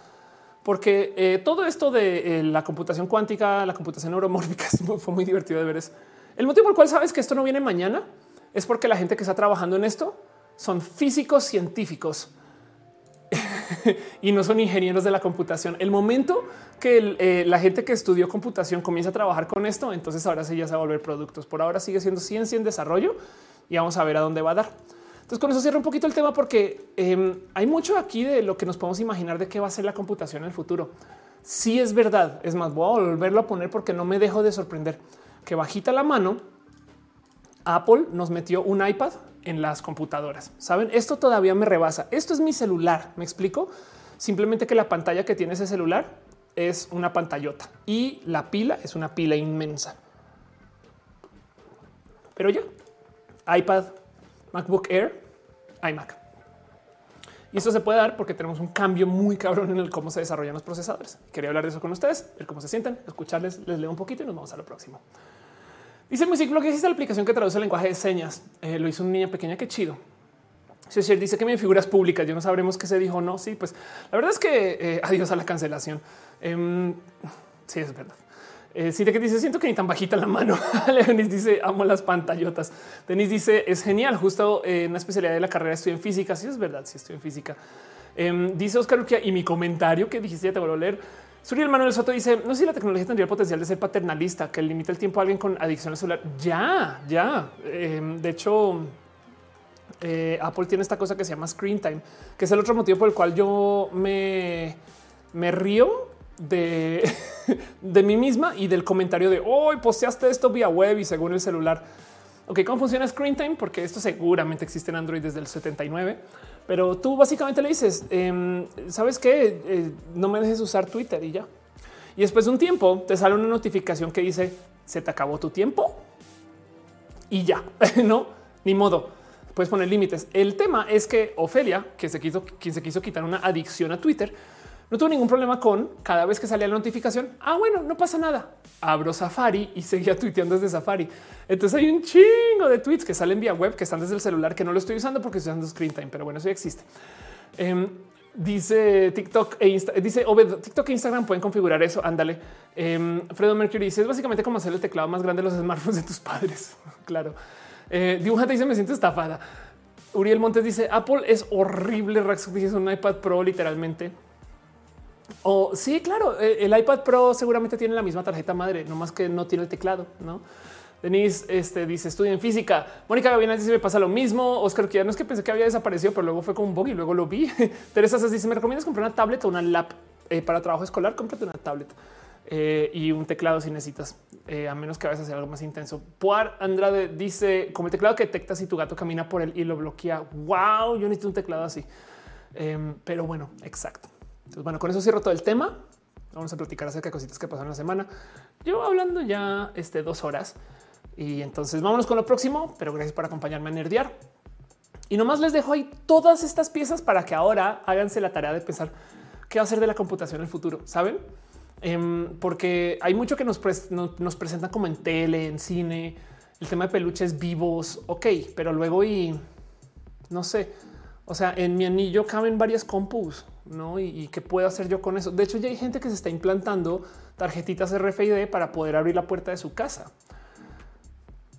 porque eh, todo esto de eh, la computación cuántica, la computación neuromórfica fue muy divertido de ver. El motivo por el cual sabes que esto no viene mañana es porque la gente que está trabajando en esto son físicos científicos y no son ingenieros de la computación. El momento que eh, la gente que estudió computación comienza a trabajar con esto, entonces ahora sí ya se va a volver productos. Por ahora sigue siendo ciencia en desarrollo y vamos a ver a dónde va a dar. Entonces con eso cierro un poquito el tema porque em, hay mucho aquí de lo que nos podemos imaginar de qué va a ser la computación en el futuro. Si es verdad, es más, voy a volverlo a poner porque no me dejo de sorprender que bajita la mano, Apple nos metió un iPad en las computadoras. Saben, esto todavía me rebasa. Esto es mi celular. Me explico simplemente que la pantalla que tiene ese celular es una pantallota y la pila es una pila inmensa. Pero ya, iPad, MacBook Air, iMac. Y eso se puede dar porque tenemos un cambio muy cabrón en el cómo se desarrollan los procesadores. Quería hablar de eso con ustedes, ver cómo se sienten, escucharles, les leo un poquito y nos vamos a lo próximo. Dice muy ciclo que existe la aplicación que traduce el lenguaje de señas. Eh, lo hizo una niña pequeña, qué chido. dice que me figuras públicas, yo no sabremos qué se dijo. No, sí, pues la verdad es que eh, adiós a la cancelación. Em, sí, es verdad. Eh, sí, de que dice siento que ni tan bajita la mano. Denis dice amo las pantallotas. Denis dice es genial. Justo en una especialidad de la carrera estoy en física. Sí, es verdad. Sí, estoy en física. Em, dice Oscar Urquía y mi comentario que dijiste ya te vuelvo a leer. Suriel Manuel Soto dice no sé si la tecnología tendría el potencial de ser paternalista, que limita el tiempo a alguien con adicción al celular. Ya, ya. Em, de hecho, eh, Apple tiene esta cosa que se llama screen time, que es el otro motivo por el cual yo me, me río de, de mí misma y del comentario de hoy posteaste esto vía web y según el celular. Ok, ¿cómo funciona Screen Time? Porque esto seguramente existe en Android desde el 79, pero tú básicamente le dices, em, ¿sabes qué? Eh, no me dejes usar Twitter y ya. Y después de un tiempo te sale una notificación que dice, se te acabó tu tiempo y ya, no, ni modo. Puedes poner límites. El tema es que Ofelia, que se quiso, quien se quiso quitar una adicción a Twitter, no tuve ningún problema con cada vez que salía la notificación. Ah, bueno, no pasa nada. Abro Safari y seguía tuiteando desde Safari. Entonces hay un chingo de tweets que salen vía web que están desde el celular que no lo estoy usando porque estoy usando screen time, pero bueno, eso ya existe. Em, dice TikTok e dice TikTok e Instagram pueden configurar eso. Ándale. Eh, Fredo Mercury dice es básicamente como hacer el teclado más grande de los smartphones de tus padres. claro. Eh, dibujante dice me siento estafada. Uriel Montes dice Apple es horrible. Rex dice es un iPad Pro literalmente. O sí, claro, eh, el iPad Pro seguramente tiene la misma tarjeta madre, no más que no tiene el teclado, ¿no? Denise este, dice estudia en física. Mónica Gaviana dice me pasa lo mismo. Oscar que ya no es que pensé que había desaparecido, pero luego fue como un bug y luego lo vi. Teresa se dice me recomiendas comprar una tablet o una lap eh, para trabajo escolar. Cómprate una tablet eh, y un teclado si necesitas, a menos que vayas a hacer algo más intenso. Puar Andrade dice como el teclado que detecta si tu gato camina por él y lo bloquea. Wow, yo necesito un teclado así. Em, pero bueno, exacto. Entonces, bueno, con eso cierro todo el tema. Vamos a platicar acerca de cositas que pasaron la semana. Yo hablando ya este, dos horas y entonces vámonos con lo próximo, pero gracias por acompañarme a nerdear. Y nomás les dejo ahí todas estas piezas para que ahora háganse la tarea de pensar qué va a ser de la computación en el futuro, saben? Em, porque hay mucho que nos, nos presentan como en tele, en cine, el tema de peluches vivos, ok, pero luego y no sé, o sea, en mi anillo caben varias compus, ¿no? Y, qué puedo hacer yo con eso. De hecho, ya hay gente que se está implantando tarjetitas RFID para poder abrir la puerta de su casa.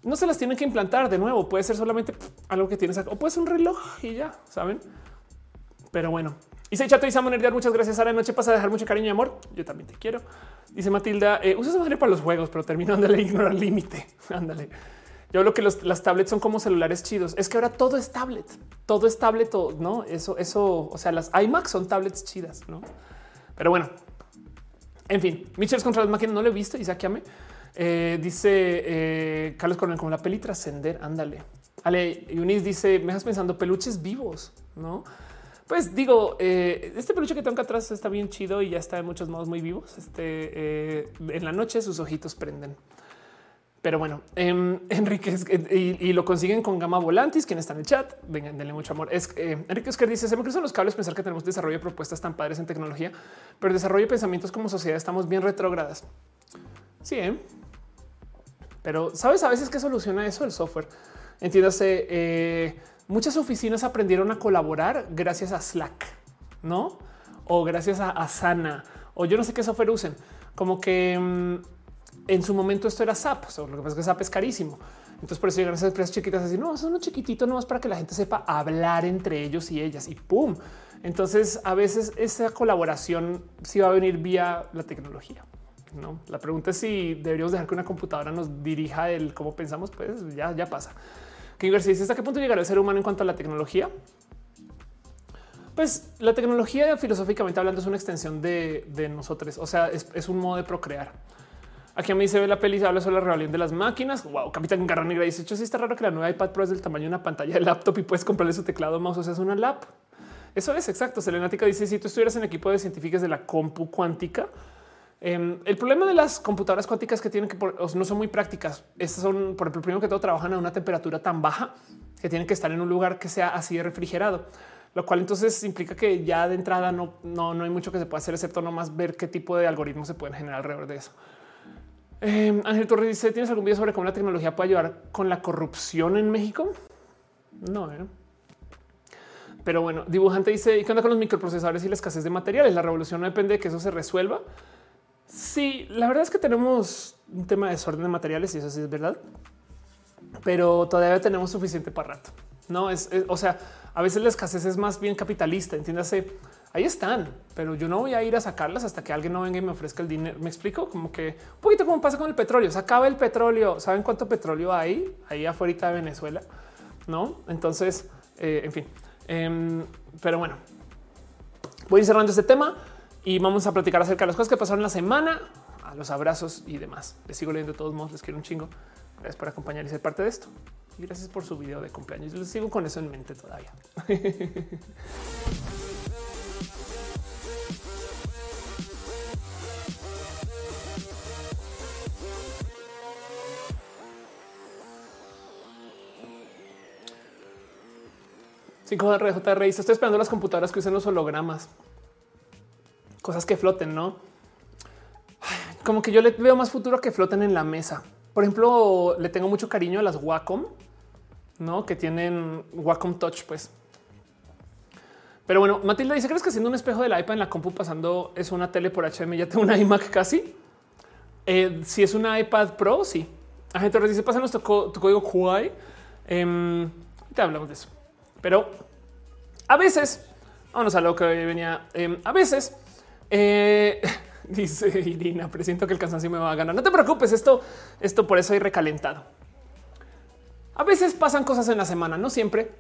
No se las tienen que implantar de nuevo. Puede ser solamente algo que tienes o puede ser un reloj y ya saben. Pero bueno, y se chato y Samuel muchas gracias. Ahora noche pasa a dejar mucho cariño y amor. Yo también te quiero. Dice Matilda, eh, usa esa para los juegos, pero terminando de ignorar límite. Ándale. Yo lo que las tablets son como celulares chidos. Es que ahora todo es tablet, todo es tablet, no? Eso, eso, o sea, las iMac son tablets chidas, no? Pero bueno, en fin, Mitchell contra las máquinas no lo he visto y saqueame. Eh, dice eh, Carlos Coronel como la peli trascender. Ándale. Ale Yunis dice: Me estás pensando peluches vivos, no? pues digo, eh, este peluche que tengo acá atrás está bien chido y ya está en muchos modos muy vivos. Este eh, en la noche sus ojitos prenden. Pero bueno, eh, Enrique y, lo consiguen con Gama Volantis, quien está en el chat. Vengan, denle mucho amor. Es eh, Enrique Oscar dice: Se me cruzan los cables pensar que tenemos desarrollo de propuestas tan padres en tecnología, pero desarrollo de pensamientos como sociedad estamos bien retrógradas. Sí, ¿eh? pero sabes a veces qué soluciona eso el software. Entiéndase, eh, muchas oficinas aprendieron a colaborar gracias a Slack, no? O gracias a Asana, o yo no sé qué software usen. Como que mm, en su momento esto era SAP, lo que pasa es que SAP es carísimo. Entonces por eso llegan esas empresas chiquitas así, no, son uno chiquitito nomás para que la gente sepa hablar entre ellos y ellas y pum. Entonces a veces esa colaboración sí va a venir vía la tecnología. No, la pregunta es si deberíamos dejar que una computadora nos dirija el cómo pensamos. Pues ya, ya pasa. Que dice hasta qué punto llegará el ser humano en cuanto a la tecnología. Pues la tecnología, filosóficamente hablando, es una extensión de, nosotros. O sea, es un modo de procrear. Aquí a mí se ve la peli, habla sobre la rebelión de las máquinas. Wow, Capitán Garra Negra dice: Hecho, sí está raro que la nueva iPad Pro es del tamaño de una pantalla de laptop y puedes comprarle su teclado mouse. O sea, es una lap. Eso es exacto. Selenática dice: Si tú estuvieras en equipo de científicos de la compu cuántica, em, el problema de las computadoras cuánticas que tienen que no son muy prácticas. Estas son, por ejemplo, primero que todo, trabajan a una temperatura tan baja que tienen que estar en un lugar que sea así de refrigerado lo cual entonces implica que ya de entrada no, no, no hay mucho que se pueda hacer excepto nomás ver qué tipo de algoritmos se pueden generar alrededor de eso. Eh, Ángel Torres dice: ¿Tienes algún video sobre cómo la tecnología puede ayudar con la corrupción en México? No, ¿eh? Pero bueno, dibujante dice: ¿Y qué onda con los microprocesadores y la escasez de materiales? La revolución no depende de que eso se resuelva. Sí, la verdad es que tenemos un tema de desorden de materiales y eso sí es verdad, pero todavía tenemos suficiente para rato. No es, o sea, a veces la escasez es más bien capitalista. Entiéndase, ahí están, pero yo no voy a ir a sacarlas hasta que alguien no venga y me ofrezca el dinero. Me explico como que un poquito como pasa con el petróleo. Se acaba el petróleo. ¿Saben cuánto petróleo hay ahí afuera de Venezuela? No, entonces, eh, en fin. Em, pero bueno, voy a cerrando este tema y vamos a platicar acerca de las cosas que pasaron la semana, los abrazos y demás. Les sigo leyendo de todos modos. Les quiero un chingo. Gracias por acompañar y ser parte de esto. Y gracias por su video de cumpleaños. Les sigo con eso en mente todavía. Cinco RJR estoy esperando las computadoras que usen los hologramas. Cosas que floten, ¿no? Como que yo le veo más futuro que floten en la mesa. Por ejemplo, le tengo mucho cariño a las Wacom no que tienen Wacom Touch, pues. Pero bueno, Matilda dice: ¿Crees que haciendo un espejo del iPad en la compu pasando es una tele por HM? Ya tengo una iMac casi. Eh, si es una iPad Pro, sí. A gente dice: Pásanos tu, tu código QI. Eh, te hablamos de eso. Pero a veces, vamos a lo que venía. Em, a veces, eh, dice Irina, presiento que el cansancio me va a ganar. No te preocupes, esto, esto por eso hay recalentado. A veces pasan cosas en la semana, no siempre,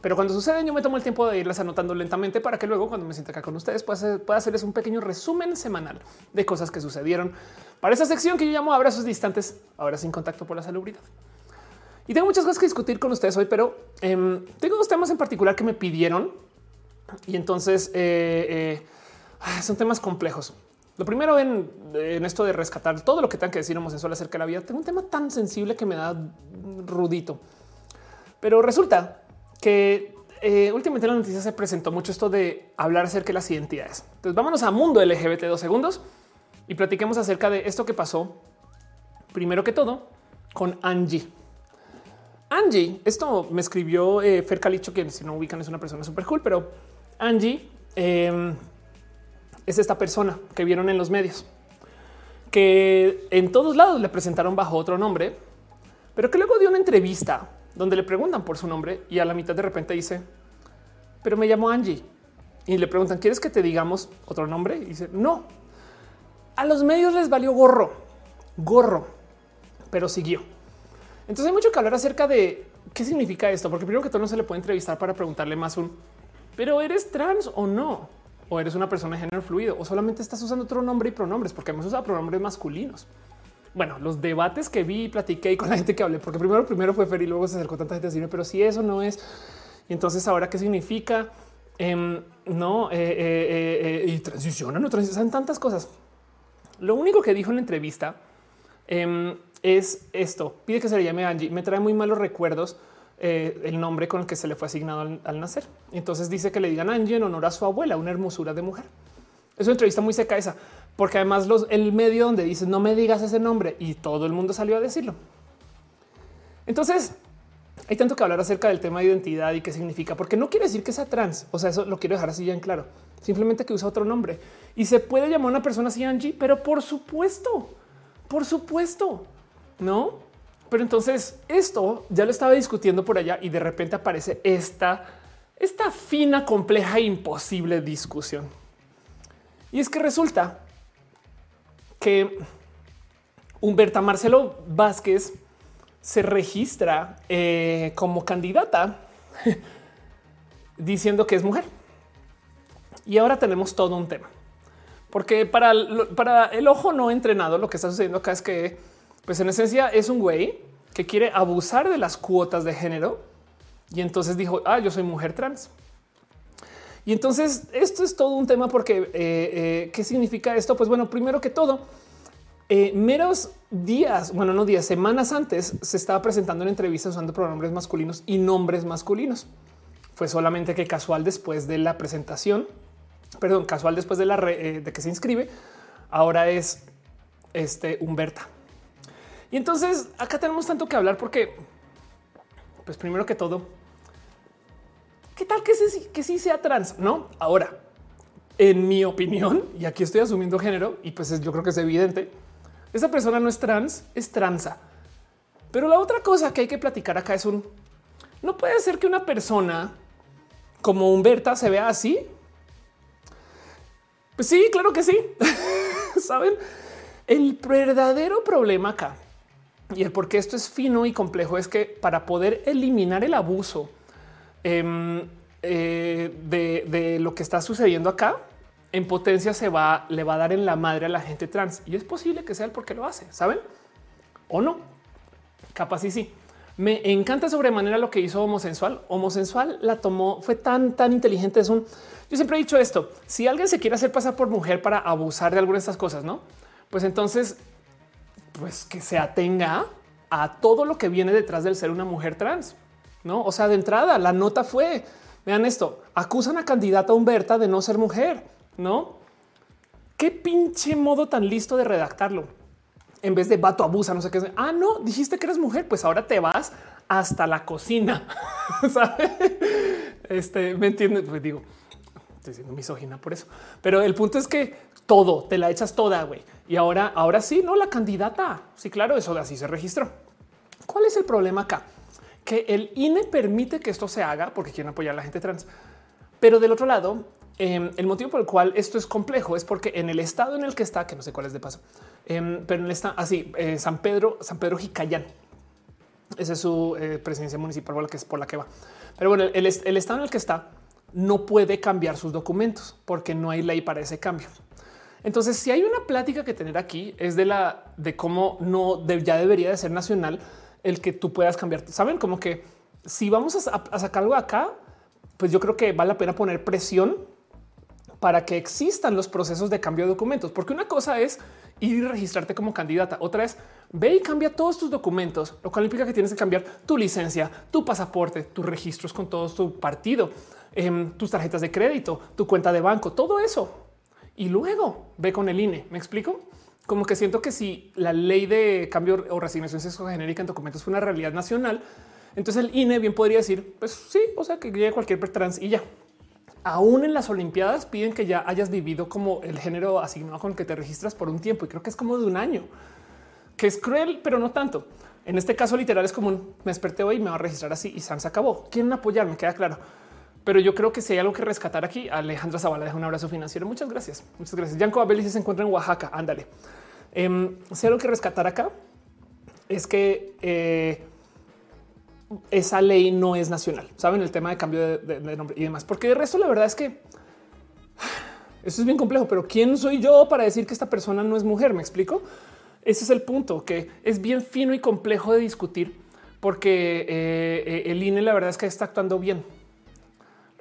pero cuando suceden yo me tomo el tiempo de irlas anotando lentamente para que luego cuando me sienta acá con ustedes pueda, hacerles un pequeño resumen semanal de cosas que sucedieron para esa sección que yo llamo abrazos distantes, ahora sin contacto por la salubridad. Y tengo muchas cosas que discutir con ustedes hoy, pero em, tengo dos temas en particular que me pidieron y entonces eh, eh, son temas complejos. Lo primero en, esto de rescatar todo lo que tengan que decir homosexual acerca de la vida, tengo un tema tan sensible que me da rudito. Pero resulta que eh, últimamente en la noticia se presentó mucho esto de hablar acerca de las identidades. Entonces vámonos a mundo LGBT dos segundos y platiquemos acerca de esto que pasó primero que todo con Angie. Angie, esto me escribió eh, Fer Calicho, que si no ubican es una persona súper cool, pero Angie eh, es esta persona que vieron en los medios, que en todos lados le presentaron bajo otro nombre, pero que luego dio una entrevista donde le preguntan por su nombre y a la mitad de repente dice, pero me llamo Angie. Y le preguntan, ¿quieres que te digamos otro nombre? Y dice, no. A los medios les valió gorro, gorro, pero siguió. Entonces hay mucho que hablar acerca de qué significa esto, porque primero que todo no se le puede entrevistar para preguntarle más un, pero eres trans o no o eres una persona de género fluido o solamente estás usando otro nombre y pronombres, porque hemos usado pronombres masculinos. Bueno, los debates que vi y platiqué con la gente que hablé, porque primero, primero fue Fer y luego se acercó tanta gente a decirme, pero si eso no es. Y entonces ahora qué significa? Em, no eh, eh, y transiciona, no transicionan tantas cosas. Lo único que dijo en la entrevista em, es esto: pide que se le llame Angie. Me trae muy malos recuerdos el nombre con el que se le fue asignado al, al, nacer. Entonces dice que le digan Angie en honor a su abuela, una hermosura de mujer. Es una entrevista muy seca esa, porque además los, el medio donde dice no me digas ese nombre y todo el mundo salió a decirlo. Entonces hay tanto que hablar acerca del tema de identidad y qué significa, porque no quiere decir que sea trans. O sea, eso lo quiero dejar así ya en claro. Simplemente que usa otro nombre y se puede llamar a una persona así Angie, pero por supuesto, por supuesto, no. Pero entonces esto ya lo estaba discutiendo por allá y de repente aparece esta, esta fina, compleja e imposible discusión. Y es que resulta que Humberta Marcelo Vázquez se registra eh, como candidata diciendo que es mujer. Y ahora tenemos todo un tema. Porque para, para el ojo no entrenado, lo que está sucediendo acá es que, pues en esencia, es un güey que quiere abusar de las cuotas de género. Y entonces dijo, ah, yo soy mujer trans. Y entonces esto es todo un tema porque eh, eh, ¿qué significa esto? Pues bueno, primero que todo, eh, meros días, bueno, no días, semanas antes se estaba presentando en entrevistas usando pronombres masculinos y nombres masculinos. Fue solamente que casual después de la presentación, perdón, casual después de la de que se inscribe, ahora es este Humberta. Y entonces acá tenemos tanto que hablar porque, pues primero que todo, ¿qué tal que sí, que sí sea trans? No, ahora, en mi opinión, y aquí estoy asumiendo género, y pues yo creo que es evidente, esa persona no es trans, es transa. Pero la otra cosa que hay que platicar acá es un, no puede ser que una persona como Humberta se vea así. Pues sí, claro que sí. Saben, el verdadero problema acá y el por qué esto es fino y complejo es que para poder eliminar el abuso, Em, eh, de, lo que está sucediendo acá, en potencia se va, le va a dar en la madre a la gente trans. Y es posible que sea el por qué lo hace, ¿saben? O no. Capaz y sí. Me encanta sobremanera lo que hizo Homosensual. Homosensual la tomó, fue tan, tan inteligente. Es un, yo siempre he dicho esto, si alguien se quiere hacer pasar por mujer para abusar de alguna de estas cosas, ¿no? Pues entonces, pues que se atenga a todo lo que viene detrás del ser una mujer trans. No, o sea, de entrada la nota fue, vean esto, acusan a candidata Humberta de no ser mujer, ¿no? Qué pinche modo tan listo de redactarlo. En vez de vato abusa, no sé qué. Ah, no, dijiste que eres mujer, pues ahora te vas hasta la cocina. Este, ¿me entiendes? Pues digo, estoy siendo misógina por eso. Pero el punto es que todo, te la echas toda, güey. Y ahora, ahora sí, no, la candidata. Sí, claro, eso de así se registró. ¿Cuál es el problema acá? que el INE permite que esto se haga porque quieren apoyar a la gente trans. Pero del otro lado, em, el motivo por el cual esto es complejo es porque en el estado en el que está, que no sé cuál es de paso, em, pero en el estado así, eh, San Pedro, San Pedro Jicayán. Esa es su eh, presidencia municipal por la que es por la que va. Pero bueno, el, el estado en el que está no puede cambiar sus documentos porque no hay ley para ese cambio. Entonces, si hay una plática que tener aquí es de la de cómo no ya debería de ser nacional el que tú puedas cambiar. Saben como que si vamos a, sacarlo acá, pues yo creo que vale la pena poner presión para que existan los procesos de cambio de documentos, porque una cosa es ir y registrarte como candidata, otra es ve y cambia todos tus documentos, lo cual implica que tienes que cambiar tu licencia, tu pasaporte, tus registros con todo tu partido, em, tus tarjetas de crédito, tu cuenta de banco, todo eso. Y luego ve con el INE. ¿Me explico? como que siento que si la ley de cambio o resignación genérica en documentos fue una realidad nacional, entonces el INE bien podría decir, pues sí, o sea, que llegue cualquier trans y ya. Aún en las Olimpiadas piden que ya hayas vivido como el género asignado con el que te registras por un tiempo y creo que es como de un año, que es cruel, pero no tanto. En este caso literal es como un, me desperté hoy, me va a registrar así y se acabó. Quieren apoyarme, queda claro. Pero yo creo que si hay algo que rescatar aquí, Alejandra Zavala deja un abrazo financiero. Muchas gracias. Muchas gracias. Yanko Abel se encuentra en Oaxaca. Ándale. Eh, si hay algo que rescatar acá es que eh, esa ley no es nacional. Saben el tema de cambio de, nombre y demás, porque de resto la verdad es que eso es bien complejo. Pero quién soy yo para decir que esta persona no es mujer? Me explico. Ese es el punto que es bien fino y complejo de discutir porque eh, el INE la verdad es que está actuando bien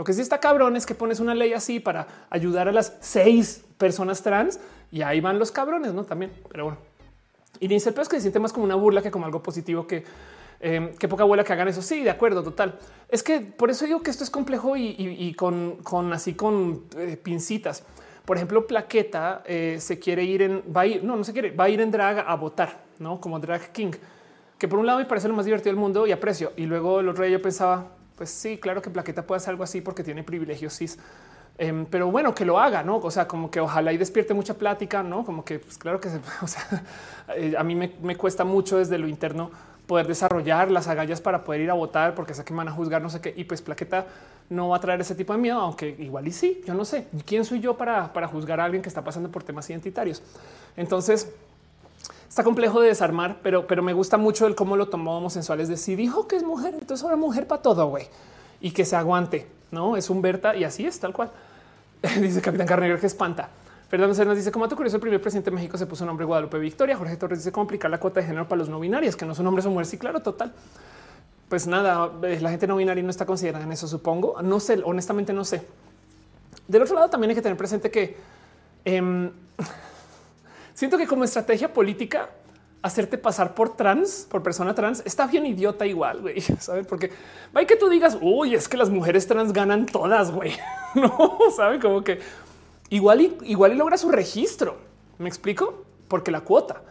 Lo que sí está cabrón es que pones una ley así para ayudar a las seis personas trans y ahí van los cabrones, no también. Pero bueno, y dice el es que se siente más como una burla que como algo positivo que eh, poca abuela que hagan eso. Sí, de acuerdo, total. Es que por eso digo que esto es complejo y, con, así con eh, pincitas. Por ejemplo, Plaqueta eh, se quiere ir en, va a ir, no, no se quiere, va a ir en drag a votar, no como drag king, que por un lado me parece lo más divertido del mundo y aprecio. Y luego el otro día yo pensaba, pues sí, claro que Plaqueta puede hacer algo así porque tiene privilegios cis. Em, pero bueno, que lo haga, no? O sea, como que ojalá y despierte mucha plática, no? Como que, pues claro que o sea, eh, a mí me, cuesta mucho desde lo interno poder desarrollar las agallas para poder ir a votar porque sé que van a juzgar, no sé qué. Y pues Plaqueta no va a traer ese tipo de miedo, aunque igual y sí, yo no sé quién soy yo para, para juzgar a alguien que está pasando por temas identitarios. Entonces, está complejo de desarmar, pero, pero me gusta mucho el cómo lo tomó homosexuales de si dijo que es mujer, entonces ahora mujer para todo, güey, y que se aguante, no es un Berta y así es tal cual. dice Capitán Carnegie que espanta. Fernando Cernas dice, como tú curioso, el primer presidente de México se puso nombre Guadalupe Victoria. Jorge Torres dice, cómo aplicar la cuota de género para los no binarios, que no son hombres o mujeres. Sí, claro, total. Pues nada, eh, la gente no binaria no está considerada en eso, supongo. No sé, honestamente no sé. Del otro lado, también hay que tener presente que em, siento que como estrategia política, hacerte pasar por trans, por persona trans, está bien idiota igual, güey, ¿saben? Porque hay que tú digas, uy, es que las mujeres trans ganan todas, güey. No, ¿saben? Como que igual y, igual y logra su registro. ¿Me explico? Porque la cuota.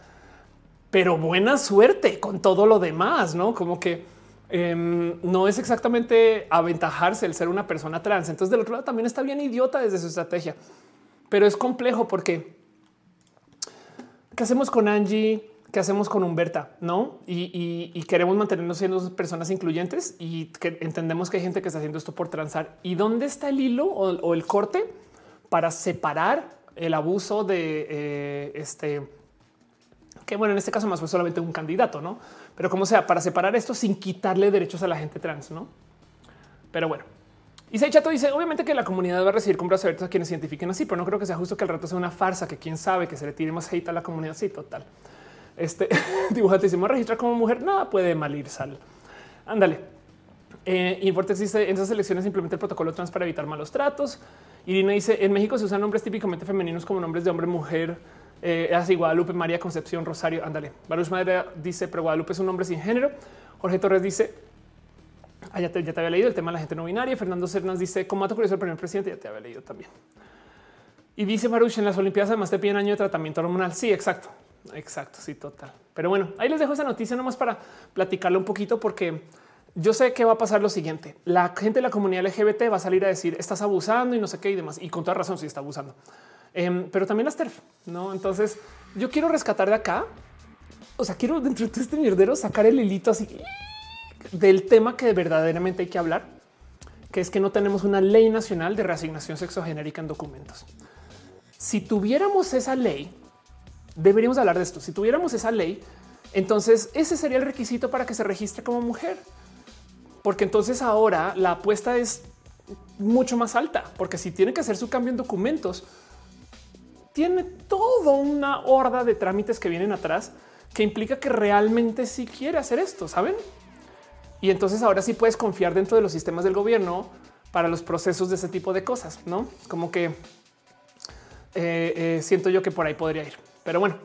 Pero buena suerte con todo lo demás, ¿no? Como que em, no es exactamente aventajarse el ser una persona trans. Entonces, del otro lado también está bien idiota desde su estrategia. Pero es complejo porque ¿qué hacemos con Angie? ¿Qué hacemos con Humberta? No, y, queremos mantenernos siendo personas incluyentes y que entendemos que hay gente que está haciendo esto por transar. ¿Y dónde está el hilo o, el corte para separar el abuso de eh, este? Que bueno, en este caso más fue solamente un candidato, no? Pero como sea, para separar esto sin quitarle derechos a la gente trans, no? Pero bueno, y Chato dice, obviamente que la comunidad va a recibir compras abiertas a quienes identifiquen así, pero no creo que sea justo que al rato sea una farsa, que quién sabe que se le tire más hate a la comunidad. Sí, total. Este dibujante dice, registrar como mujer, nada puede mal ir, sal. Ándale. Eh, dice, en esas elecciones simplemente el protocolo trans para evitar malos tratos. Irina dice, en México se usan nombres típicamente femeninos como nombres de hombre, mujer, eh, así Guadalupe, María Concepción, Rosario, ándale. Baruch Madre dice, pero Guadalupe es un nombre sin género. Jorge Torres dice, ah, ya, te, había leído el tema de la gente no binaria. Fernando Cernas dice, como dato curioso, el primer presidente ya te había leído también. Y dice Baruch, en las Olimpiadas además te piden año de tratamiento hormonal. Sí, exacto. Exacto, sí, total. Pero bueno, ahí les dejo esa noticia nomás para platicarlo un poquito porque yo sé que va a pasar lo siguiente. La gente de la comunidad LGBT va a salir a decir estás abusando y no sé qué y demás. Y con toda razón sí está abusando. Em, pero también las TERF, ¿no? Entonces yo quiero rescatar de acá. O sea, quiero dentro de este mierdero sacar el hilito así del tema que verdaderamente hay que hablar, que es que no tenemos una ley nacional de reasignación sexogenérica en documentos. Si tuviéramos esa ley, deberíamos hablar de esto. Si tuviéramos esa ley, entonces ese sería el requisito para que se registre como mujer. Porque entonces ahora la apuesta es mucho más alta, porque si tiene que hacer su cambio en documentos, tiene toda una horda de trámites que vienen atrás que implica que realmente sí quiere hacer esto, ¿saben? Y entonces ahora sí puedes confiar dentro de los sistemas del gobierno para los procesos de ese tipo de cosas, ¿no? Como que eh, eh, siento yo que por ahí podría ir. Pero bueno,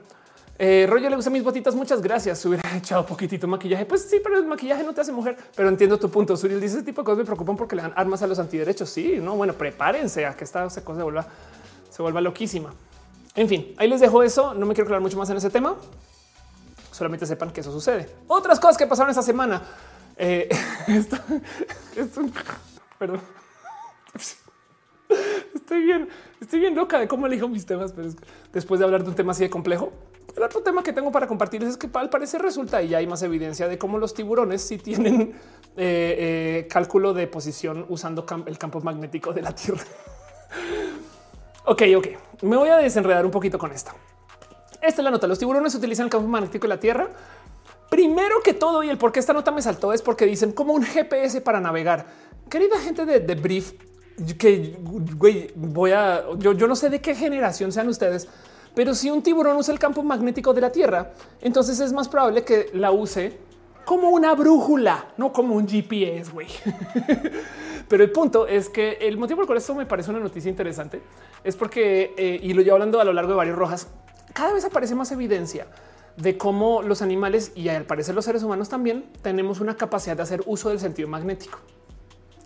eh, Rollo le gusta mis botitas. Muchas gracias. Hubiera echado poquitito maquillaje. Pues sí, pero el maquillaje no te hace mujer. Pero entiendo tu punto. Suril dice ese tipo de cosas me preocupan porque le dan armas a los antiderechos. Sí, no, bueno, prepárense a que esta cosa se vuelva, se vuelva loquísima. En fin, ahí les dejo eso. No me quiero aclarar mucho más en ese tema. Solamente sepan que eso sucede. Otras cosas que pasaron esta semana. Eh, esto, esto, perdón. Estoy bien, estoy bien loca de cómo elijo mis temas, pero después de hablar de un tema así de complejo, el otro tema que tengo para compartirles es que al parecer resulta y ya hay más evidencia de cómo los tiburones sí tienen eh, eh, cálculo de posición usando el campo magnético de la Tierra. ok, ok, me voy a desenredar un poquito con esta. Esta es la nota. Los tiburones utilizan el campo magnético de la Tierra. Primero que todo, y el por qué esta nota me saltó es porque dicen como un GPS para navegar. Querida gente de, de Brief, que güey, voy a yo, yo no sé de qué generación sean ustedes, pero si un tiburón usa el campo magnético de la Tierra, entonces es más probable que la use como una brújula, no como un GPS, güey. Pero el punto es que el motivo por el cual esto me parece una noticia interesante es porque, eh, y lo llevo hablando a lo largo de varios rojas, cada vez aparece más evidencia de cómo los animales y al parecer los seres humanos también tenemos una capacidad de hacer uso del sentido magnético.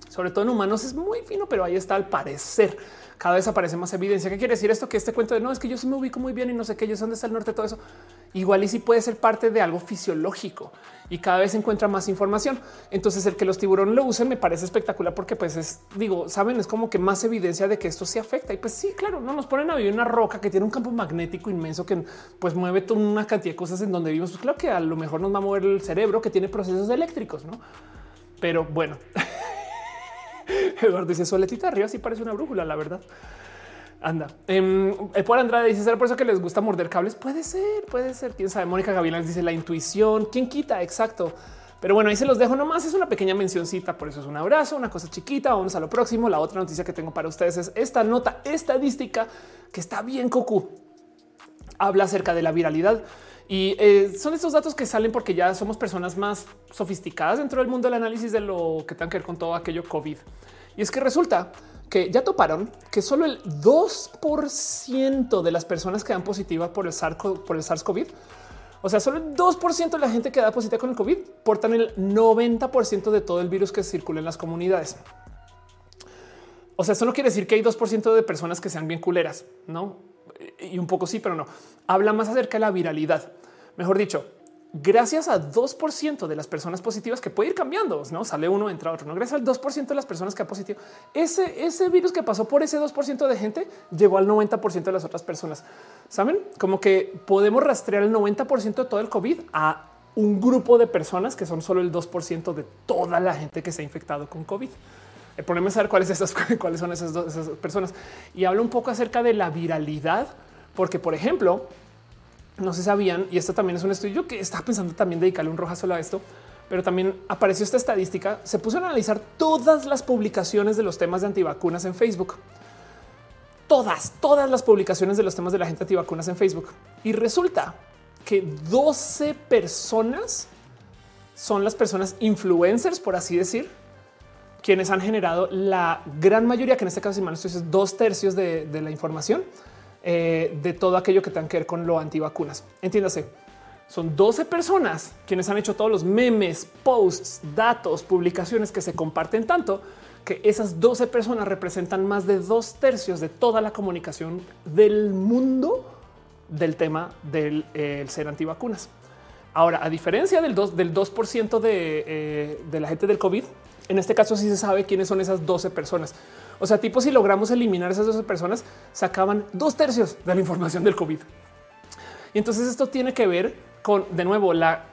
Sobre todo en humanos es muy fino, pero ahí está al parecer. Cada vez aparece más evidencia. ¿Qué quiere decir esto? Que este cuento de no es que yo sí me ubico muy bien y no sé qué, yo sé dónde está el norte, todo eso. Igual y si puede ser parte de algo fisiológico y cada vez encuentra más información. Entonces el que los tiburones lo usen me parece espectacular porque pues es, digo, saben, es como que más evidencia de que esto se afecta. Y pues sí, claro, no nos ponen a vivir una roca que tiene un campo magnético inmenso que pues mueve una cantidad de cosas en donde vivimos. Pues claro que a lo mejor nos va a mover el cerebro que tiene procesos eléctricos, ¿no? Pero bueno. Eduardo dice soletita arriba, sí parece una brújula, la verdad. Anda. Eh, por Andrade dice: ¿Será por eso que les gusta morder cables? Puede ser, puede ser. Quién sabe. Mónica Gavilán dice la intuición. ¿Quién quita? Exacto. Pero bueno, ahí se los dejo nomás. Es una pequeña mencioncita. Por eso es un abrazo, una cosa chiquita. Vamos a lo próximo. La otra noticia que tengo para ustedes es esta nota estadística que está bien cocu. Habla acerca de la viralidad y eh, son estos datos que salen porque ya somos personas más sofisticadas dentro del mundo del análisis de lo que tenga que ver con todo aquello COVID. Y es que resulta que ya toparon que solo el 2% de las personas que dan positiva por el por el SARS COVID, o sea, solo el 2% de la gente que da positiva con el COVID portan el 90% de todo el virus que circula en las comunidades. O sea, eso no quiere decir que hay 2% de personas que sean bien culeras, no? Y un poco sí, pero no. Habla más acerca de la viralidad. Mejor dicho, gracias a 2% de las personas positivas que puede ir cambiando, no sale uno, entra otro, no gracias al 2% de las personas que ha positivo. Ese, ese virus que pasó por ese 2% de gente llegó al 90% de las otras personas. Saben como que podemos rastrear el 90% de todo el COVID a un grupo de personas que son solo el 2% de toda la gente que se ha infectado con COVID. El problema es saber cuáles, cuáles son esas, dos, esas personas. Y habla un poco acerca de la viralidad, porque, por ejemplo, no se sabían, y esto también es un estudio que estaba pensando también dedicarle un roja solo a esto, pero también apareció esta estadística. Se puso a analizar todas las publicaciones de los temas de antivacunas en Facebook. Todas, todas las publicaciones de los temas de la gente antivacunas en Facebook. Y resulta que 12 personas son las personas influencers, por así decir, quienes han generado la gran mayoría, que en este caso, si mal es dos tercios de la información eh, de todo aquello que tenga que ver con lo antivacunas. Entiéndase, son 12 personas quienes han hecho todos los memes, posts, datos, publicaciones que se comparten tanto que esas 12 personas representan más de dos tercios de toda la comunicación del mundo del tema del eh, ser antivacunas. Ahora, a diferencia del 2%, del 2 de, eh, de la gente del COVID, en este caso sí se sabe quiénes son esas 12 personas. O sea, tipo, si logramos eliminar esas 12 personas, sacaban dos tercios de la información del COVID. Y entonces esto tiene que ver con, de nuevo, la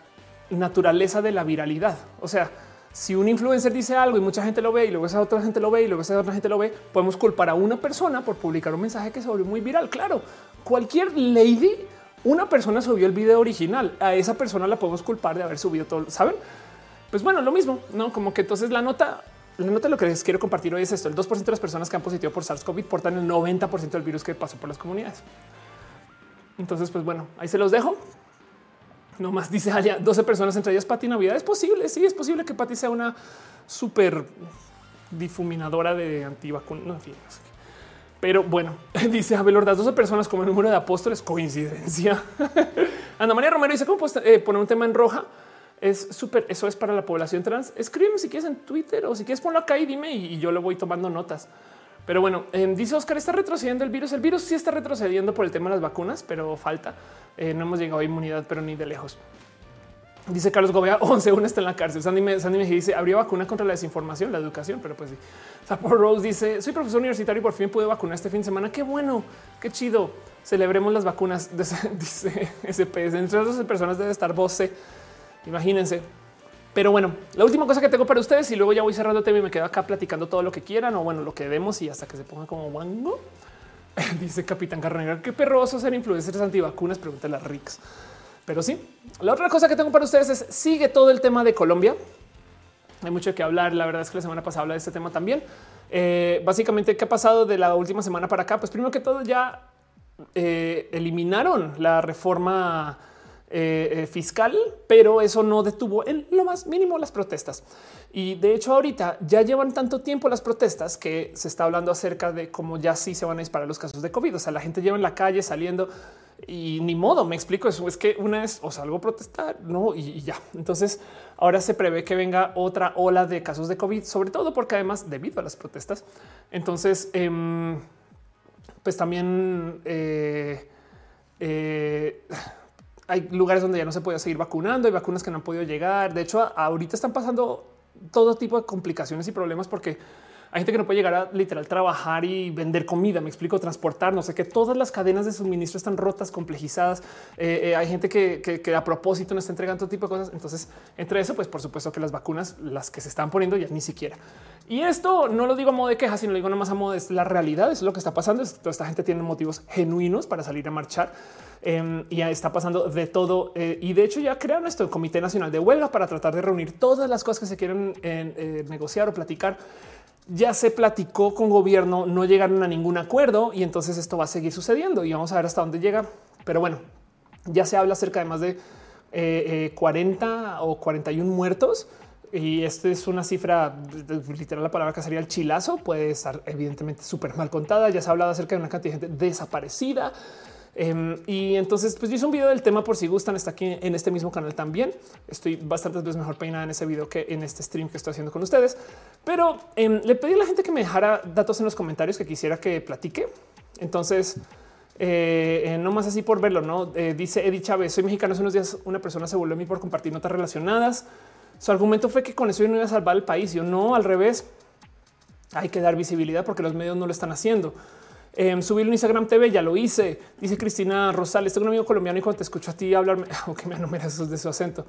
naturaleza de la viralidad. O sea, si un influencer dice algo y mucha gente lo ve y luego esa otra gente lo ve y luego esa otra gente lo ve, podemos culpar a una persona por publicar un mensaje que se volvió muy viral. Claro, cualquier lady, una persona subió el video original. A esa persona la podemos culpar de haber subido todo. Saben? Pues bueno, lo mismo, no como que entonces la nota la nota lo que les quiero compartir hoy es esto. El 2% de las personas que han positivo por SARS-CoV portan el 90% del virus que pasó por las comunidades. Entonces, pues bueno, ahí se los dejo. No más dice Alia, 12 personas entre ellas Pati Navidad. Es posible, sí, es posible que Pati sea una súper difuminadora de antivacunas. No, en fin, Pero bueno, dice Abel Ordaz, 12 personas como el número de apóstoles, coincidencia. Ana María Romero dice, ¿cómo eh, poner un tema en roja? Es súper. Eso es para la población trans. Escríbeme si quieres en Twitter o si quieres ponlo acá y dime y, yo le voy tomando notas. Pero bueno, em, dice Oscar, está retrocediendo el virus. El virus sí está retrocediendo por el tema de las vacunas, pero falta. Eh, no hemos llegado a inmunidad, pero ni de lejos. Dice Carlos Gobea, 11, uno está en la cárcel. Sandy me, Sandy me dice, habría vacuna contra la desinformación, la educación, pero pues sí. Zapor Rose dice, soy profesor universitario y por fin pude vacunar este fin de semana. Qué bueno, qué chido. Celebremos las vacunas. Dice SPS. Entre otras personas debe estar voce Imagínense. Pero bueno, la última cosa que tengo para ustedes y luego ya voy cerrando tema y me quedo acá platicando todo lo que quieran o bueno, lo que demos y hasta que se ponga como wango. Dice Capitán Carnegar, qué perroso ser influencers antivacunas, pregúntale a Rix. Pero sí, la otra cosa que tengo para ustedes es sigue todo el tema de Colombia. Hay mucho que hablar. La verdad es que la semana pasada habla de este tema también. Eh, básicamente, ¿qué ha pasado de la última semana para acá? Pues primero que todo ya eh, eliminaron la reforma eh, eh, fiscal, pero eso no detuvo en lo más mínimo las protestas. Y de hecho ahorita ya llevan tanto tiempo las protestas que se está hablando acerca de cómo ya sí se van a disparar los casos de COVID. O sea, la gente lleva en la calle saliendo y ni modo, me explico eso. Es que una es o salgo a protestar, no, y, ya. Entonces ahora se prevé que venga otra ola de casos de COVID, sobre todo porque además debido a las protestas. Entonces, em, pues también eh, hay lugares donde ya no se puede seguir vacunando, hay vacunas que no han podido llegar. De hecho, ahorita están pasando todo tipo de complicaciones y problemas porque hay gente que no puede llegar a literal trabajar y vender comida. Me explico, transportar, no sé qué. Todas las cadenas de suministro están rotas, complejizadas. Eh, eh, hay gente que, a propósito no está entregando todo tipo de cosas. Entonces, entre eso, pues por supuesto que las vacunas, las que se están poniendo ya ni siquiera. Y esto no lo digo a modo de queja, sino lo digo nada más a modo de la realidad. es lo que está pasando. esta gente tiene motivos genuinos para salir a marchar. Em, y está pasando de todo. Eh, y de hecho ya crearon esto, el Comité Nacional de Huelga, para tratar de reunir todas las cosas que se quieren eh, negociar o platicar. Ya se platicó con gobierno, no llegaron a ningún acuerdo y entonces esto va a seguir sucediendo y vamos a ver hasta dónde llega. Pero bueno, ya se habla acerca de más de 40 eh, o 41 muertos. Y esta es una cifra literal. La palabra que sería el chilazo puede estar evidentemente súper mal contada. Ya se ha hablado acerca de una cantidad de gente desaparecida. Em, y entonces, pues yo hice un video del tema por si gustan. Está aquí en este mismo canal también. Estoy bastantes veces mejor peinada en ese video que en este stream que estoy haciendo con ustedes. Pero em, le pedí a la gente que me dejara datos en los comentarios que quisiera que platique. Entonces, eh, eh, no más así por verlo, no eh, dice Eddie Chávez. Soy mexicano. Hace unos días una persona se volvió a mí por compartir notas relacionadas. Su argumento fue que con eso yo no iba a salvar el país. Yo no, al revés. Hay que dar visibilidad porque los medios no lo están haciendo. Eh, subir un Instagram TV, ya lo hice. Dice Cristina Rosales, tengo un amigo colombiano y cuando te escucho a ti hablarme, aunque me esos de su acento.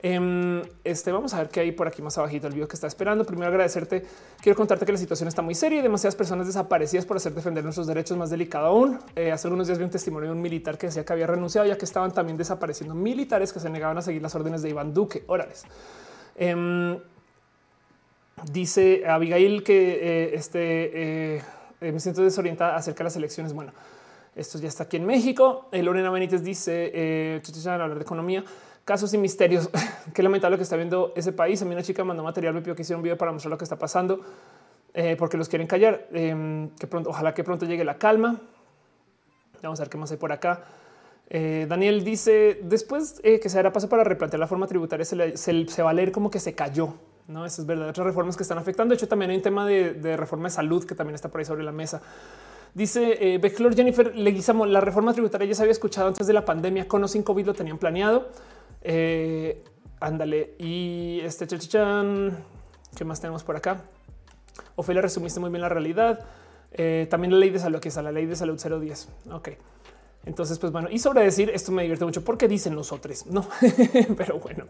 Em, este vamos a ver qué hay por aquí más abajito el video que está esperando. Primero agradecerte. Quiero contarte que la situación está muy seria y demasiadas personas desaparecidas por hacer defender nuestros derechos más delicado aún. Eh, hace algunos días vi un testimonio de un militar que decía que había renunciado ya que estaban también desapareciendo militares que se negaban a seguir las órdenes de Iván Duque. Órales. Em, dice Abigail que eh, este eh, me siento desorientada acerca de las elecciones. Bueno, esto ya está aquí en México. Eh, Lorena Benítez dice eh, hablar de economía, casos y misterios. Qué lamentable que está viendo ese país. A mí una chica mandó material, me pidió que hiciera un video para mostrar lo que está pasando, eh, porque los quieren callar. Em, que pronto, ojalá que pronto llegue la calma. Vamos a ver qué más hay por acá. Daniel dice después que se hará paso para replantear la forma tributaria, se, se va a leer como que se cayó. No, eso es verdad. Otras reformas que están afectando. De hecho, también hay un tema de, reforma de salud que también está por ahí sobre la mesa. Dice eh, Jennifer Leguizamo, la reforma tributaria ya se había escuchado antes de la pandemia, con o sin COVID lo tenían planeado. Eh, ándale. Y este chachichan, ¿qué más tenemos por acá? Ofelia, resumiste muy bien la realidad. Eh, también la ley de salud, que es la ley de salud 010. Ok. Entonces, pues bueno, y sobre decir esto me divierte mucho porque dicen los otros, no, pero bueno.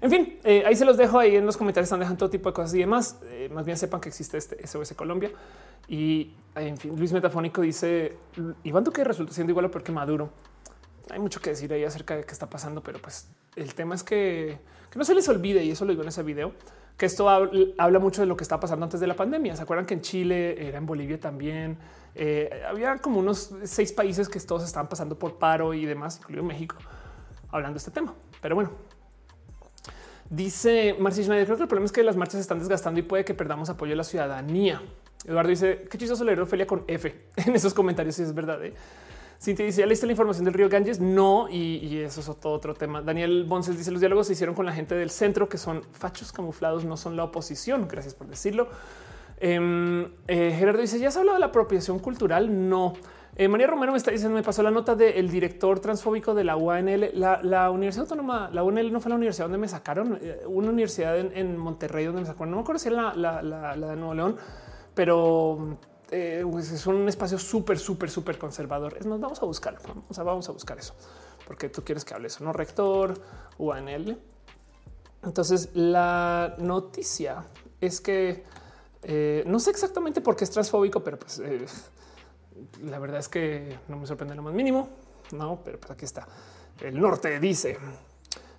En fin, eh, ahí se los dejo ahí en los comentarios. Están dejando todo tipo de cosas y demás. Eh, más bien sepan que existe este SOS Colombia. Y en fin, Luis Metafónico dice Iván Duque resulta siendo igual a peor que Maduro. Hay mucho que decir ahí acerca de qué está pasando, pero pues el tema es que, no se les olvide, y eso lo digo en ese video, que esto habla, mucho de lo que está pasando antes de la pandemia. Se acuerdan que en Chile, era en Bolivia también, eh, había como unos seis países que todos estaban pasando por paro y demás, incluido México, hablando de este tema. Pero bueno, Dice Marcia Schneider, creo que el problema es que las marchas se están desgastando y puede que perdamos apoyo de la ciudadanía. Eduardo dice, qué chistoso leer Ofelia con F en esos comentarios, si es verdad. ¿eh? Cintia dice, ¿ya leíste la información del río Ganges? No, y, eso es todo otro tema. Daniel Bonces dice, los diálogos se hicieron con la gente del centro, que son fachos camuflados, no son la oposición. Gracias por decirlo. Em, eh, Gerardo dice, ¿ya has hablado de la apropiación cultural? No. Eh, María Romero me está diciendo, me pasó la nota del director transfóbico de la UNL, la, Universidad Autónoma, la UNL no fue la universidad donde me sacaron, eh, una universidad en, Monterrey donde me sacaron, no me acuerdo si era la, de Nuevo León, pero pues es un espacio súper, súper, súper conservador. Es más, vamos a buscar, vamos a, vamos a buscar eso, porque tú quieres que hable eso, no rector, UNL. Entonces, la noticia es que no sé exactamente por qué es transfóbico, pero pues la verdad es que no me sorprende lo más mínimo, no, pero pues aquí está. El norte dice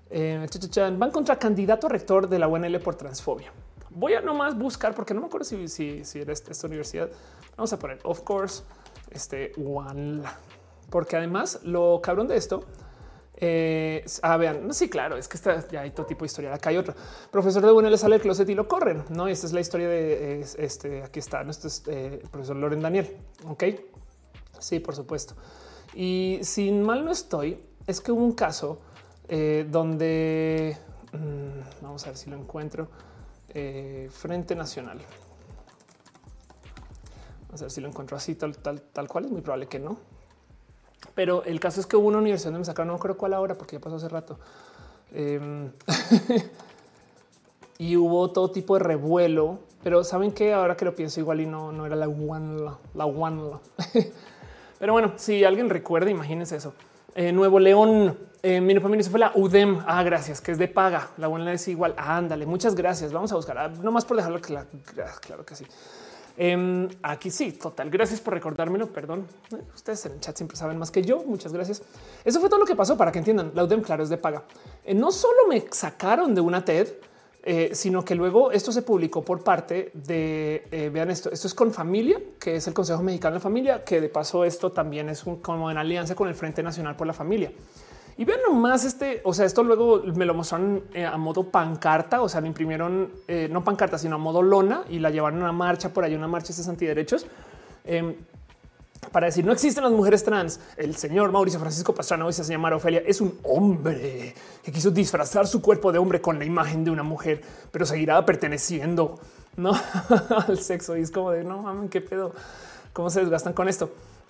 eh, van contra candidato rector de la UNL por transfobia. Voy a nomás buscar porque no me acuerdo si, si, si era esta, universidad. Vamos a poner, of course, este one, porque además lo cabrón de esto Eh, ah, vean, sí, claro, es que está, ya hay todo tipo de historia. Acá hay otra. Profesor de Buñuel sale el closet y lo corren. No, esta es la historia de este. Aquí está. ¿no? Este es eh, el profesor Loren Daniel. Ok. Sí, por supuesto. Y sin mal no estoy, es que hubo un caso eh, donde mm, vamos a ver si lo encuentro. Frente Nacional. Vamos a ver si lo encuentro así, tal, tal, tal cual. Es muy probable que no. Pero el caso es que hubo una universidad donde me sacaron, no creo cuál ahora, porque ya pasó hace rato. Em, y hubo todo tipo de revuelo, pero saben que ahora que lo pienso igual y no, no era la one, la, one. pero bueno, si alguien recuerda, imagínense eso. Eh, Nuevo León, eh, mi familia fue la UDEM. Ah, gracias, que es de paga. La buena es igual. ándale, muchas gracias. Vamos a buscar. Ah, no más por dejarlo claro, claro que sí. Em, aquí sí, total. Gracias por recordármelo. Perdón. Eh, ustedes en el chat siempre saben más que yo. Muchas gracias. Eso fue todo lo que pasó para que entiendan. La UDEM, claro, es de paga. Eh, no solo me sacaron de una TED, eh, sino que luego esto se publicó por parte de vean esto. Esto es con familia, que es el Consejo Mexicano de Familia, que de paso esto también es como en alianza con el Frente Nacional por la Familia. Y vean nomás este, o sea, esto luego me lo mostraron eh, a modo pancarta, o sea, lo imprimieron eh, no pancarta, sino a modo lona y la llevaron a una marcha por ahí, una marcha de antiderechos. Eh, para decir no existen las mujeres trans. El señor Mauricio Francisco Pastrana hoy se llama Ofelia. Es un hombre que quiso disfrazar su cuerpo de hombre con la imagen de una mujer, pero seguirá perteneciendo ¿no? al sexo. Y es como de no mames, qué pedo, cómo se desgastan con esto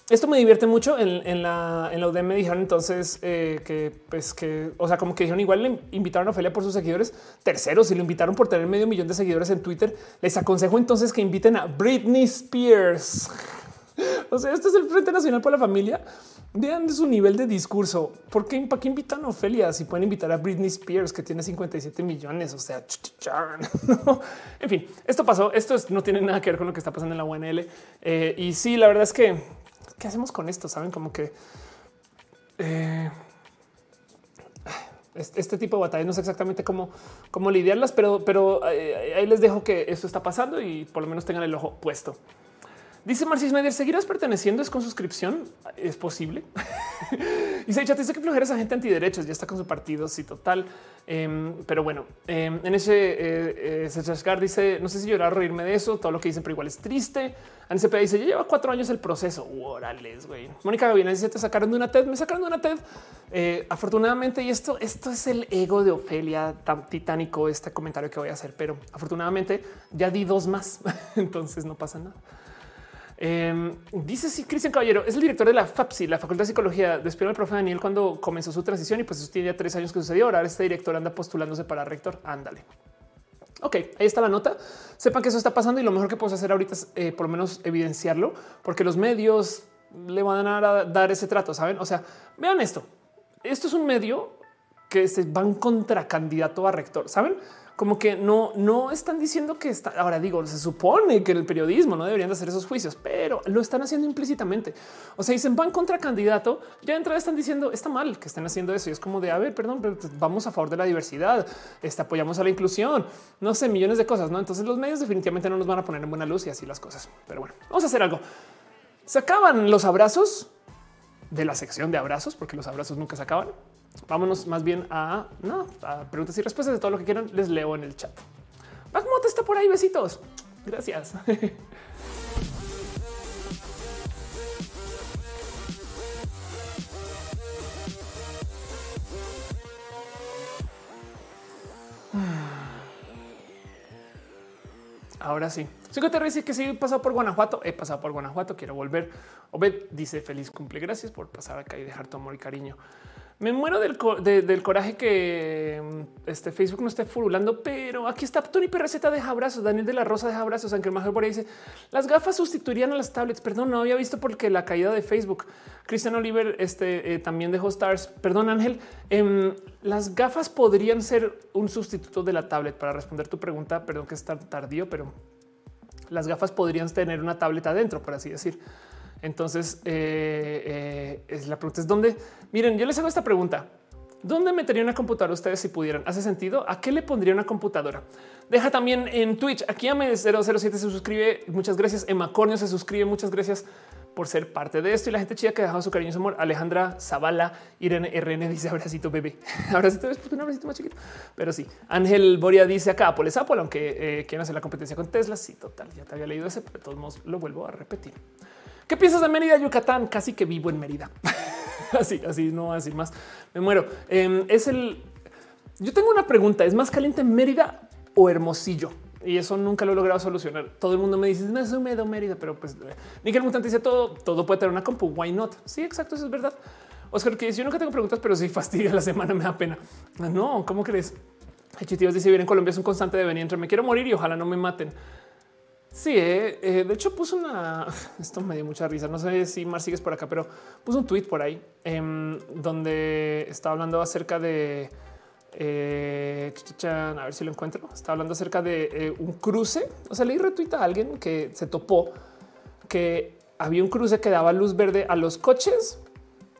esto me divierte mucho en, la, en la UDM. Me dijeron entonces eh, que, pues que, o sea, como que dijeron igual le invitaron a Ofelia por sus seguidores. Tercero, si lo invitaron por tener medio millón de seguidores en Twitter, les aconsejo entonces que inviten a Britney Spears. o sea, este es el Frente Nacional por la Familia. Vean su nivel de discurso. ¿Por qué, ¿Para qué invitan a Ofelia? Si pueden invitar a Britney Spears, que tiene 57 millones. O sea, en fin, esto pasó. Esto no tiene nada que ver con lo que está pasando en la UNL. Eh, y sí, la verdad es que ¿qué hacemos con esto? Saben como que eh, este tipo de batallas no sé exactamente cómo, cómo lidiarlas, pero, pero eh, ahí les dejo que esto está pasando y por lo menos tengan el ojo puesto. Dice Marcis Meyer, ¿seguirás perteneciendo? ¿Es con suscripción? ¿Es posible? y se dice que flojera esa gente antiderechos, ya está con su partido, sí, total. Em, pero bueno, em, en ese eh, eh dice, no sé si llorar o reírme de eso, todo lo que dicen, pero igual es triste. ANCP dice, ya lleva cuatro años el proceso. Órales, güey. Mónica Gavina dice, te sacaron de una TED, me sacaron de una TED. Eh, afortunadamente, y esto, esto es el ego de Ofelia tan titánico, este comentario que voy a hacer, pero afortunadamente ya di dos más, entonces no pasa nada. Em, dice si Cristian Caballero es el director de la FAPSI, la Facultad de Psicología. Despidió al profe Daniel cuando comenzó su transición y pues eso tiene ya tres años que sucedió. Ahora este director anda postulándose para rector. Ándale. Ok, ahí está la nota. Sepan que eso está pasando y lo mejor que puedo hacer ahorita es eh, por lo menos evidenciarlo, porque los medios le van a dar ese trato. Saben? O sea, vean esto. Esto es un medio que se van contra candidato a rector. Saben? Como que no, no están diciendo que está. Ahora digo, se supone que el periodismo no deberían de hacer esos juicios, pero lo están haciendo implícitamente. O sea, dicen van contra candidato. Ya de entrada están diciendo está mal que estén haciendo eso. Y es como de a ver, perdón, pero pues, vamos a favor de la diversidad. Este, apoyamos a la inclusión. No sé, millones de cosas. No, entonces los medios definitivamente no nos van a poner en buena luz y así las cosas. Pero bueno, vamos a hacer algo. Se acaban los abrazos de la sección de abrazos, porque los abrazos nunca se acaban. Vámonos más bien a, no, preguntas y respuestas de todo lo que quieran. Les leo en el chat. te está por ahí. Besitos. Gracias. Ahora sí. Sigo te dice que sí he pasado por Guanajuato. He pasado por Guanajuato. Quiero volver. Obed dice feliz cumple. Gracias por pasar acá y dejar tu amor y cariño. Me muero del, coraje que mm, este Facebook no esté furulando, pero aquí está Tony PRZ de abrazos, Daniel de la Rosa de abrazos, aunque más por ahí dice las gafas sustituirían a las tablets. Perdón, no había visto porque la caída de Facebook. Cristian Oliver este, eh, también dejó stars. Perdón, Ángel. Em, las gafas podrían ser un sustituto de la tablet para responder tu pregunta. Perdón que es tan tardío, pero las gafas podrían tener una tablet adentro, por así decir. Entonces, eh, eh, es la pregunta es dónde. Miren, yo les hago esta pregunta. ¿Dónde metería una computadora ustedes si pudieran? ¿Hace sentido? ¿A qué le pondría una computadora? Deja también en Twitch. Aquí a 007 se suscribe. Muchas gracias. Emma Cornio se suscribe. Muchas gracias. por ser parte de esto y la gente chida que ha dejado su cariño y su amor. Alejandra Zavala, Irene RN dice abracito bebé. abracito es un abracito más chiquito, pero sí. Ángel Boria dice acá Apple es Apple, aunque eh, quieren hacer la competencia con Tesla. Sí, total. Ya te había leído ese, pero de todos modos lo vuelvo a repetir. ¿Qué piensas de Mérida, Yucatán? Casi que vivo en Mérida. así, así no así más. Me muero. Em, es el. Yo tengo una pregunta. ¿Es más caliente en Mérida o Hermosillo? y eso nunca lo he logrado solucionar. Todo el mundo me dice no es húmedo Mérida, pero pues Nickel Mutante dice todo, todo puede tener una compu. Why not? Sí, exacto. Eso es verdad. Oscar, que yo nunca tengo preguntas, pero si fastidia la semana, me da pena. No, ¿cómo crees? Chitivos dice vivir en Colombia es un constante de venir entre me quiero morir y ojalá no me maten. Sí, eh, eh, de hecho puso una. Esto me dio mucha risa. No sé si Mar sigues por acá, pero puso un tweet por ahí em, donde estaba hablando acerca de eh, a ver si lo encuentro. Está hablando acerca de eh, un cruce. O sea, leí retuita a alguien que se topó que había un cruce que daba luz verde a los coches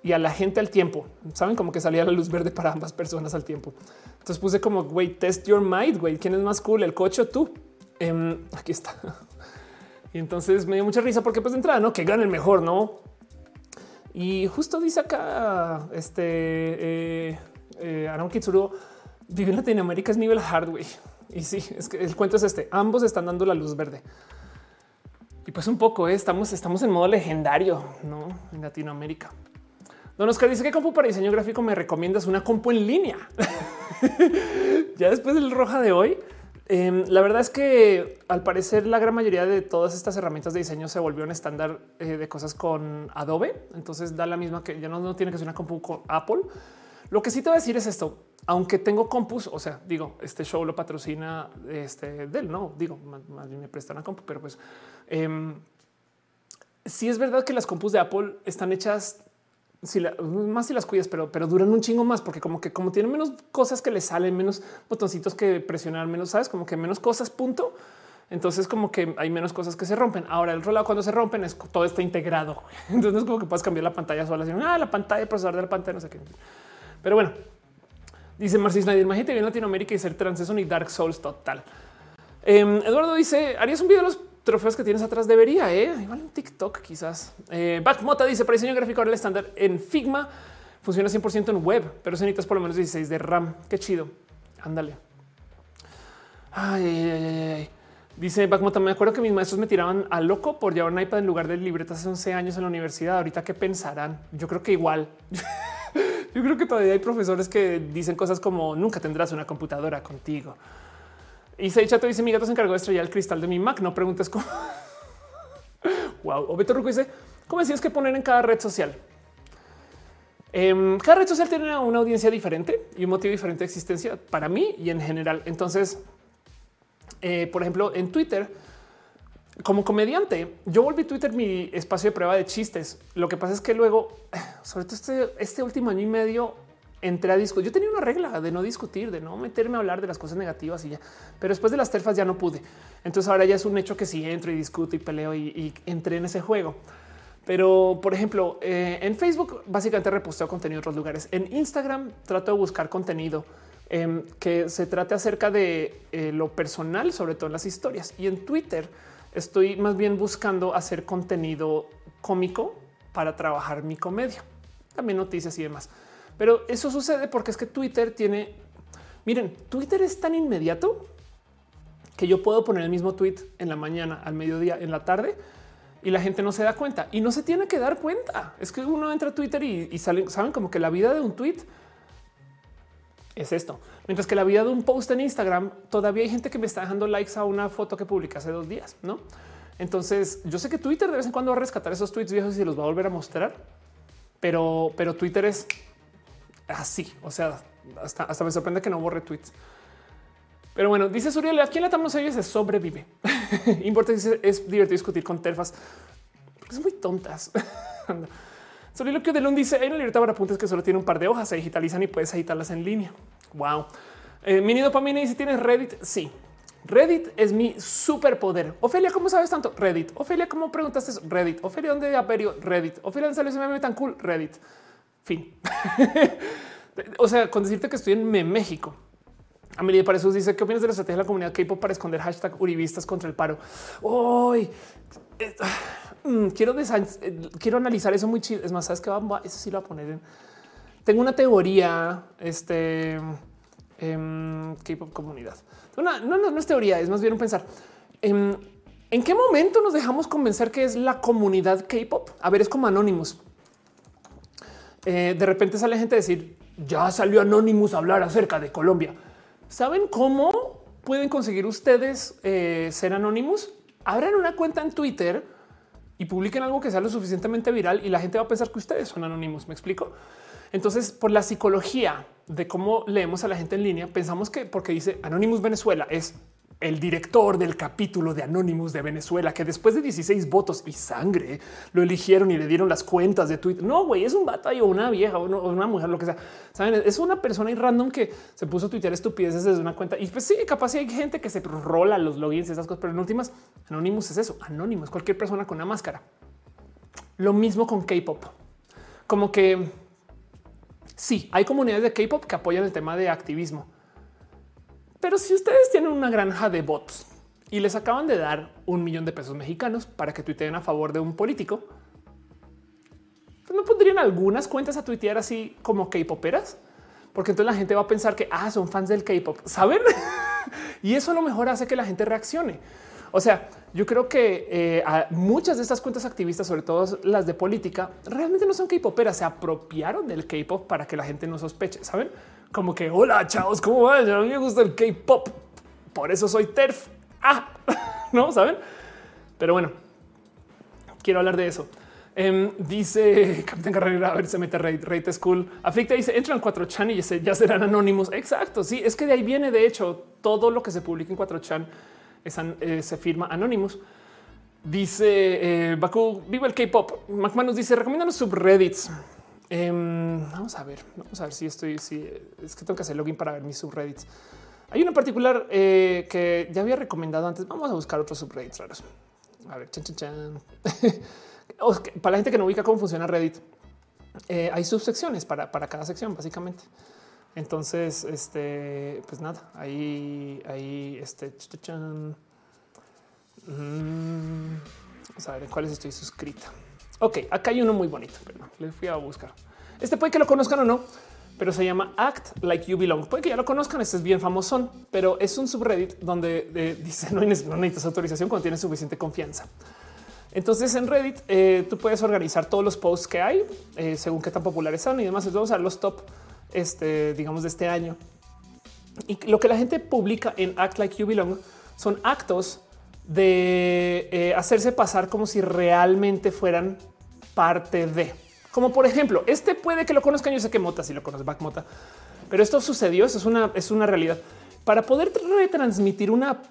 y a la gente al tiempo. Saben como que salía la luz verde para ambas personas al tiempo. Entonces puse como güey, test your mind. Güey, quién es más cool, el coche o tú? Em, aquí está. Y entonces me dio mucha risa porque, pues de entrada, no que gane el mejor, no? Y justo dice acá este eh, eh, Aaron vive en Latinoamérica es nivel hardware. Y sí, es que el cuento es este. Ambos están dando la luz verde. Y pues un poco ¿eh? estamos, estamos en modo legendario ¿no? en Latinoamérica. Don Oscar dice que compu para diseño gráfico me recomiendas una compu en línea. ya después del roja de hoy, em, la verdad es que al parecer la gran mayoría de todas estas herramientas de diseño se volvió un estándar eh, de cosas con Adobe. Entonces da la misma que ya no, tiene que ser una compu con Apple lo que sí te voy a decir es esto. Aunque tengo compus, o sea, digo, este show lo patrocina este del no digo, más, bien me prestan a compu, pero pues eh, sí es verdad que las compus de Apple están hechas si más si las cuidas, pero, pero duran un chingo más porque como que como tienen menos cosas que le salen, menos botoncitos que presionar, menos sabes, como que menos cosas, punto. Entonces, como que hay menos cosas que se rompen. Ahora, el rollo cuando se rompen es todo está integrado. Entonces, es como que puedes cambiar la pantalla sola. Sino, ah, la pantalla, el procesador de la pantalla, no sé qué. Pero bueno, dice Marcis Snyder, imagínate en Latinoamérica y ser trans eso ni Dark Souls total. Em, Eduardo dice, ¿harías un video de los trofeos que tienes atrás? Debería, ¿eh? Igual en TikTok quizás. Eh, Backmota dice, para diseño gráfico ahora el estándar en Figma funciona 100% en web, pero se necesitas por lo menos 16 de RAM. Qué chido. Ándale. Ay, ay, ay. Dice Backmota, me acuerdo que mis maestros me tiraban a loco por llevar un iPad en lugar de libretas hace 11 años en la universidad. Ahorita, ¿qué pensarán? Yo creo que igual. Yo creo que todavía hay profesores que dicen cosas como nunca tendrás una computadora contigo. Y se Chato dice mi gato se encargó de estrellar el cristal de mi Mac. No preguntes cómo. wow. O Beto Ruco dice cómo decías que poner en cada red social. Em, cada red social tiene una audiencia diferente y un motivo diferente de existencia para mí y en general. Entonces, eh, por ejemplo, en Twitter, como comediante, yo volví Twitter mi espacio de prueba de chistes. Lo que pasa es que luego, sobre todo este, este último año y medio, entré a discutir. Yo tenía una regla de no discutir, de no meterme a hablar de las cosas negativas y ya. Pero después de las terfas ya no pude. Entonces ahora ya es un hecho que sí entro y discuto y peleo y, entré en ese juego. Pero, por ejemplo, eh, en Facebook básicamente reposteo contenido en otros lugares. En Instagram trato de buscar contenido em, que se trate acerca de eh, lo personal, sobre todo en las historias. Y en Twitter Estoy más bien buscando hacer contenido cómico para trabajar mi comedia, también noticias y demás. Pero eso sucede porque es que Twitter tiene, miren, Twitter es tan inmediato que yo puedo poner el mismo tweet en la mañana, al mediodía, en la tarde y la gente no se da cuenta y no se tiene que dar cuenta. Es que uno entra a Twitter y, salen, saben como que la vida de un tweet es esto. Mientras que la vida de un post en Instagram, todavía hay gente que me está dejando likes a una foto que publiqué hace dos días, ¿no? Entonces, yo sé que Twitter de vez en cuando va a rescatar esos tweets viejos y los va a volver a mostrar, pero, pero Twitter es así. O sea, hasta, me sorprende que no borre tweets. Pero bueno, dice Suriel, aquí en la no se sobrevive. Importante es divertido discutir con terfas. Porque son muy tontas. que de Lund dice hay una libreta para apuntes que solo tiene un par de hojas, se digitalizan y puedes editarlas en línea. Wow. Eh, Mini dopamina dice tienes Reddit. Sí, Reddit es mi superpoder. Ofelia, ¿cómo sabes tanto? Reddit. Ofelia, ¿cómo preguntaste? Reddit. Ofelia, ¿dónde aperio? Reddit. Ofelia, ¿dónde salió ese meme tan cool? Reddit. Fin. o sea, con decirte que estoy en México. A mí para eso dice qué opinas de la estrategia de la comunidad K-pop para esconder hashtag uribistas contra el paro. Hoy mm, quiero, eh, quiero analizar eso muy chido. Es más, sabes que eso sí lo voy a poner en. Tengo una teoría, este em, K-pop comunidad. No, no, no, es teoría, es más bien un pensar. Em, ¿En qué momento nos dejamos convencer que es la comunidad K-pop? A ver, es como Anonymous. Eh, de repente sale gente a decir ya salió Anonymous a hablar acerca de Colombia. ¿Saben cómo pueden conseguir ustedes eh, ser Anonymous? Abran una cuenta en Twitter y publiquen algo que sea lo suficientemente viral y la gente va a pensar que ustedes son Anonymous. ¿Me explico? Entonces, por la psicología de cómo leemos a la gente en línea, pensamos que porque dice Anonymous Venezuela es el director del capítulo de Anonymous de Venezuela, que después de 16 votos y sangre lo eligieron y le dieron las cuentas de Twitter. No, güey, es un bata o una vieja o una mujer, lo que sea. Saben, es una persona y random que se puso a tuitear estupideces desde una cuenta. Y pues sí, capaz hay gente que se rola los logins y esas cosas, pero en últimas, Anonymous es eso. Anonymous, cualquier persona con una máscara. Lo mismo con K-pop. Como que sí, hay comunidades de K-pop que apoyan el tema de activismo pero si ustedes tienen una granja de bots y les acaban de dar un millón de pesos mexicanos para que tuiteen a favor de un político, pues no pondrían algunas cuentas a tuitear así como K-poperas, porque entonces la gente va a pensar que ah, son fans del K-pop, saben? y eso a lo mejor hace que la gente reaccione. O sea, yo creo que eh, muchas de estas cuentas activistas, sobre todo las de política, realmente no son K-poperas, se apropiaron del K-pop para que la gente no sospeche, saben? Como que hola chavos, ¿cómo van? A mí me gusta el K-pop, por eso soy TERF. Ah, no saben, pero bueno, quiero hablar de eso. Em, dice Capitán Carrera, a ver, se mete Rate School. Aflicta dice entran 4chan y ya serán anónimos. Exacto. Sí, es que de ahí viene. De hecho, todo lo que se publica en 4chan eh, se firma anónimos. Dice eh, Baku, viva el K-pop. McManus dice recomienda los subreddits. Em, vamos a ver, vamos a ver si estoy, si es que tengo que hacer login para ver mis subreddits. Hay una particular eh, que ya había recomendado antes. Vamos a buscar otros subreddits raros. A ver, chan, chan, chan. para la gente que no ubica cómo funciona Reddit, eh, hay subsecciones para, para cada sección, básicamente. Entonces, este, pues nada, ahí, ahí, este, chan, mm, vamos a ver en cuáles estoy suscrita. Ok, acá hay uno muy bonito, pero no, les fui a buscar. Este puede que lo conozcan o no, pero se llama Act Like You Belong. Puede que ya lo conozcan, este es bien famoso, pero es un subreddit donde eh, dice no necesitas autorización cuando tienes suficiente confianza. Entonces en Reddit eh, tú puedes organizar todos los posts que hay eh, según qué tan populares son y demás. Vamos a los top, este, digamos, de este año. Y lo que la gente publica en Act Like You Belong son actos de hacerse pasar como si realmente fueran parte de. Como por ejemplo, este puede que lo conozcan. Yo sé que Mota si lo conoce, Back Mota, pero esto sucedió. Eso es una, es una realidad. Para poder retransmitir una,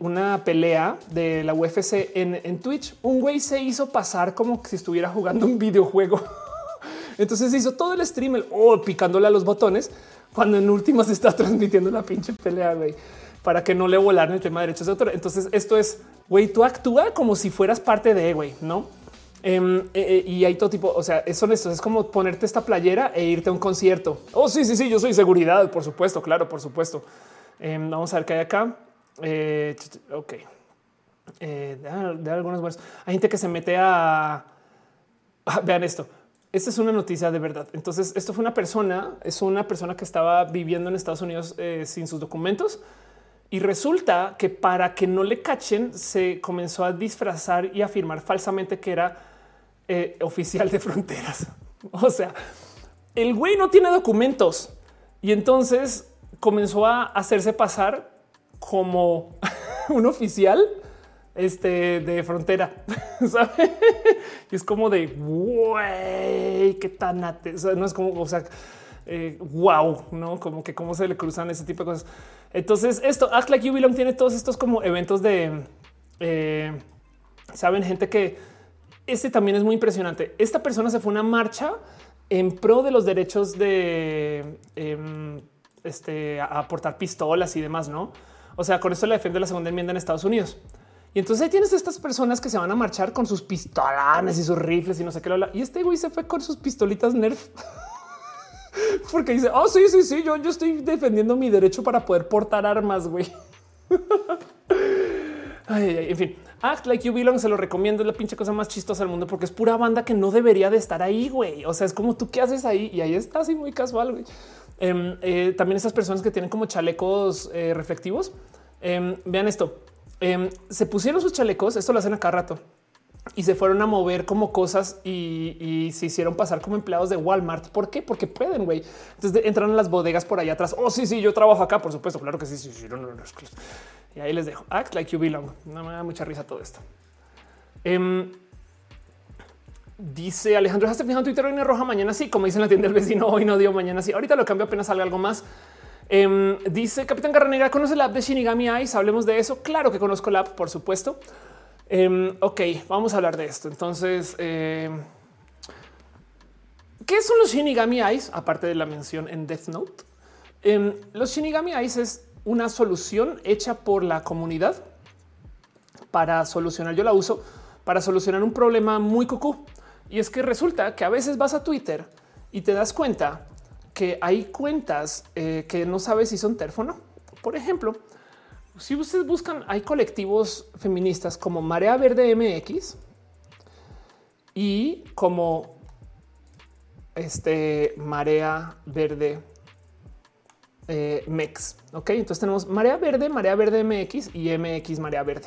una pelea de la UFC en, en Twitch, un güey se hizo pasar como si estuviera jugando un videojuego. Entonces hizo todo el stream, el, oh, picándole a los botones, cuando en últimas está transmitiendo la pinche pelea, güey, para que no le volaran el tema de derechos de autor. Entonces esto es, güey, tú actúa como si fueras parte de, güey, ¿no? Em, eh, eh, y hay todo tipo, o sea, son estos, es como ponerte esta playera e irte a un concierto. Oh, sí, sí, sí, yo soy seguridad, por supuesto, claro, por supuesto. Em, vamos a ver qué hay acá. Eh, ok. de, algunos buenos. Hay gente que se mete a... Ah, vean esto. Esta es una noticia de verdad. Entonces, esto fue una persona, es una persona que estaba viviendo en Estados Unidos sin sus documentos. Y resulta que para que no le cachen, se comenzó a disfrazar y afirmar falsamente que era eh, oficial de fronteras. O sea, el güey no tiene documentos y entonces comenzó a hacerse pasar como un oficial este, de frontera. Y es como de güey, qué tan no es como, o sea, wow, eh, no como que cómo se le cruzan ese tipo de cosas. Entonces, esto Act Like You Belong tiene todos estos como eventos de eh, saben, gente que este también es muy impresionante. Esta persona se fue a una marcha en pro de los derechos de em, este, aportar pistolas y demás, no? O sea, con esto le defiende la segunda enmienda en Estados Unidos. Y entonces ahí tienes estas personas que se van a marchar con sus pistolanes y sus rifles y no sé qué. Y este güey se fue con sus pistolitas Nerf. Porque dice, oh, sí, sí, sí, yo, yo estoy defendiendo mi derecho para poder portar armas, güey. en fin, Act Like You Belong se lo recomiendo. Es la pinche cosa más chistosa del mundo porque es pura banda que no debería de estar ahí, güey. O sea, es como tú qué haces ahí y ahí está así muy casual, güey. Em, eh, también esas personas que tienen como chalecos eh, reflectivos. Em, vean esto. Em, se pusieron sus chalecos. Esto lo hacen a cada rato y se fueron a mover como cosas y, se hicieron pasar como empleados de Walmart. ¿Por qué? Porque pueden, güey. Entonces entran a las bodegas por allá atrás. Oh, sí, sí, yo trabajo acá, por supuesto. Claro que sí, sí, sí. No, no, no, y ahí les dejo. Act like you belong. No me da mucha risa todo esto. Em, dice Alejandro, ¿has fijado en Twitter hoy roja mañana? Sí, como dice en la tienda del vecino, hoy no dio mañana. Sí, ahorita lo cambio apenas salga algo más. Em, dice Capitán Garranera, ¿conoce la app de Shinigami Ice? Hablemos de eso. Claro que conozco la app, por supuesto. Em, ok, vamos a hablar de esto. Entonces, em, ¿qué son los Shinigami Eyes? Aparte de la mención en Death Note, em, los Shinigami Eyes es una solución hecha por la comunidad para solucionar. Yo la uso para solucionar un problema muy cucú. Y es que resulta que a veces vas a Twitter y te das cuenta que hay cuentas eh, que no sabes si son TERF o no. Por ejemplo, si ustedes buscan, hay colectivos feministas como Marea Verde MX y como este Marea Verde eh, MEX. Ok, entonces tenemos Marea Verde, Marea Verde MX y MX Marea Verde.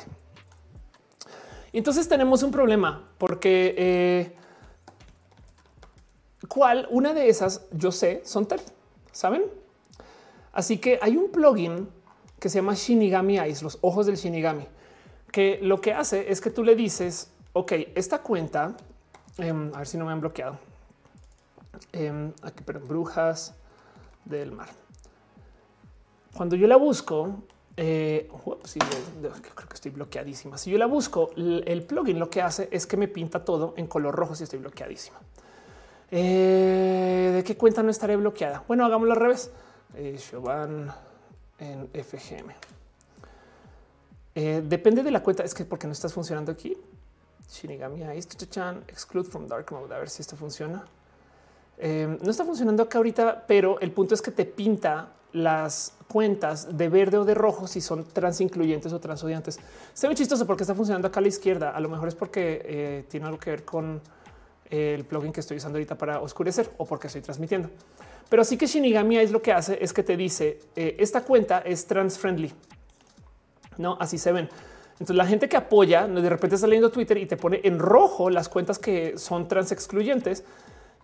Entonces tenemos un problema porque eh, cuál una de esas yo sé son TERF, saben? Así que hay un plugin que se llama Shinigami Eyes, los ojos del Shinigami, que lo que hace es que tú le dices, ok, esta cuenta, em, a ver si no me han bloqueado, em, aquí, pero brujas del mar. Cuando yo la busco, eh, creo que estoy bloqueadísima. Si yo la busco, el plugin lo que hace es que me pinta todo en color rojo si estoy bloqueadísima. Eh, ¿De qué cuenta no estaré bloqueada? Bueno, hagámoslo al revés. Eh, en FGM. Eh, depende de la cuenta. Es que porque no estás funcionando aquí. Shinigami chan exclude from dark mode. A ver si esto funciona. Eh, no está funcionando acá ahorita, pero el punto es que te pinta las cuentas de verde o de rojo si son trans incluyentes o transodiantes. Se ve chistoso porque está funcionando acá a la izquierda. A lo mejor es porque eh, tiene algo que ver con el plugin que estoy usando ahorita para oscurecer o porque estoy transmitiendo. Pero sí que Shinigami es lo que hace es que te dice eh, esta cuenta es trans friendly. No, así se ven. Entonces la gente que apoya de repente está leyendo Twitter y te pone en rojo las cuentas que son trans excluyentes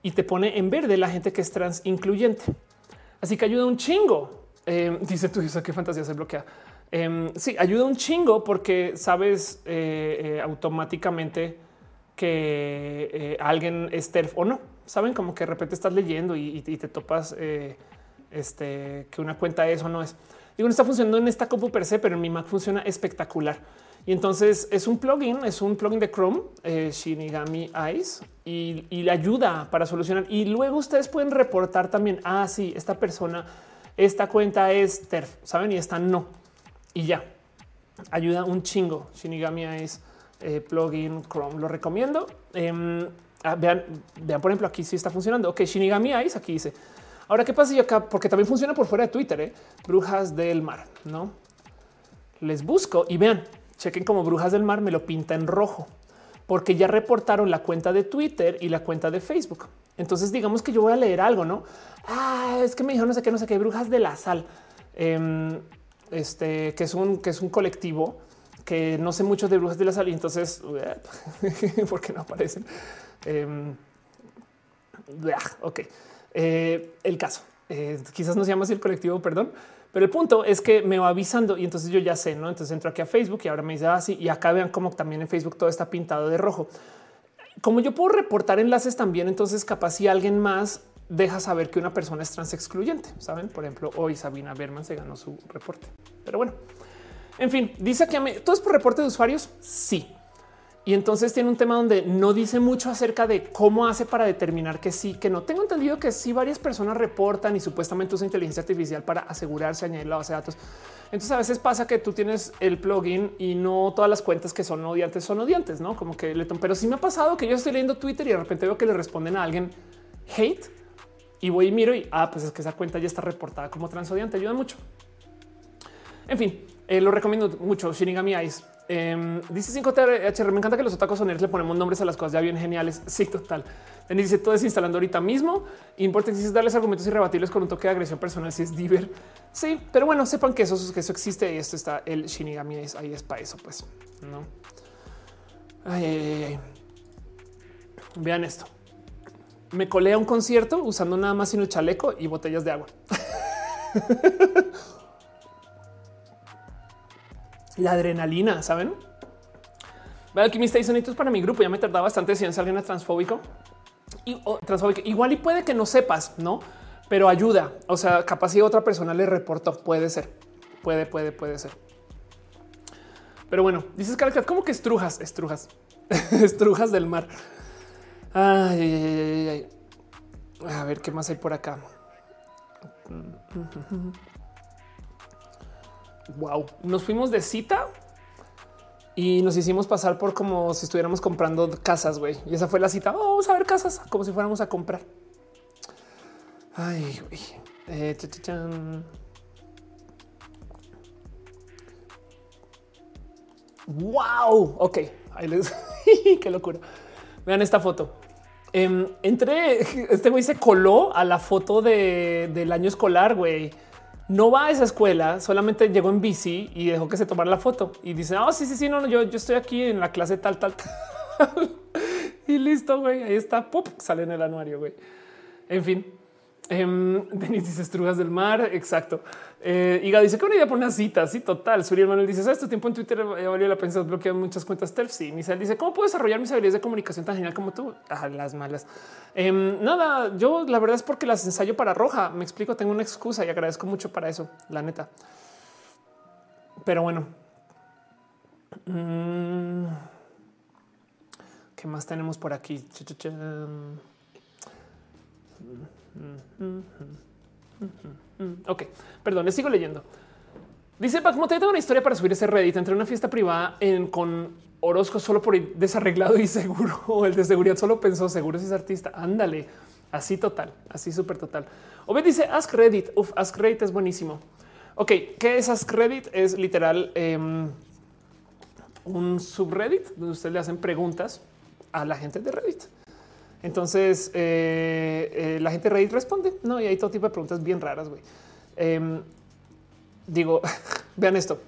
y te pone en verde la gente que es trans incluyente. Así que ayuda un chingo. Em, dice tú, dice qué fantasía se bloquea. Em, sí, ayuda un chingo porque sabes eh, eh, automáticamente que alguien es TERF o no saben como que de repente estás leyendo y, te topas eh, este, que una cuenta es o no es. Digo, no está funcionando en esta compu per se, pero en mi Mac funciona espectacular. Y entonces es un plugin, es un plugin de Chrome, eh, Shinigami Eyes, y, le ayuda para solucionar. Y luego ustedes pueden reportar también, ah, sí, esta persona, esta cuenta es TERF, ¿saben? Y esta no. Y ya, ayuda un chingo. Shinigami Eyes, eh, plugin Chrome, lo recomiendo. Em, Ah, vean, vean, por ejemplo, aquí sí está funcionando. Ok, Shinigami Ice aquí dice. Ahora, ¿qué pasa yo acá? Porque también funciona por fuera de Twitter, ¿eh? Brujas del Mar, ¿no? Les busco y vean, chequen como Brujas del Mar me lo pinta en rojo, porque ya reportaron la cuenta de Twitter y la cuenta de Facebook. Entonces, digamos que yo voy a leer algo, ¿no? Ah, es que me dijo no sé qué, no sé qué, Brujas de la Sal, em, este, que es un, que es un colectivo que no sé mucho de Brujas de la Sal y entonces, ¿por qué no aparecen? Em, ok, eh, el caso. Eh, quizás no se llama así el colectivo, perdón, pero el punto es que me va avisando y entonces yo ya sé, ¿no? Entonces entro aquí a Facebook y ahora me dice así ah, y acá vean como también en Facebook todo está pintado de rojo. Como yo puedo reportar enlaces también, entonces capaz si alguien más deja saber que una persona es trans excluyente, saben? Por ejemplo, hoy Sabina Berman se ganó su reporte. Pero bueno, en fin, dice que todo es por reporte de usuarios. Sí, y entonces tiene un tema donde no dice mucho acerca de cómo hace para determinar que sí, que no. Tengo entendido que sí varias personas reportan y supuestamente usa inteligencia artificial para asegurarse añadir la base de datos. Entonces a veces pasa que tú tienes el plugin y no todas las cuentas que son odiantes son odiantes, no como que le pero sí me ha pasado que yo estoy leyendo Twitter y de repente veo que le responden a alguien hate y voy y miro y ah, pues es que esa cuenta ya está reportada como transodiante. Ayuda mucho. En fin, eh, lo recomiendo mucho. Shinigami Ice. Em, dice 5THR. Me encanta que los otacos soneros le ponemos nombres a las cosas ya bien geniales. Sí, total. Denis dice todo es instalando ahorita mismo. Importante es darles argumentos irrebatibles con un toque de agresión personal. Si es diver. Sí, pero bueno, sepan que eso, que eso existe y esto está el Shinigami. Ahí es para eso, pues no. Ay, ay, ay, Vean esto. Me colé a un concierto usando nada más sin el chaleco y botellas de agua. La adrenalina, ¿saben? Veo aquí mis sonitos para mi grupo. Ya me tardaba bastante si alguien es transfóbico y transfóbico. Igual y puede que no sepas, no, pero ayuda. O sea, capaz si otra persona le reportó, puede ser, puede, puede, puede ser. Pero bueno, dices Caracat, como que estrujas, estrujas, estrujas del mar. Ay, ay, ay, A ver qué más hay por acá. Wow, nos fuimos de cita y nos hicimos pasar por como si estuviéramos comprando casas, güey. Y esa fue la cita. Oh, vamos a ver casas, como si fuéramos a comprar. Ay, güey. Eh, wow. Ok, ahí les. Qué locura. Vean esta foto. Eh, entré, este güey se coló a la foto de, del año escolar, güey. No va a esa escuela, solamente llegó en bici y dejó que se tomara la foto y dice, oh, sí, sí, sí, no, no yo, yo estoy aquí en la clase tal, tal, tal. y listo, güey, ahí está, ¡pup! sale en el anuario, güey. En fin, Um, Denis dice estrugas del mar. Exacto. Eh, Iga dice que una idea por una cita. Sí, total. Suriel Manuel dice: ¿Sabes tu tiempo en Twitter? Eh, valió la pena bloquear muchas cuentas TERF. Sí, Misael dice: ¿Cómo puedo desarrollar mis habilidades de comunicación tan genial como tú? a las malas. Em, nada, yo la verdad es porque las ensayo para roja. Me explico, tengo una excusa y agradezco mucho para eso, la neta. Pero bueno, mm, ¿qué más tenemos por aquí? Ok, perdón, les sigo leyendo. Dice como te tengo una historia para subir ese Reddit. entre una fiesta privada en, con Orozco solo por ir desarreglado y seguro. El de seguridad solo pensó seguro si es artista. Ándale, así total, así súper total. Obed dice Ask Reddit. Uf, Ask Reddit es buenísimo. Ok, ¿qué es Ask Reddit? Es literal em, un subreddit donde ustedes le hacen preguntas a la gente de Reddit. Entonces eh, eh, la gente Reddit responde, no? Y hay todo tipo de preguntas bien raras. güey. Em, digo, vean esto.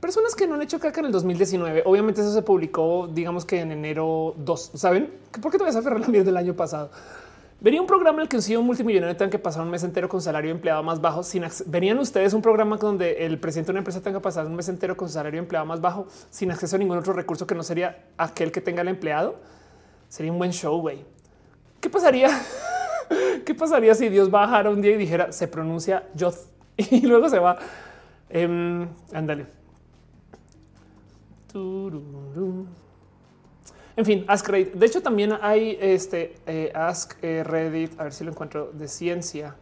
Personas que no han hecho caca en el 2019. Obviamente eso se publicó, digamos que en enero 2. Saben por qué te vas a aferrar la mierda del año pasado? Vería un programa en el que un CEO multimillonario tenga que pasar un mes entero con salario empleado más bajo. Sin verían ustedes un programa donde el presidente de una empresa tenga que pasar un mes entero con salario empleado más bajo sin acceso a ningún otro recurso que no sería aquel que tenga el empleado. Sería un buen show, güey. ¿Qué pasaría? ¿Qué pasaría si Dios bajara un día y dijera se pronuncia Joth y luego se va? Em, ándale. En fin, Ask Reddit. De hecho, también hay este eh, Ask eh, Reddit. A ver si lo encuentro de ciencia.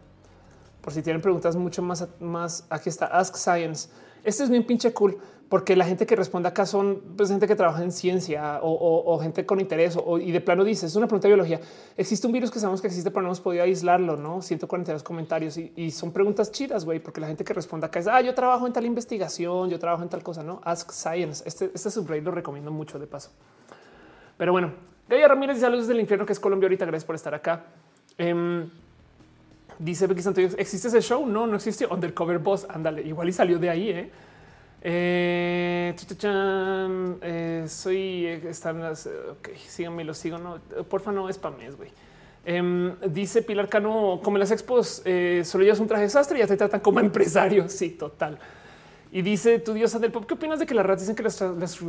Por si tienen preguntas mucho más, más. Aquí está Ask Science. Este es bien pinche cool porque la gente que responde acá son pues, gente que trabaja en ciencia o, gente con interés y de plano dice es una pregunta de biología. Existe un virus que sabemos que existe, pero no hemos podido aislarlo. No 142 comentarios y, son preguntas chidas, güey, porque la gente que responde acá es ah, yo trabajo en tal investigación, yo trabajo en tal cosa. No ask science. Este, este subreddit lo recomiendo mucho de paso. Pero bueno, Gaya Ramírez, saludos del infierno que es Colombia. Ahorita gracias por estar acá. Um, dice Becky Santos, ¿existe ese show? No, no existe. Undercover Boss. Ándale, igual y salió de ahí. ¿eh? Eh, eh, soy eh, están las ok, síganme, lo sigo. No, porfa, no es para mes, güey. Em, dice Pilar Cano, como en las expos, eh, solo llevas un traje de sastre y ya te tratan como empresario. Sí, total. Y dice tu diosa del pop, ¿qué opinas de que las ratas dicen que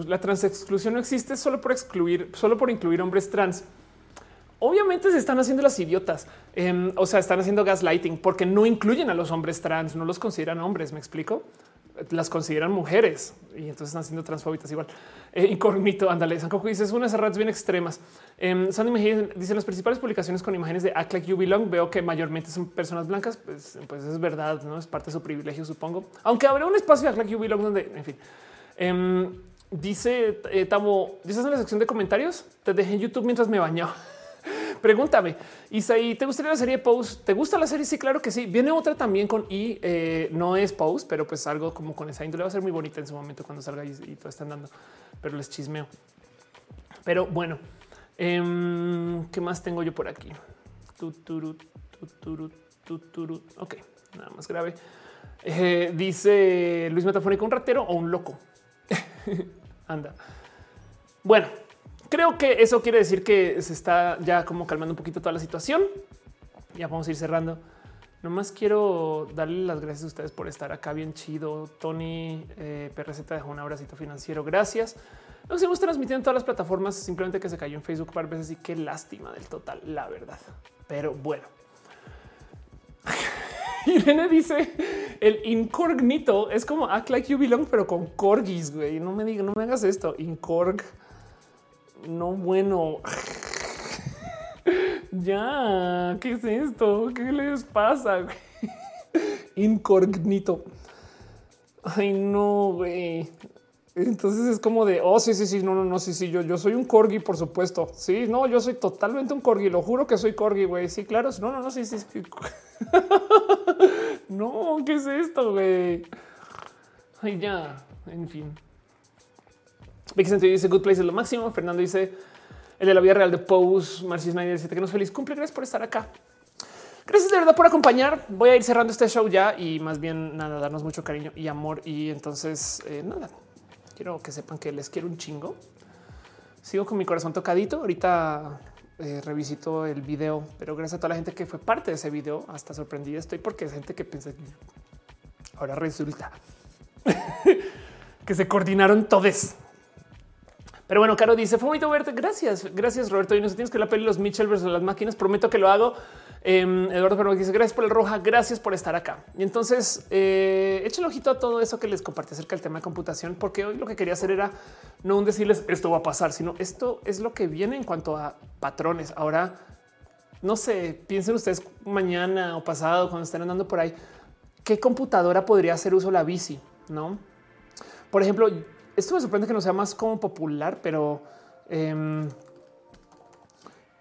la, transexclusión no existe solo por excluir, solo por incluir hombres trans? Obviamente se están haciendo las idiotas, em, o sea, están haciendo gaslighting porque no incluyen a los hombres trans, no los consideran hombres. Me explico las consideran mujeres y entonces están siendo transfóbicas igual. Eh, incógnito, ándale. Sancoco dice es unas ratas bien extremas. Eh, Sandy Mejía dice las principales publicaciones con imágenes de Act Like You Belong. Veo que mayormente son personas blancas. Pues, pues es verdad, no es parte de su privilegio, supongo. Aunque habrá un espacio de Act Like You Belong donde, en fin. Em, dice eh, Tamo, dices en la sección de comentarios. Te dejé en YouTube mientras me bañaba. Pregúntame. Isaí, ¿te gustaría la serie Pose? ¿Te gusta la serie? Sí, claro que sí. Viene otra también con y eh, no es Pose, pero pues algo como con esa índole va a ser muy bonita en su momento cuando salga y, todo está andando. Pero les chismeo. Pero bueno, em, ¿qué más tengo yo por aquí? Ok, nada más grave. Eh, dice Luis Metafónico, un ratero o un loco. Anda. Bueno, creo que eso quiere decir que se está ya como calmando un poquito toda la situación. Ya vamos a ir cerrando. Nomás quiero darle las gracias a ustedes por estar acá bien chido. Tony eh, PRZ dejó un abracito financiero. Gracias. Nos hemos transmitido en todas las plataformas, simplemente que se cayó en Facebook par veces y qué lástima del total, la verdad. Pero bueno. Irene dice el incognito es como act like you belong, pero con corgis. Güey, no me digas, no me hagas esto. Incorg, no bueno. ya, ¿qué es esto? ¿Qué les pasa? Incognito. Ay, no, güey. Entonces es como de, oh, sí, sí, sí, no, no, no, sí, sí, yo, yo soy un corgi, por supuesto. Sí, no, yo soy totalmente un corgi, lo juro que soy corgi, güey. Sí, claro, no, no, no, sí, sí. sí. no, ¿qué es esto, güey? Ay, ya, en fin. Vicky Santillo dice, good place es lo máximo. Fernando dice, el de la vida real de Pose. Marcis Snyder dice que nos feliz cumple. Gracias por estar acá. Gracias de verdad por acompañar. Voy a ir cerrando este show ya y más bien nada, darnos mucho cariño y amor. Y entonces, eh, nada, Quiero que sepan que les quiero un chingo. Sigo con mi corazón tocadito. Ahorita eh, revisito el video, pero gracias a toda la gente que fue parte de ese video. Hasta sorprendida estoy porque es gente que piensa que ahora resulta que se coordinaron todos. Pero bueno, Caro dice fue muy verte. Gracias, gracias Roberto. Y no tienes que la peli los Mitchell versus las máquinas. Prometo que lo hago. Em, Eduardo Fernández dice gracias por el roja, gracias por estar acá. Y entonces eh, echen ojito a todo eso que les compartí acerca del tema de computación, porque hoy lo que quería hacer era no decirles esto va a pasar, sino esto es lo que viene en cuanto a patrones. Ahora, no sé, piensen ustedes mañana o pasado cuando estén andando por ahí, qué computadora podría hacer uso la bici, no? Por ejemplo, esto me sorprende que no sea más como popular, pero em,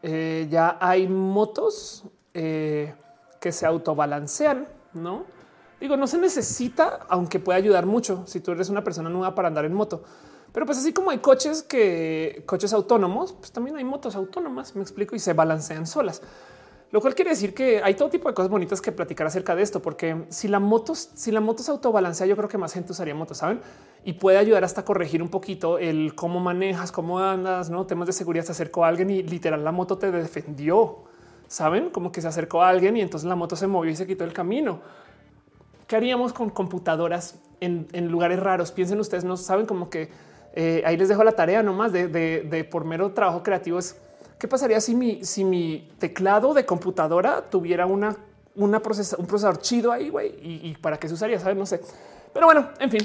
eh, ya hay motos eh, que se autobalancean, ¿no? Digo, no se necesita, aunque puede ayudar mucho si tú eres una persona nueva para andar en moto. Pero pues así como hay coches que coches autónomos, pues también hay motos autónomas, me explico, y se balancean solas. Lo cual quiere decir que hay todo tipo de cosas bonitas que platicar acerca de esto, porque si la moto, si la moto se autobalancea, yo creo que más gente usaría motos, saben? Y puede ayudar hasta corregir un poquito el cómo manejas, cómo andas, no temas de seguridad. Se acercó a alguien y literal la moto te defendió saben como que se acercó a alguien y entonces la moto se movió y se quitó el camino. ¿Qué haríamos con computadoras en, lugares raros? Piensen ustedes, no saben como que eh, ahí les dejo la tarea nomás de, de, por mero trabajo creativo. Es qué pasaría si mi, si mi teclado de computadora tuviera una, una un procesador chido ahí, güey, y, y, para qué se usaría, saben? No sé. Pero bueno, en fin,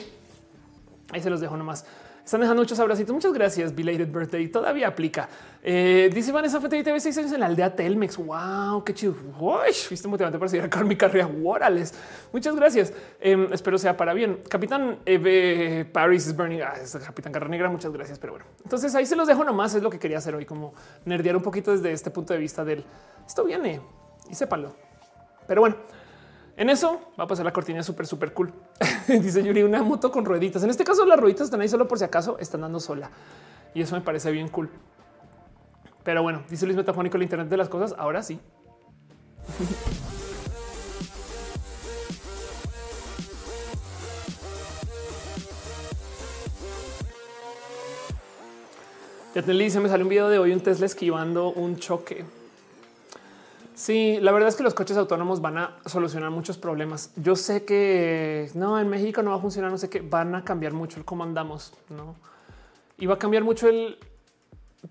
ahí se los dejo nomás. Están dejando muchos abracitos. Muchas gracias. Belated birthday todavía aplica. Eh, dice Vanessa Fete TV seis años en la aldea Telmex. Wow, qué chido. Uy, fuiste motivante para seguir acá mi carrera. Morales. Muchas gracias. Em, espero sea para bien. Capitán Eve Paris is burning. Ah, Capitán Carra Negra. Muchas gracias. Pero bueno, entonces ahí se los dejo nomás. Es lo que quería hacer hoy, como nerdear un poquito desde este punto de vista del esto viene y sépanlo. Pero bueno, en eso va a pasar la cortina súper, súper cool. Dice Yuri, una moto con rueditas. En este caso, las rueditas están ahí solo por si acaso están dando sola. Y eso me parece bien cool. Pero bueno, dice Luis Metafónico, el Internet de las cosas. Ahora sí. Ya te dice, me salió un video de hoy un Tesla esquivando un choque. Sí, la verdad es que los coches autónomos van a solucionar muchos problemas. Yo sé que no en México no va a funcionar, no sé qué van a cambiar mucho el cómo andamos, no? Y va a cambiar mucho el.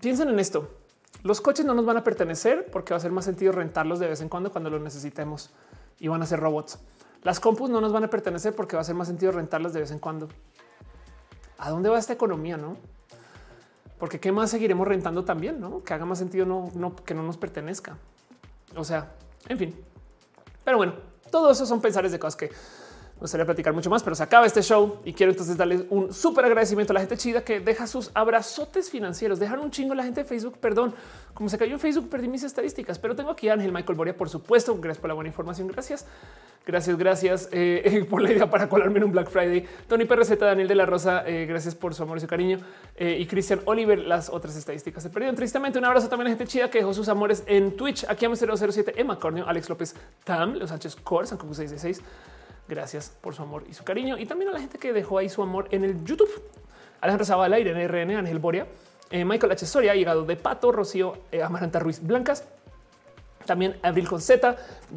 Piensen en esto. Los coches no nos van a pertenecer porque va a ser más sentido rentarlos de vez en cuando cuando los necesitemos y van a ser robots. Las compus no nos van a pertenecer porque va a ser más sentido rentarlas de vez en cuando. ¿A dónde va esta economía? No, porque qué más seguiremos rentando también, no que haga más sentido, no, no que no nos pertenezca. O sea, en fin. Pero bueno, todo eso son pensares de cosas que gustaría platicar mucho más, pero se acaba este show y quiero entonces darles un súper agradecimiento a la gente chida que deja sus abrazotes financieros. Dejan un chingo la gente de Facebook. Perdón, como se cayó en Facebook, perdí mis estadísticas, pero tengo aquí a Ángel Michael Boria, por supuesto. Gracias por la buena información. Gracias. Gracias, gracias eh, por la idea para colarme en un Black Friday. Tony PRZ, Daniel de la Rosa, eh, gracias por su amor y su cariño. Eh, y Cristian Oliver, las otras estadísticas se perdieron tristemente. Un abrazo también a la gente chida que dejó sus amores en Twitch. Aquí a 007, Emma Corneo, Alex López Tam, Los Sánchez Core, San 666. Gracias por su amor y su cariño. Y también a la gente que dejó ahí su amor en el YouTube. Alejandro Zavala, Irene RN, Ángel Boria, Michael H. Soria, Llegado de Pato, Rocío Amaranta Ruiz Blancas, también Abril con Z,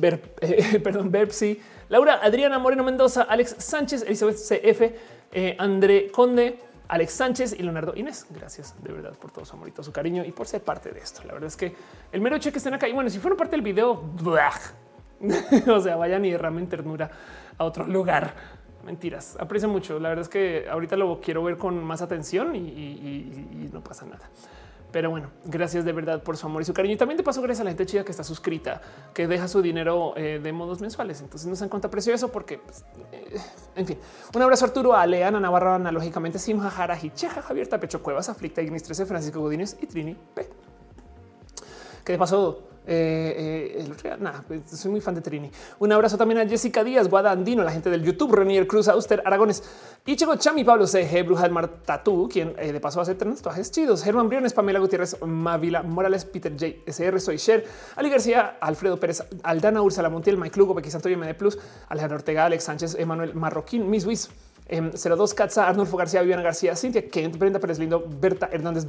perdón, Berpsi, Laura, Adriana Moreno Mendoza, Alex Sánchez, Elizabeth CF, eh, André Conde, Alex Sánchez y Leonardo Inés. Gracias de verdad por todo su amor y todo su cariño y por ser parte de esto. La verdad es que el mero hecho que estén acá y bueno, si fueron parte del video, o sea, vayan y derramen ternura a otro lugar. Mentiras, aprecio mucho. La verdad es que ahorita lo quiero ver con más atención y no pasa nada. Pero bueno, gracias de verdad por su amor y su cariño. Y también de paso, gracias a la gente chida que está suscrita, que deja su dinero eh, de modos mensuales. Entonces no se cuenta precio eso porque, pues, eh, en fin, un abrazo a Arturo, a Leana Navarro, analógicamente, Simha Jara, Hicheja, Javier Tapecho Cuevas, Aflicta, Ignis 13, Francisco Godínez y Trini P. Que de paso eh, eh nada, pues, soy muy fan de Trini. Un abrazo también a Jessica Díaz, Guada Andino, la gente del YouTube, Renier Cruz, Auster, Aragones, Ichigo Chami, Pablo CG, Bruja del Mar Tatu, quien eh, de paso hace tatuajes chidos, Germán Briones, Pamela Gutiérrez, Mavila Morales, Peter J. SR, Soy Sher, Ali García, Alfredo Pérez, Aldana Ursula Montiel, Mike Lugo, Becky Santoyo, MD Plus, Alejandro Ortega, Alex Sánchez, Emanuel Marroquín, Miss 02 em, Katza, Arnulfo García, Viviana García, Cintia Kent, Brenda Pérez Lindo, Berta Hernández,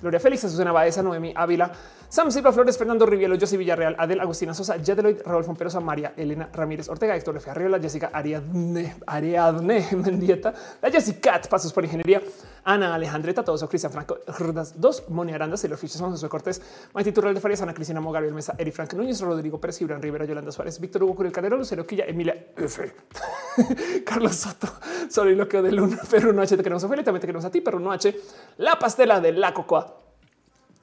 Gloria Félix, Susana Baeza, Noemi Ávila, Sam Silva Flores, Fernando Rivielo, José Villarreal, Adel Agustina Sosa, Yadeloid, Rodolfo Perosa, María Elena Ramírez Ortega, Héctor F. Arriola, Jessica Ariadne, Ariadne Mendieta, la Jessica Pasos por Ingeniería, Ana Alejandreta, todos Cristian Franco, dos, Moni Aranda, Silvio Fiches, José Cortés, Maite Turral de Farias, Ana Cristina Mogario, Mesa, Eri Frank Núñez, Rodrigo Pérez, Gibran Rivera, Yolanda Suárez, Víctor Hugo Curiel Calderón, Lucero Quilla, Emilia. Carlos Soto, Soliloquio de Luna, Perro H, te queremos a también te queremos a ti, Perro H, La Pastela de la Cocoa,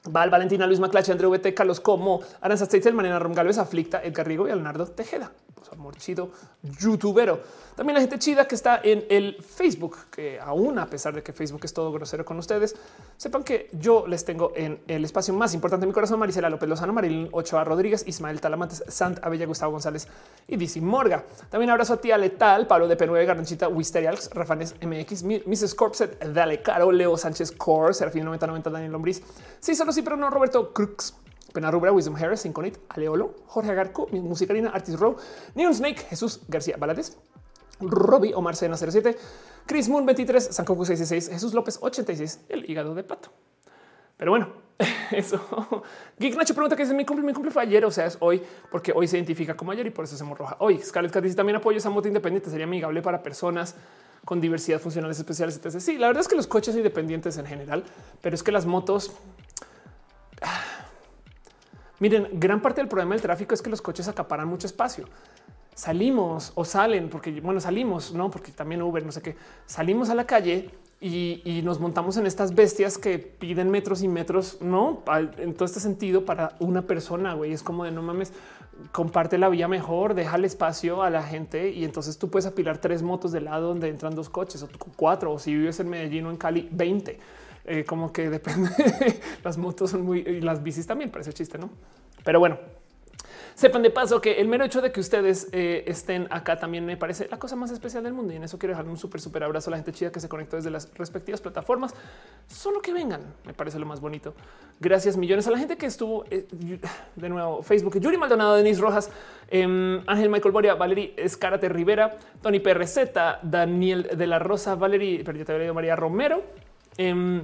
Val, Valentina, Luis Maclache, André VT, Carlos Como, Aranza Steitzel, Mariana Rom Galvez, Aflicta, Edgar Rigo y Leonardo Tejeda. Pues amor chido, youtubero. También la gente chida que está en el Facebook, que aún a pesar de que Facebook es todo grosero con ustedes, sepan que yo les tengo en el espacio más importante de mi corazón, Marisela López Lozano, Marilyn Ochoa Rodríguez, Ismael Talamantes, Sant Abella, Gustavo González y Dizzy Morga. También abrazo a tía Letal, Pablo de P9, Garnchita, Wisterials, Rafanes MX, Mrs. Corpset, Dale Caro, Leo Sánchez Core, Serafín 9090, Daniel Lombriz. Sí, solo sí, pero no Roberto Crux. Penarrubra, Wisdom Harris, Inconit, Aleolo, Jorge Agarco, Musicalina, Artist Row, Neon Snake, Jesús García Balades, Robbie Omar Sena 07, Chris Moon 23, Sankoku 66, Jesús López 86, el hígado de pato. Pero bueno, eso. Geek Nacho pregunta que es mi cumple. Mi cumple fue ayer, o sea, es hoy, porque hoy se identifica como ayer y por eso hacemos roja. Hoy Scarlett Cat dice también apoyo esa moto independiente, sería amigable para personas con diversidad funcionales especiales. Entonces, sí, la verdad es que los coches independientes en general, pero es que las motos Miren, gran parte del problema del tráfico es que los coches acaparan mucho espacio. Salimos o salen porque, bueno, salimos, no, porque también Uber, no sé qué, salimos a la calle y, nos montamos en estas bestias que piden metros y metros, no en todo este sentido para una persona. Güey, es como de no mames, comparte la vía mejor, deja el espacio a la gente y entonces tú puedes apilar tres motos de lado donde entran dos coches o cuatro, o si vives en Medellín o en Cali, 20. Eh, como que depende. las motos son muy y las bicis también parece chiste, no? Pero bueno, sepan de paso que el mero hecho de que ustedes eh, estén acá también me parece la cosa más especial del mundo. Y en eso quiero dejar un súper, súper abrazo a la gente chida que se conectó desde las respectivas plataformas. Solo que vengan, me parece lo más bonito. Gracias millones a la gente que estuvo eh, de nuevo Facebook, Yuri Maldonado, Denis Rojas, em, Ángel Michael Boria, Valerie Escárate Rivera, Tony PRZ, Daniel de la Rosa, Valerie, perdón, María Romero, eh,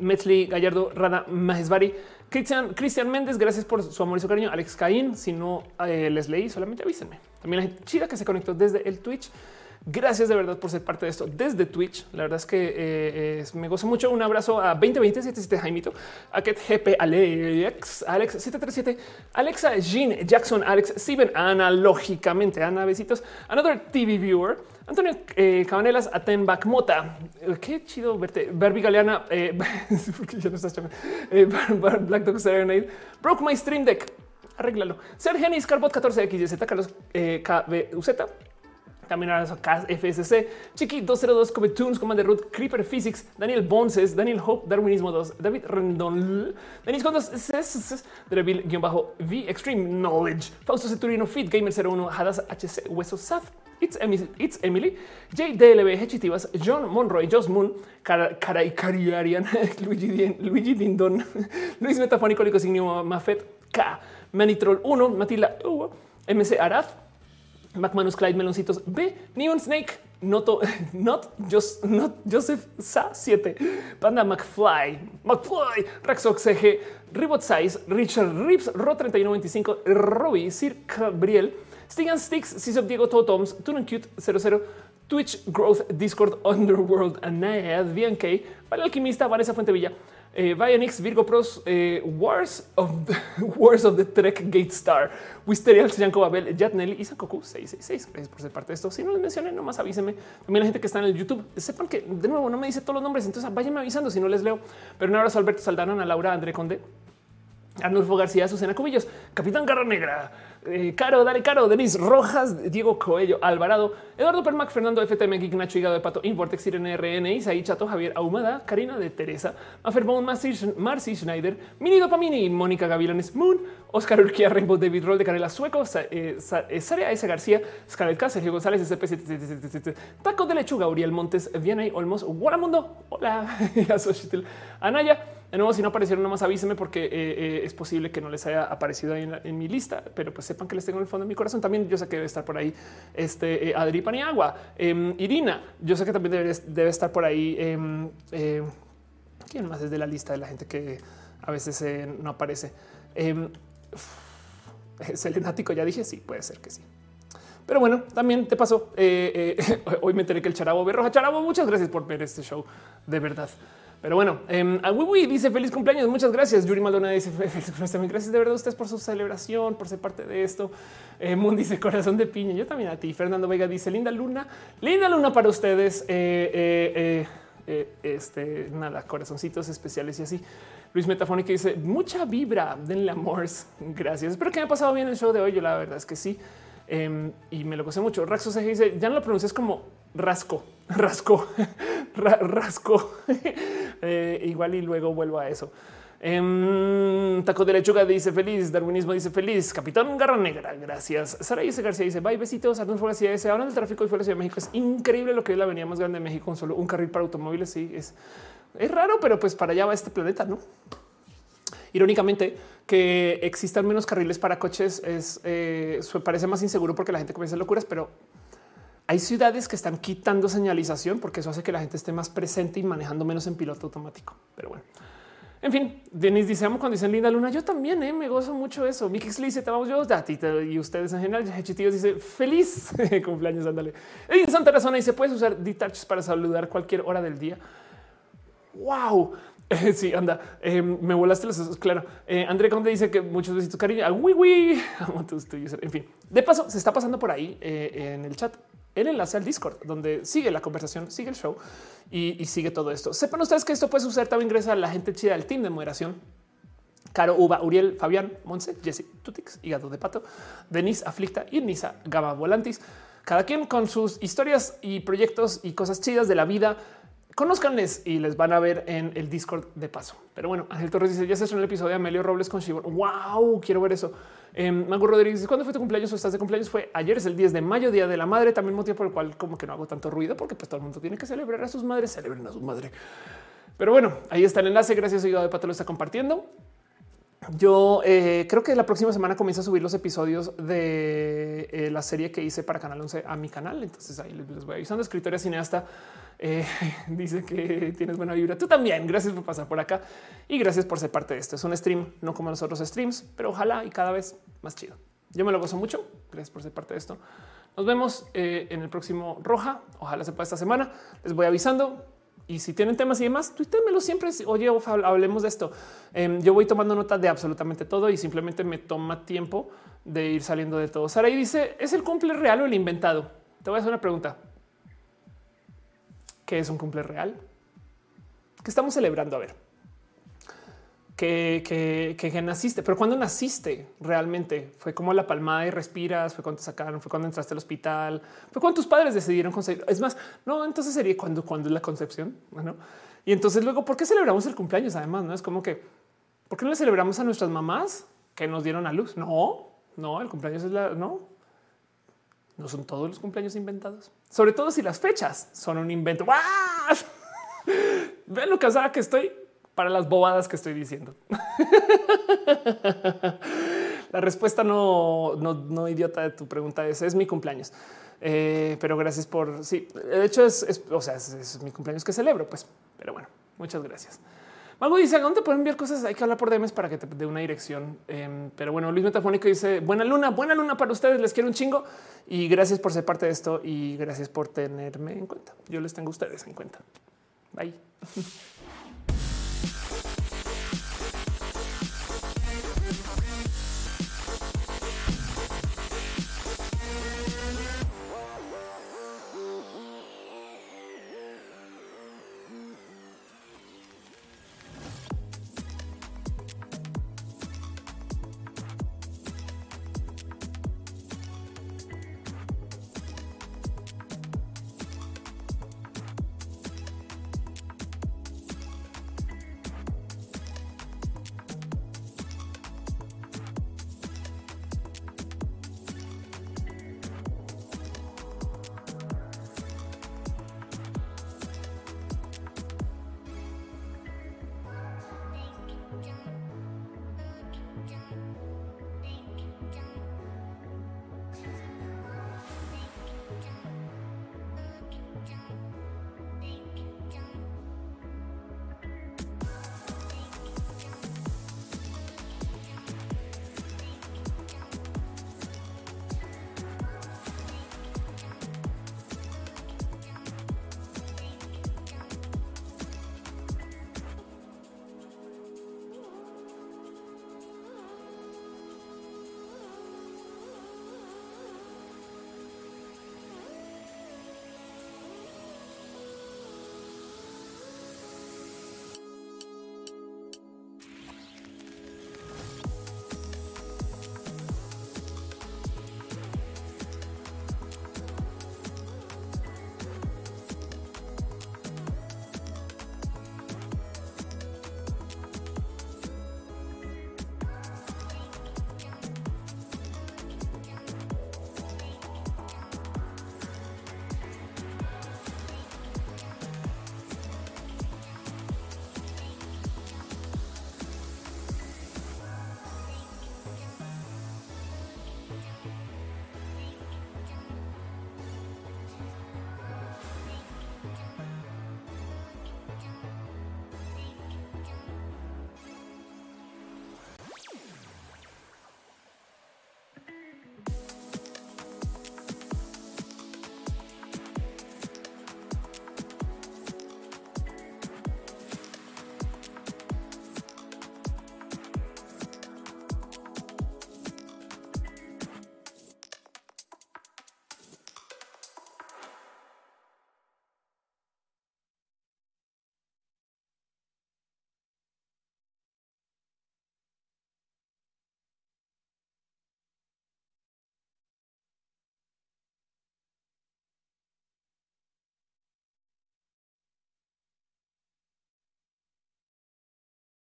Metzli, Gallardo, Rana, Majesbari, Cristian, Cristian Méndez, gracias por su amor y su cariño. Alex Caín, si no eh, les leí, solamente avísenme. También la gente chida que se conectó desde el Twitch. Gracias de verdad por ser parte de esto desde Twitch. La verdad es que eh, me gozo mucho. Un abrazo a 2020 Jaimito, a Ket GP, Alex, Alex 737, Alexa, Jean, Jackson, Alex, Steven, analógicamente, Ana, besitos, Another TV viewer, Antonio eh, Cabanelas, Atenback Mota. Eh, qué chido verte. Barbie Galeana, eh, eh, Black Dog Serenade, Broke My Stream Deck. Arréglalo. Sergenis Carbot 14XYZ, Carlos eh, KBUZ, También a FSC, Chiqui 202, Tunes, Commander Root, Creeper Physics, Daniel Bonses, Daniel Hope, Darwinismo 2, David Rendon, Denis Condos, Dreville-V, Extreme Knowledge, Fausto Ceturino, Fit Gamer 01, Hadas HC, Hueso Saf, It's Emily, JDLB, Hechitivas, John Monroy, Joss Moon, Caray Cariarian, Luigi, Luigi Dindon, Luis Metafónico, Licosignio Mafet, K, Manitrol 1, Matilda, MC Arad, McManus Clyde Meloncitos B, Neon Snake, Noto, not just not Joseph Sa 7, Panda McFly, McFly, Rexox CG, Ribot Size, Richard Rips, Ro 3125, Robbie, Sir Gabriel, Stigan Sticks, Sisop Diego Totoms, Tunan Cute 00, Twitch Growth, Discord Underworld, Anaed, VNK, Para Alquimista, Vanessa Fuentevilla, eh, Virgo Pros, eh, Wars of the, Wars of the Trek Gate Star, Wisteria, Yanko Babel, Jatnelli y Sakoku 666. Gracias por ser parte de esto. Si no les mencioné, nomás avísenme. También la gente que está en el YouTube, sepan que de nuevo no me dice todos los nombres, entonces váyanme avisando si no les leo. Pero un abrazo a Alberto Saldana, a Laura, André Conde, Arnulfo García, Susana Cubillos, Capitán Garra Negra, eh, Caro, dale Caro, Denis Rojas, Diego Coello, Alvarado, Eduardo Permac, Fernando FTM, Geek Nacho Hígado de Pato, Importex, Irene RN, Isaí Chato, Javier Ahumada, Karina de Teresa, Aferbón, Marcy Schneider, Mini Dopamini, Mónica Gavilanes, Moon, Oscar Urquía, Rainbow, David Roll de Canela Sueco, eh, eh, Sarea S. García, Scarlett K, Sergio González, SP, Taco de Lechuga, Uriel Montes, Vianey Olmos, Guaramundo, hola, Anaya, de nuevo, si no aparecieron, nomás avísenme porque eh, eh, es posible que no les haya aparecido ahí en, mi lista, pero pues sepan que les tengo en el fondo de mi corazón. También yo sé que debe estar por ahí este eh, Adri Paniagua, em, Irina. Yo sé que también debe, estar por ahí. Em, ¿Quién más es de la lista de la gente que a veces no aparece? Em, Selenático, ya dije, sí, puede ser que sí. Pero bueno, también te pasó. hoy me enteré que el Charabo ve. Charabo, muchas gracias por ver este show. De verdad. Pero bueno, eh, dice feliz cumpleaños. Muchas gracias. Yuri Maldonado dice feliz cumpleaños. Gracias de verdad a ustedes por su celebración, por ser parte de esto. Eh, Moon dice corazón de piña. Yo también a ti. Fernando Vega dice linda luna, linda luna para ustedes. Eh, eh, eh, este nada, corazoncitos especiales y así. Luis Metafónica dice mucha vibra, denle amores. Gracias. Espero que haya pasado bien el show de hoy. Yo la verdad es que sí. Em, y me lo gocé mucho. Raxo se dice ya no lo pronuncias como rasco, rasco, rasco. Eh, igual y luego vuelvo a eso. Em, Taco de lechuga dice feliz, darwinismo dice feliz, Capitán Garra Negra, gracias. Sara dice García dice bye, besitos, Arnulfo García dice ahora del tráfico y fuera de Ciudad de México. Es increíble lo que es la avenida más grande de México con solo un carril para automóviles. Sí, es, es raro, pero pues para allá va este planeta, ¿no? Irónicamente, que existan menos carriles para coches es eh, parece más inseguro porque la gente comienza a locuras, pero hay ciudades que están quitando señalización porque eso hace que la gente esté más presente y manejando menos en piloto automático. Pero bueno, en fin, Denis dice amo cuando dicen linda luna. Yo también eh, me gozo mucho eso. Miki dice te vamos yo y ustedes en general. Hechitíos dice feliz cumpleaños. Ándale. En Santa Razona dice puedes usar detach para saludar cualquier hora del día. Wow. sí, anda, eh, me volaste los Claro. Eh, André Conde dice que muchos besitos, cariño. Ah, en fin, de paso, se está pasando por ahí en el chat el enlace al Discord, donde sigue la conversación, sigue el show y, sigue todo esto. Sepan ustedes que esto puede suceder. También ingresa la gente chida del team de moderación. Caro, Uva, Uriel, Fabián, Monse, Jesse, Tutix, Hígado de Pato, Denise, Aflicta y Nisa, Gama Volantis. Cada quien con sus historias y proyectos y cosas chidas de la vida. Conozcanles y les van a ver en el Discord de paso. Pero bueno, Ángel Torres dice: Ya se en el episodio de Amelio Robles con Shibor. Wow, quiero ver eso. Eh, Mago Rodríguez, ¿cuándo fue tu cumpleaños o estás de cumpleaños? Fue ayer, es el 10 de mayo, Día de la Madre, también motivo por el cual como que no hago tanto ruido, porque pues todo el mundo tiene que celebrar a sus madres, celebren a su madre. Pero bueno, ahí está el enlace, gracias, Hígado de Pato lo está compartiendo. Yo eh, creo que la próxima semana comienza a subir los episodios de eh, la serie que hice para Canal 11 a mi canal. Entonces ahí les voy avisando. Escritoria cineasta eh, dice que tienes buena vibra. Tú también. Gracias por pasar por acá y gracias por ser parte de esto. Es un stream, no como los otros streams, pero ojalá y cada vez más chido. Yo me lo gozo mucho. Gracias por ser parte de esto. Nos vemos en el próximo Roja. Ojalá se esta semana. Les voy avisando. Y si tienen temas y demás, tuítemelo siempre. Oye, hablemos de esto. Em, yo voy tomando nota de absolutamente todo y simplemente me toma tiempo de ir saliendo de todo. Sara y dice: ¿Es el cumple real o el inventado? Te voy a hacer una pregunta. ¿Qué es un cumple real? ¿Qué estamos celebrando? A ver. Que, que, que, naciste, pero cuando naciste realmente fue como la palmada y respiras, fue cuando te sacaron, fue cuando entraste al hospital, fue cuando tus padres decidieron conseguir. Es más, no, entonces sería cuando, cuando es la concepción. Bueno, y entonces luego, ¿por qué celebramos el cumpleaños? Además, no es como que, ¿por qué no le celebramos a nuestras mamás que nos dieron a luz? No, no, el cumpleaños es la, no, no son todos los cumpleaños inventados, sobre todo si las fechas son un invento. Vean lo casada que estoy para las bobadas que estoy diciendo. La respuesta no, no, idiota de tu pregunta es, es mi cumpleaños. Eh, pero gracias por sí. De hecho, es, o sea, es, mi cumpleaños que celebro, pues. Pero bueno, muchas gracias. Mago dice: ¿A dónde pueden enviar cosas? Hay que hablar por DMs para que te dé una dirección. Em, pero bueno, Luis Metafónico dice: Buena luna, buena luna para ustedes. Les quiero un chingo y gracias por ser parte de esto y gracias por tenerme en cuenta. Yo les tengo a ustedes en cuenta. Bye.